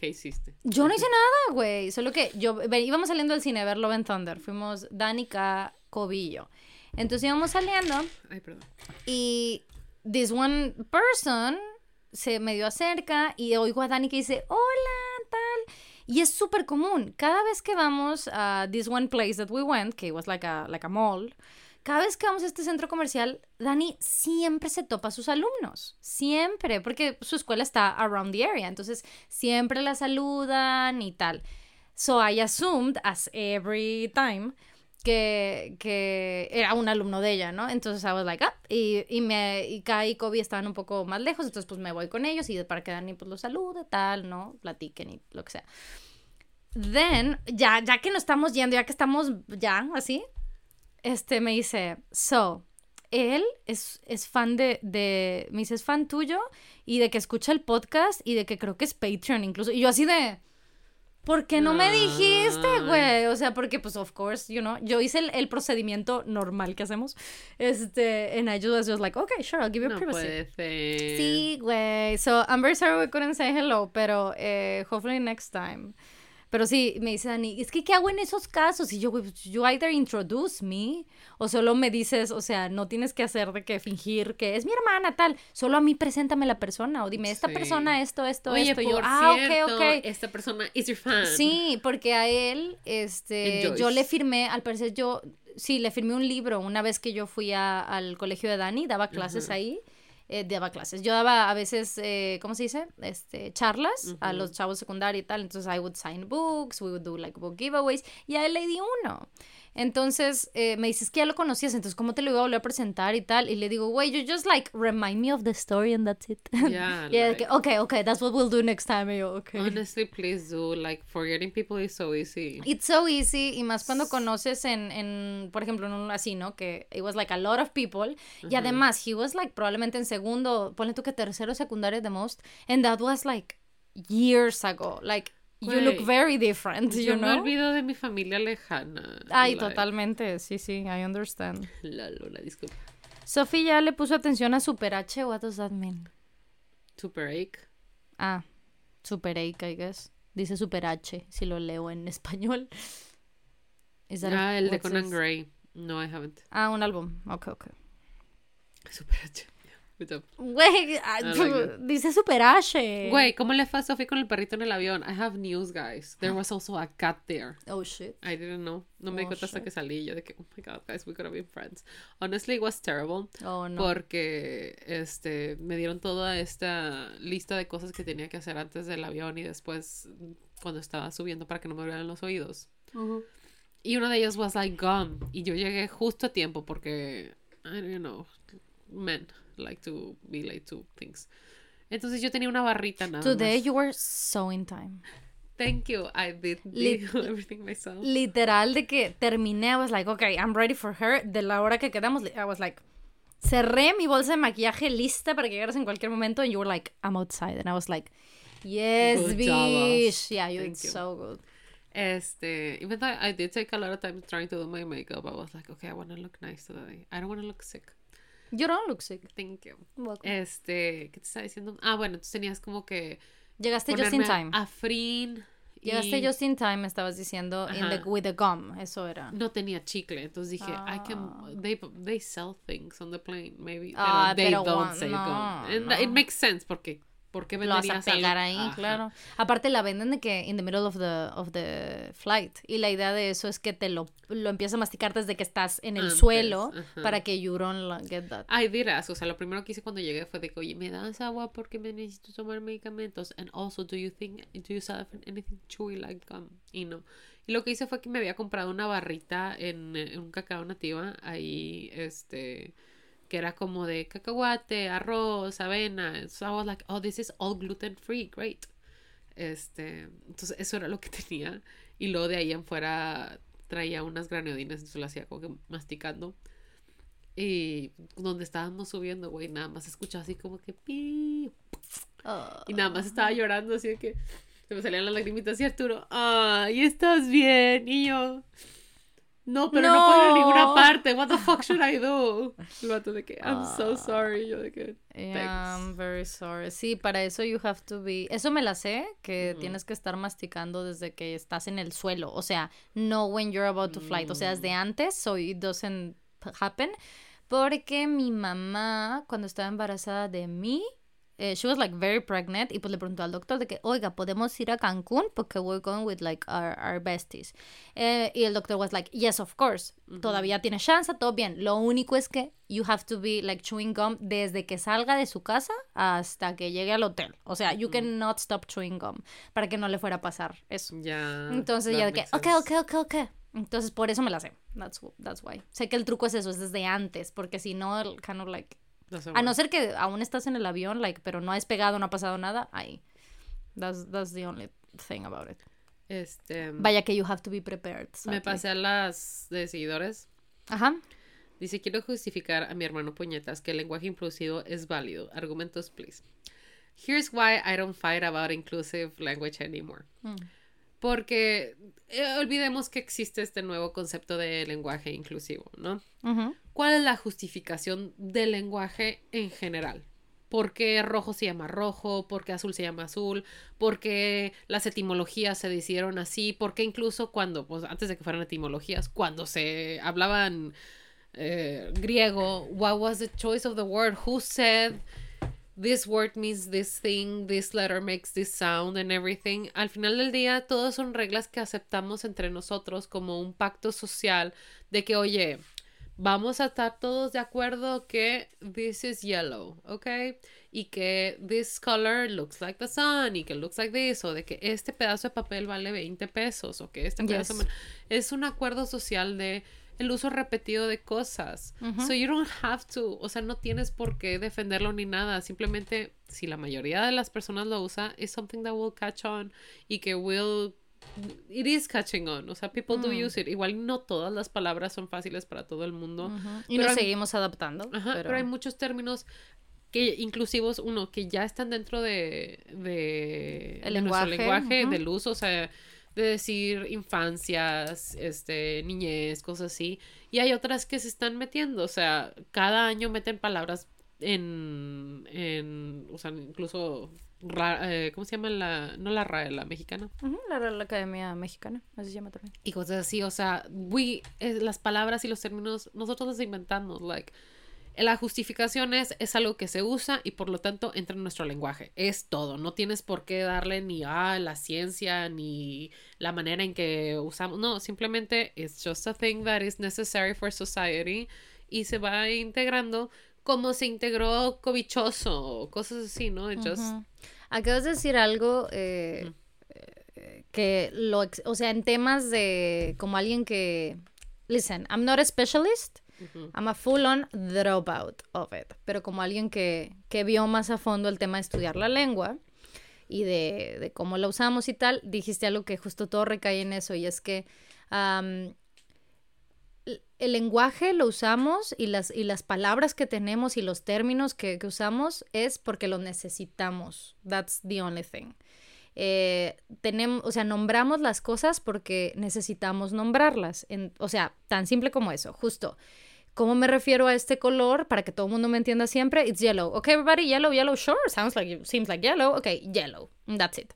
¿Qué hiciste? Yo no hice nada, güey. Solo que yo íbamos saliendo del cine a ver Love and Thunder. Fuimos Dani, K, Cobillo. Entonces íbamos saliendo. Ay, perdón. Y this one person se medio acerca y oigo a Dani que dice, hola, tal. Y es súper común. Cada vez que vamos a this one place that we went, que was like a, like a mall, cada vez que vamos a este centro comercial, Dani siempre se topa a sus alumnos, siempre, porque su escuela está around the area, entonces siempre la saludan y tal. So I assumed, as every time, que, que era un alumno de ella, ¿no? Entonces I was like, ah, y, y, me, y Kai y Kobe estaban un poco más lejos, entonces pues me voy con ellos y para que Dani pues los salude, tal, ¿no? Platiquen y lo que sea. Then, ya, ya que nos estamos yendo, ya que estamos ya así, este me dice, so, él es, es fan de, de, me dice, es fan tuyo y de que escucha el podcast y de que creo que es Patreon incluso. Y yo así de, ¿por qué no me dijiste, güey? O sea, porque pues, of course, you know, yo hice el, el procedimiento normal que hacemos. Este, and I just was like, okay, sure, I'll give you no privacy. Puede ser. Sí, güey. So, I'm very sorry we couldn't say hello, pero eh, hopefully next time. Pero sí, me dice Dani, es que ¿qué hago en esos casos? Y yo, pues, you either introduce me, o solo me dices, o sea, no tienes que hacer de que fingir que es mi hermana, tal. Solo a mí preséntame la persona, o dime, esta persona, esto, esto, Oye, esto. Por yo, ah, ok, ok. Esta persona is your fan. Sí, porque a él, este, yo le firmé, al parecer yo, sí, le firmé un libro una vez que yo fui al colegio de Dani, daba clases ahí eh, daba clases. Yo daba a veces, eh, ¿cómo se dice? Este, charlas a los chavos secundarios y tal. Entonces, I would sign books, we would do like book giveaways. Y a él le di uno. Entonces eh, me dices que ya lo conocías, entonces ¿cómo te lo iba a volver a presentar y tal? Y le digo, güey, you just like remind me of the story and that's it. Yeah. yeah like, okay, okay, that's what we'll do next time. Y yo, okay. Honestly, please do. Like, forgetting people is so easy. It's so easy. Y más cuando conoces en, en por ejemplo, en un así, ¿no? Que it was like a lot of people. Y además, he was like probablemente en segundo, ponle tú que tercero secundario the most. And that was like years ago. Like, You look very different, you yo know? me olvido de mi familia lejana. Ay, totalmente, sí, sí, I understand. La Lola, disculpa. Sofía ya le puso atención a Super H, what does that mean? Super Ache. Ah, Super Ache, I guess. Dice Super H, si lo leo en español. ah, el de Conan Gray. No, I haven't. Ah, un álbum. Ok, ok. Super H. Güey, ah, dice Super Ashe. Güey, ¿cómo le fue a Sophie con el perrito en el avión? I have news, guys. There was also a cat there. Oh, shit. I didn't know. No me di oh, cuenta hasta que salí. Yo de que, oh my god, guys, we could have been friends. Honestly, it was terrible. Oh, no. Porque, este, me dieron toda esta lista de cosas que tenía que hacer antes del avión y después cuando estaba subiendo para que no me abrieran los oídos. Y uno de ellos was like gum. Y yo llegué justo a tiempo porque, I don't know, men like to be late to things. Entonces yo tenía una barrita nada Today you were so in time. Thank you. I did, everything myself. Literal de que terminé, I was like, okay, I'm ready for her. De la hora que quedamos, I was like, cerré mi bolsa de maquillaje lista para que llegaras en cualquier momento and you were like, I'm outside. And I was like, yes, good bitch. Yeah, you did so good. Este, even though I did take a lot of time trying to do my makeup, I was like, okay, I want to look nice today. I don't want to look sick. You don't look sick. Thank you. Este, ¿qué te estaba diciendo? Ah, bueno, tú tenías como que. Llegaste just in time. Afrin. Llegaste just in time, estabas diciendo, in the, with the gum, eso era. No tenía chicle, entonces dije, I can, ah. they, they sell things on the plane, maybe, ah, they don't say gum. And it makes sense, porque ¿Por qué lo vas a pegar ahí, claro. Aparte la venden de que in the middle of the, of the flight. Y la idea de eso es que te lo, lo empiezas a masticar desde que estás en el suelo para que you don't get that. Ay, dirás, o sea, lo primero que hice cuando llegué fue de que, oye, ¿me das agua porque me necesito tomar medicamentos? And also, do you think, do you have anything chewy like gum? Y no. Y lo que hice fue que me había comprado una barrita en, en un cacao nativa ahí, este que era como de cacahuate, arroz, avena. So I was like, oh, this is all gluten free, great. Este, entonces eso era lo que tenía. Y luego de ahí en fuera traía unas granodinas, entonces lo hacía como que masticando. Y donde estábamos subiendo, güey, nada más escuchaba así como que pi. Y nada más estaba llorando, así de que se me salían las lagrimitas y Arturo, ay, estás bien. Y yo, no, pero no, puedo ir a ninguna parte. What the fuck should I do? El vato de que, I'm so ah. sorry. Yo de que, yeah, I'm very sorry. Sí, para eso you have to be. Eso me la sé, que tienes que estar masticando desde que estás en el suelo. O sea, no when you're about to fly. O sea, desde mm. antes, so it doesn't happen. Porque mi mamá, cuando estaba embarazada de mí, eh, she was like very pregnant y pues le preguntó al doctor de que, oiga, podemos ir a Cancún porque we're going with like our, our besties. Eh, y el doctor was like, yes, of course. Todavía tiene chance, todo bien. Lo único es que you have to be like chewing gum desde que salga de su casa hasta que llegue al hotel. O sea, you cannot stop chewing gum para que no le fuera a pasar eso. Ya. Entonces ya de que, ok, ok, ok, ok. Entonces por eso me la sé. That's, that's why. Sé que el truco es eso, es desde antes, porque si no, kind of like a no ser que aún estás en el avión, like, pero no has pegado, no ha pasado nada, ahí. That's, that's the only thing about it. Este, Vaya que you have to be prepared. Me pasé a las de seguidores. Ajá. Dice, quiero justificar a mi hermano Puñetas que el lenguaje inclusivo es válido. Argumentos, please. Here's why I don't fight about inclusive language anymore. Mm. Porque eh, olvidemos que existe este nuevo concepto de lenguaje inclusivo, ¿no? ¿Cuál es la justificación del lenguaje en general? ¿Por qué rojo se llama rojo? ¿Por qué azul se llama azul? ¿Por qué las etimologías se decidieron así? ¿Por qué incluso cuando, pues antes de que fueran etimologías, cuando se hablaban eh, griego, what was the choice of the word? Who said? this word means this thing, this letter makes this sound and everything. Al final del día, todas son reglas que aceptamos entre nosotros como un pacto social de que, oye, vamos a estar todos de acuerdo que this is yellow, ¿ok? Y que this color looks like the sun y que looks like this, o de que este pedazo de papel vale 20 pesos, o que este pedazo... Es un acuerdo social de el uso repetido de cosas. So you don't have to, o sea, no tienes por qué defenderlo ni nada. Simplemente, si la mayoría de las personas lo usa, es something that will catch on y que will it is catching on, o sea, people do mm. use it. Igual no todas las palabras son fáciles para todo el mundo. Y nos seguimos adaptando. pero... hay muchos términos que inclusivos, uno, que ya están dentro de, de, el lenguaje, nuestro lenguaje, del uso, o sea, de decir infancias, este, niñez, cosas así. Y hay otras que se están metiendo, o sea, cada año meten palabras en, en o sea, incluso, eh, ¿cómo se llama la, no la RAE, la mexicana? la, la, Academia Mexicana, así se llama también. Y cosas así, o sea, we, eh, las palabras y los términos, nosotros las inventamos, like, la justificación es, es algo que se usa y por lo tanto entra en nuestro lenguaje. Es todo. No tienes por qué darle ni a la ciencia ni la manera en que usamos. No, simplemente it's just a thing that is necessary for society y se va integrando como se integró cobichoso o cosas así, ¿no? Just... Acabas de decir algo eh, eh, que lo, o sea, en temas de como alguien que, listen, I'm not a specialist. I'm a full on dropout of it. Pero como alguien que, que vio más a fondo el tema de estudiar la lengua y de, de, cómo la usamos y tal, dijiste algo que justo todo recae en eso y es que el lenguaje lo usamos y las, y las palabras que tenemos y los términos que, usamos es porque lo necesitamos. That's the only thing. Eh, tenemos, o sea, nombramos las cosas porque necesitamos nombrarlas. En, o sea, tan simple como eso, justo ¿Cómo me refiero a este color para que todo el mundo me entienda siempre? It's yellow. Okay, everybody, yellow, yellow, sure. Sounds like, seems like yellow. Okay, yellow. That's it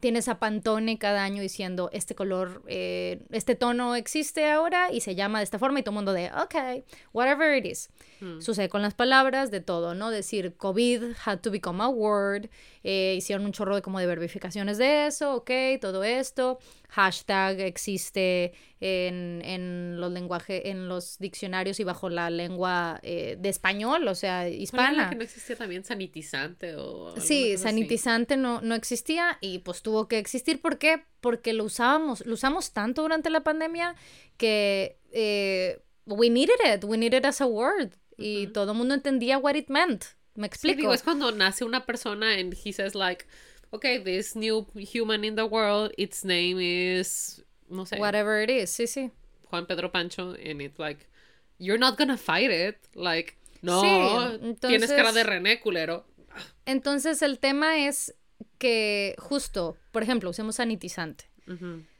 tienes a Pantone cada año diciendo este color, eh, este tono existe ahora y se llama de esta forma y todo el mundo de, ok, whatever it is. Hmm. Sucede con las palabras de todo, ¿no? Decir COVID had to become a word, eh, hicieron un chorro de como de verificaciones de eso, ok, todo esto. Hashtag existe en, los lenguajes, en los diccionarios y bajo la lengua eh, de español, o sea, hispana. que no existía también sanitizante o Sí, sanitizante no, no existía y pues tuvo que existir. ¿Por qué? Porque lo usábamos, lo usamos tanto durante la pandemia que eh, we needed it, we needed it as a word. Y todo el mundo entendía what it meant. Me explico. digo, es cuando nace una persona and he says like, okay, this new human in the world, its name is, no sé. Whatever it is, sí, sí. Juan Pedro Pancho, and it's like, you're not gonna fight it. Like, no, sí, tienes cara de René, culero. Entonces el tema es que justo, por ejemplo, usemos sanitizante.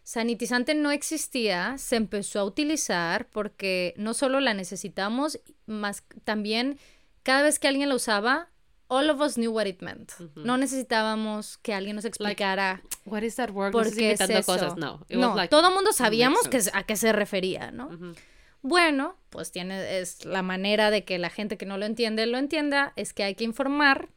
Sanitizante no existía, se empezó a utilizar porque no solo la necesitamos, más también cada vez que alguien la usaba, all of us knew what it meant. No necesitábamos que alguien nos explicara. what is that word? ¿Por qué es eso? Cosas. No, no todo el mundo sabíamos que, a qué se refería, ¿no? Bueno, pues tiene, es la manera de que la gente que no lo entiende lo entienda, es que hay que informar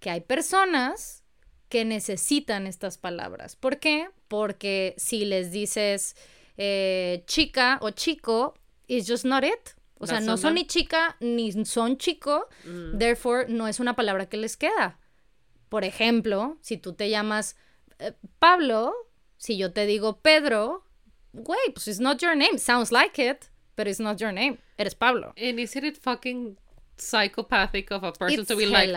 que hay personas que necesitan estas palabras. ¿Por qué? Porque si les dices eh, chica o chico, it's just not it. O sea, no son ni chica ni son chico, mm. therefore no es una palabra que les queda. Por ejemplo, si tú te llamas eh, Pablo, si yo te digo Pedro, güey, pues it's not your name. Sounds like it, but it's not your name. Eres Pablo. And isn't it fucking psychopathic of a person to be like,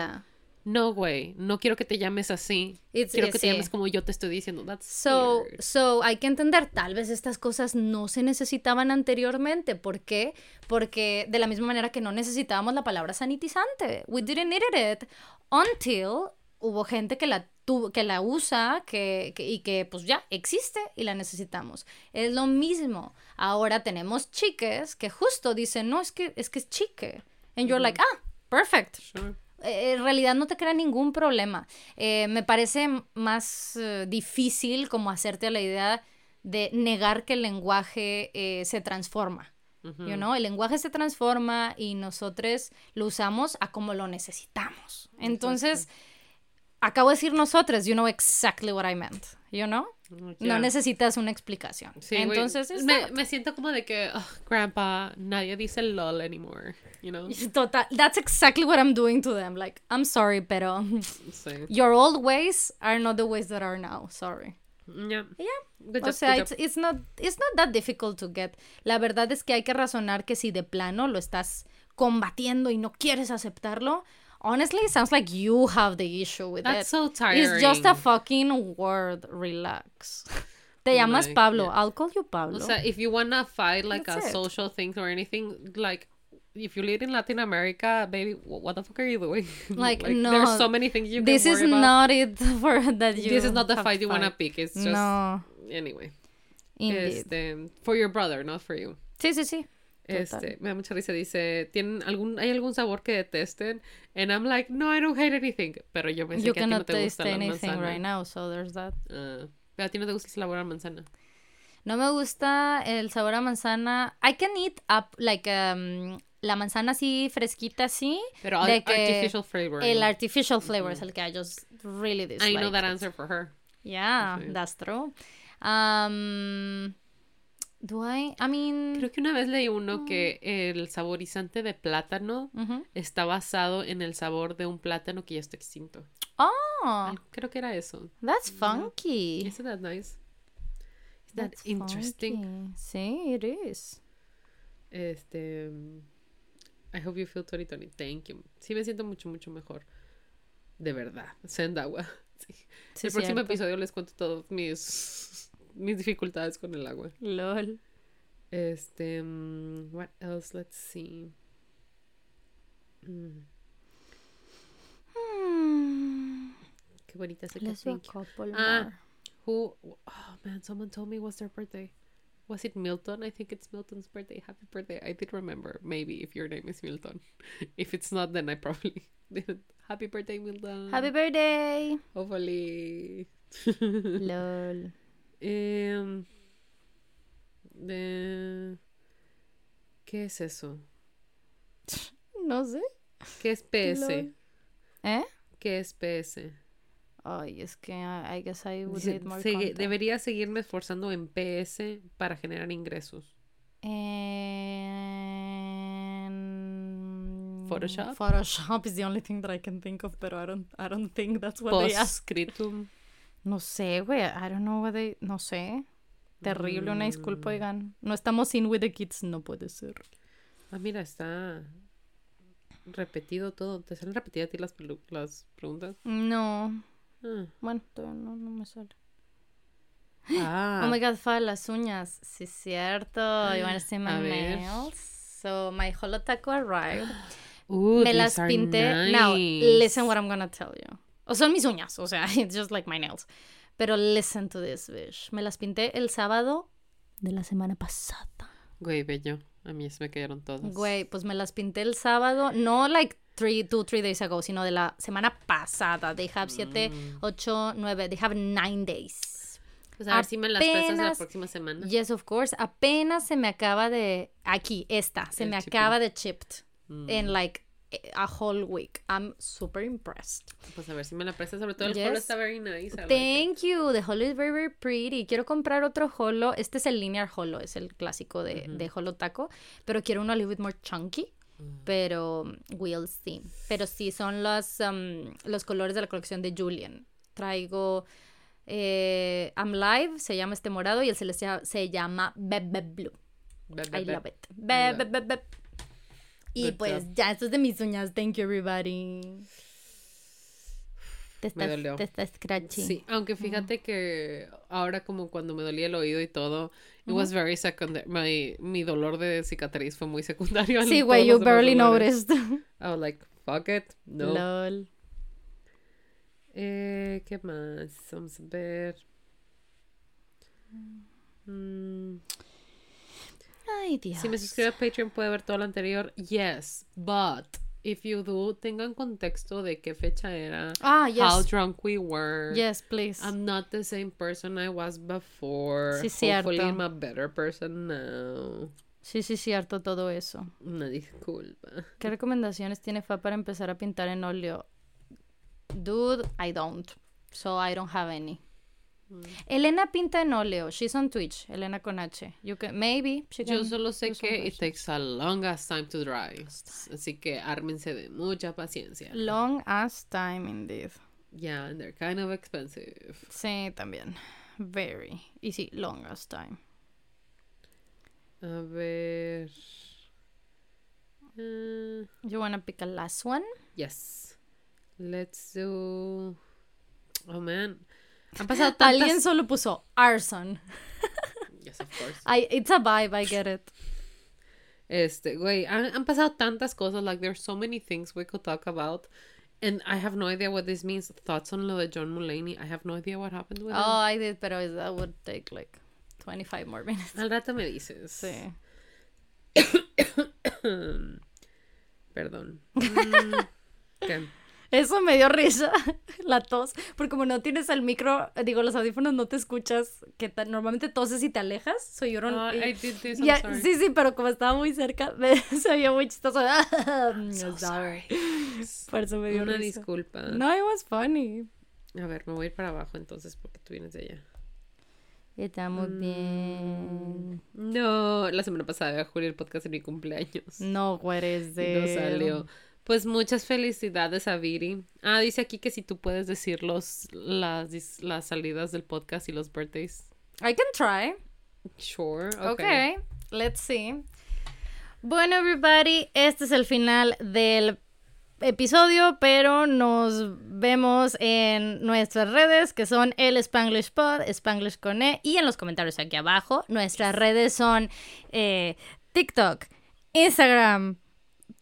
no, güey, no quiero que te llames así. quiero que te llames como yo te estoy diciendo. That's so, so, hay que entender, tal vez estas cosas no se necesitaban anteriormente. ¿Por qué? Porque de la misma manera que no necesitábamos la palabra sanitizante. We didn't need it until hubo gente que la que la usa que, y que pues ya existe y la necesitamos. Es lo mismo. Ahora tenemos chiques que justo dicen, no, es que es que es chique. And you're like, ah, perfect. Sure. Eh, en realidad no te crea ningún problema. Eh, me parece más eh, difícil como hacerte la idea de negar que el lenguaje se transforma. El lenguaje se transforma y nosotros lo usamos a como lo necesitamos. Entonces, acabo de decir nosotros, you know exactly what I meant, you know? No necesitas una explicación. Entonces, me, me, siento como de que, grandpa, nadie dice lol anymore, you know? Total, that's exactly what I'm doing to them. Like, I'm sorry, pero your old ways are not the ways that are now. Sorry. Yeah. Yeah. o sea, it's, it's, not, it's not that difficult to get. La verdad es que hay que razonar que si de plano lo estás combatiendo y no quieres aceptarlo, honestly, it sounds like you have the issue with That's it. so tiring. It's just a fucking word. Relax. Te llamas Pablo. I'll call you Pablo. O sea, if you wanna fight like a social thing or anything, like if you live in Latin America, baby, what the fuck are you doing? Like, like no, there's so many things you this is not it for that you. This is not the fight you wanna pick. It's just no. anyway. Indeed. Este, for your brother, not for you. Sí, sí, sí. Este, me da mucha risa, dice, ¿tienen algún, ¿hay algún sabor que detesten? And I'm like, no, I don't hate anything. Pero yo pensé que a ti no te gusta la manzana. right now, so there's that. Uh, a ti no te gusta el sabor a manzana. No me gusta el sabor a manzana. I can eat up, like, um, la manzana así fresquita así. Pero de artificial flavor. El artificial flavor es el que I just really dislike. I know that answer for her. Yeah, that's true. Um, Do I? I mean. Creo que una vez leí uno que el saborizante de plátano está basado en el sabor de un plátano que ya está extinto. Oh. Creo que era eso. That's funky. Isn't that nice? Is that interesting? Sí, it is. Este. I hope you feel 2020. Thank you. Sí, me siento mucho, mucho mejor. De verdad. Send agua. Sí. el próximo episodio les cuento todos mis mis dificultades con el agua. LOL. Este, um, what else? Let's see. Mm. Qué bonita canción. Ah, who? Oh man, someone told me what's their birthday. Was it Milton? I think it's Milton's birthday. Happy birthday. I did remember. Maybe if your name is Milton. if it's not, then I probably didn't. Happy birthday, Milton. Happy birthday. Hopefully. Lol. Um, de... ¿Qué es eso? No sé. ¿Qué es PS? Lol. ¿Eh? ¿Qué es PS? Ay, es que I, I guess I would Dice, need more "Sigue- content. debería seguirme esforzando en PS para generar ingresos. And Photoshop? Photoshop is the only thing that I can think of, pero I don't, I don't think that's what they ask. Postscriptum. No sé, güey. I don't know what they... No sé. Terrible, una Mm. disculpa, oigan. No estamos in with the kids, no puede ser. Ah, mira, está repetido todo. ¿Te salen repetidas a ti las, las preguntas? No. Ah. Bueno, todavía no, no me sale. Ah, Oh my god, fa, las uñas. Sí, cierto. You wanna see my nails? So, my holotaco arrived. Ooh, me las pinté. Now, listen what I'm gonna tell you. O son mis uñas, o sea, it's just like my nails. Pero listen to this, bitch. Me las pinté el sábado de la semana pasada. Güey, bello. A mí se me cayeron todas. Güey, pues me las pinté el sábado, no like three, two, three days ago, sino de la semana pasada. They have siete, Mm. ocho, nueve, they have nine days. Pues a ver si me las prestas la próxima semana. Yes, of course. Apenas se me acaba de. Aquí, esta. Se El me chipping. acaba de chipped. Mm. In like a whole week. I'm super impressed. Pues a ver si me la prestas. Sobre todo el Yes. holo está very nice. I like. Thank you. The holo is very, very pretty. Quiero comprar otro holo. Este es el linear holo, es el clásico de, de holo taco. Pero quiero uno a little bit more chunky. Mm. Pero we'll see. Pero sí, son los, um, los colores de la colección de Julian. Traigo eh, I'm Live, se llama este morado, y el celestial se llama Bebe Blue. Be- be- I love it. Be- love be- be- be. Y Good pues job. ya, esto es de mis uñas. Thank you, everybody. Te Me estás, dolió. te estás scratching. Sí, aunque fíjate que ahora como cuando me dolía el oído y todo, it was very secondary. My, mi dolor de cicatriz fue muy secundario. Sí, güey, you barely noticed. I was like, fuck it, no. Lol. Eh, ¿qué más? Vamos a ver. Mm, Ay, Dios. si me suscribo a Patreon puede ver todo lo anterior. Yes, but if you do, tengan contexto de qué fecha era. Ah, How yes. drunk we were. Yes, please. I'm not the same person I was before. Sí, cierto. Hopefully I'm a better person now. Sí, sí, cierto, todo eso. Una disculpa. ¿Qué recomendaciones tiene Fa para empezar a pintar en óleo? Dude, I don't. So I don't have any. Mm. Elena pinta en óleo. She's on Twitch. Elena con H. You can, maybe. She Yo can solo sé que it takes a long ass time to dry. Así que ármense de mucha paciencia. Long as time, indeed. Yeah, and they're kind of expensive. Sí, también. Very. Y sí, long as time. A ver. Eh, You wanna pick a last one? yes. Let's do. Oh man. Han pasado Alguien tantas. solo puso arson. Yes, of course. I, it's a vibe, I get it. Este, güey, han, han pasado tantas cosas. Like, there's so many things we could talk about. And I have no idea what this means. Thoughts on lo de John Mulaney. I have no idea what happened with Oh, him. I did, pero that would take like 25 more minutes. Al rato me dices. Sí. Perdón. Mm. Eso me dio risa, la tos, porque como no tienes el micro, digo, los audífonos no te escuchas, que normalmente toses y te alejas, soy yo I did this, I'm Ya, sorry. sí, sí, pero como estaba muy cerca, me, se oía muy chistoso. I'm sorry. Por eso me dio Una risa. disculpa. No, it was funny. A ver, me voy a ir para abajo entonces porque tú vienes de allá. Estamos Mm. bien. No, la semana pasada Julio el podcast de mi cumpleaños. No Y ser. no salió. Pues muchas felicidades a Viri. Ah, dice aquí que si tú puedes decir los, las, las salidas del podcast y los birthdays. I can try. Sure. Ok, Okay. let's see. Bueno, everybody, este es el final del episodio, pero nos vemos en nuestras redes, que son el Spanglish Pod, Spanglish con E, y en los comentarios aquí abajo. Nuestras redes son eh, TikTok, Instagram,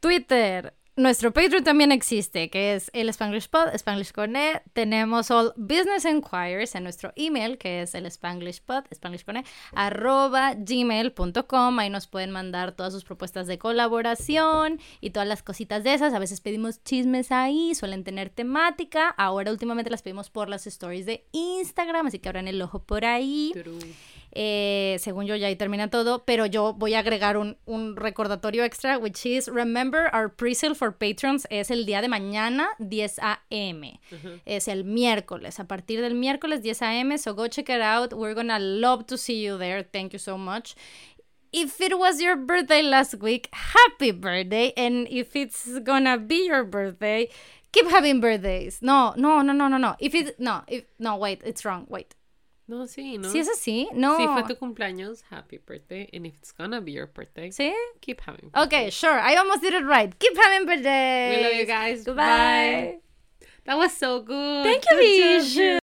Twitter, nuestro Patreon también existe, que es el Spanglish Pod, Spanglish con E. Tenemos all business inquiries en nuestro email, que es el Spanglish Pod, Spanglish con E, arroba gmail.com. Ahí nos pueden mandar todas sus propuestas de colaboración y todas las cositas de esas. A veces pedimos chismes ahí, suelen tener temática. Ahora últimamente las pedimos por las stories de Instagram, así que abran el ojo por ahí. Eh, según yo ya ahí termina todo, pero yo voy a agregar un, un recordatorio extra, which is remember our pre-sale for patrons es el día de mañana 10 a.m. Es el miércoles, a partir del miércoles 10 a.m. So go check it out. We're gonna love to see you there. Thank you so much. If it was your birthday last week, happy birthday. And if it's gonna be your birthday, keep having birthdays. No, no, no, no, no, no. If it, no, if, no, wait, it's wrong. Wait. No, sí, ¿no? Sí, es así. No. Si fue tu cumpleaños, happy birthday. And if it's gonna be your birthday, ¿Sí? keep having Okay, sure. I almost did it right. Keep having birthdays. We love you guys. Goodbye. Bye. That was so good. Thank you, Bijou.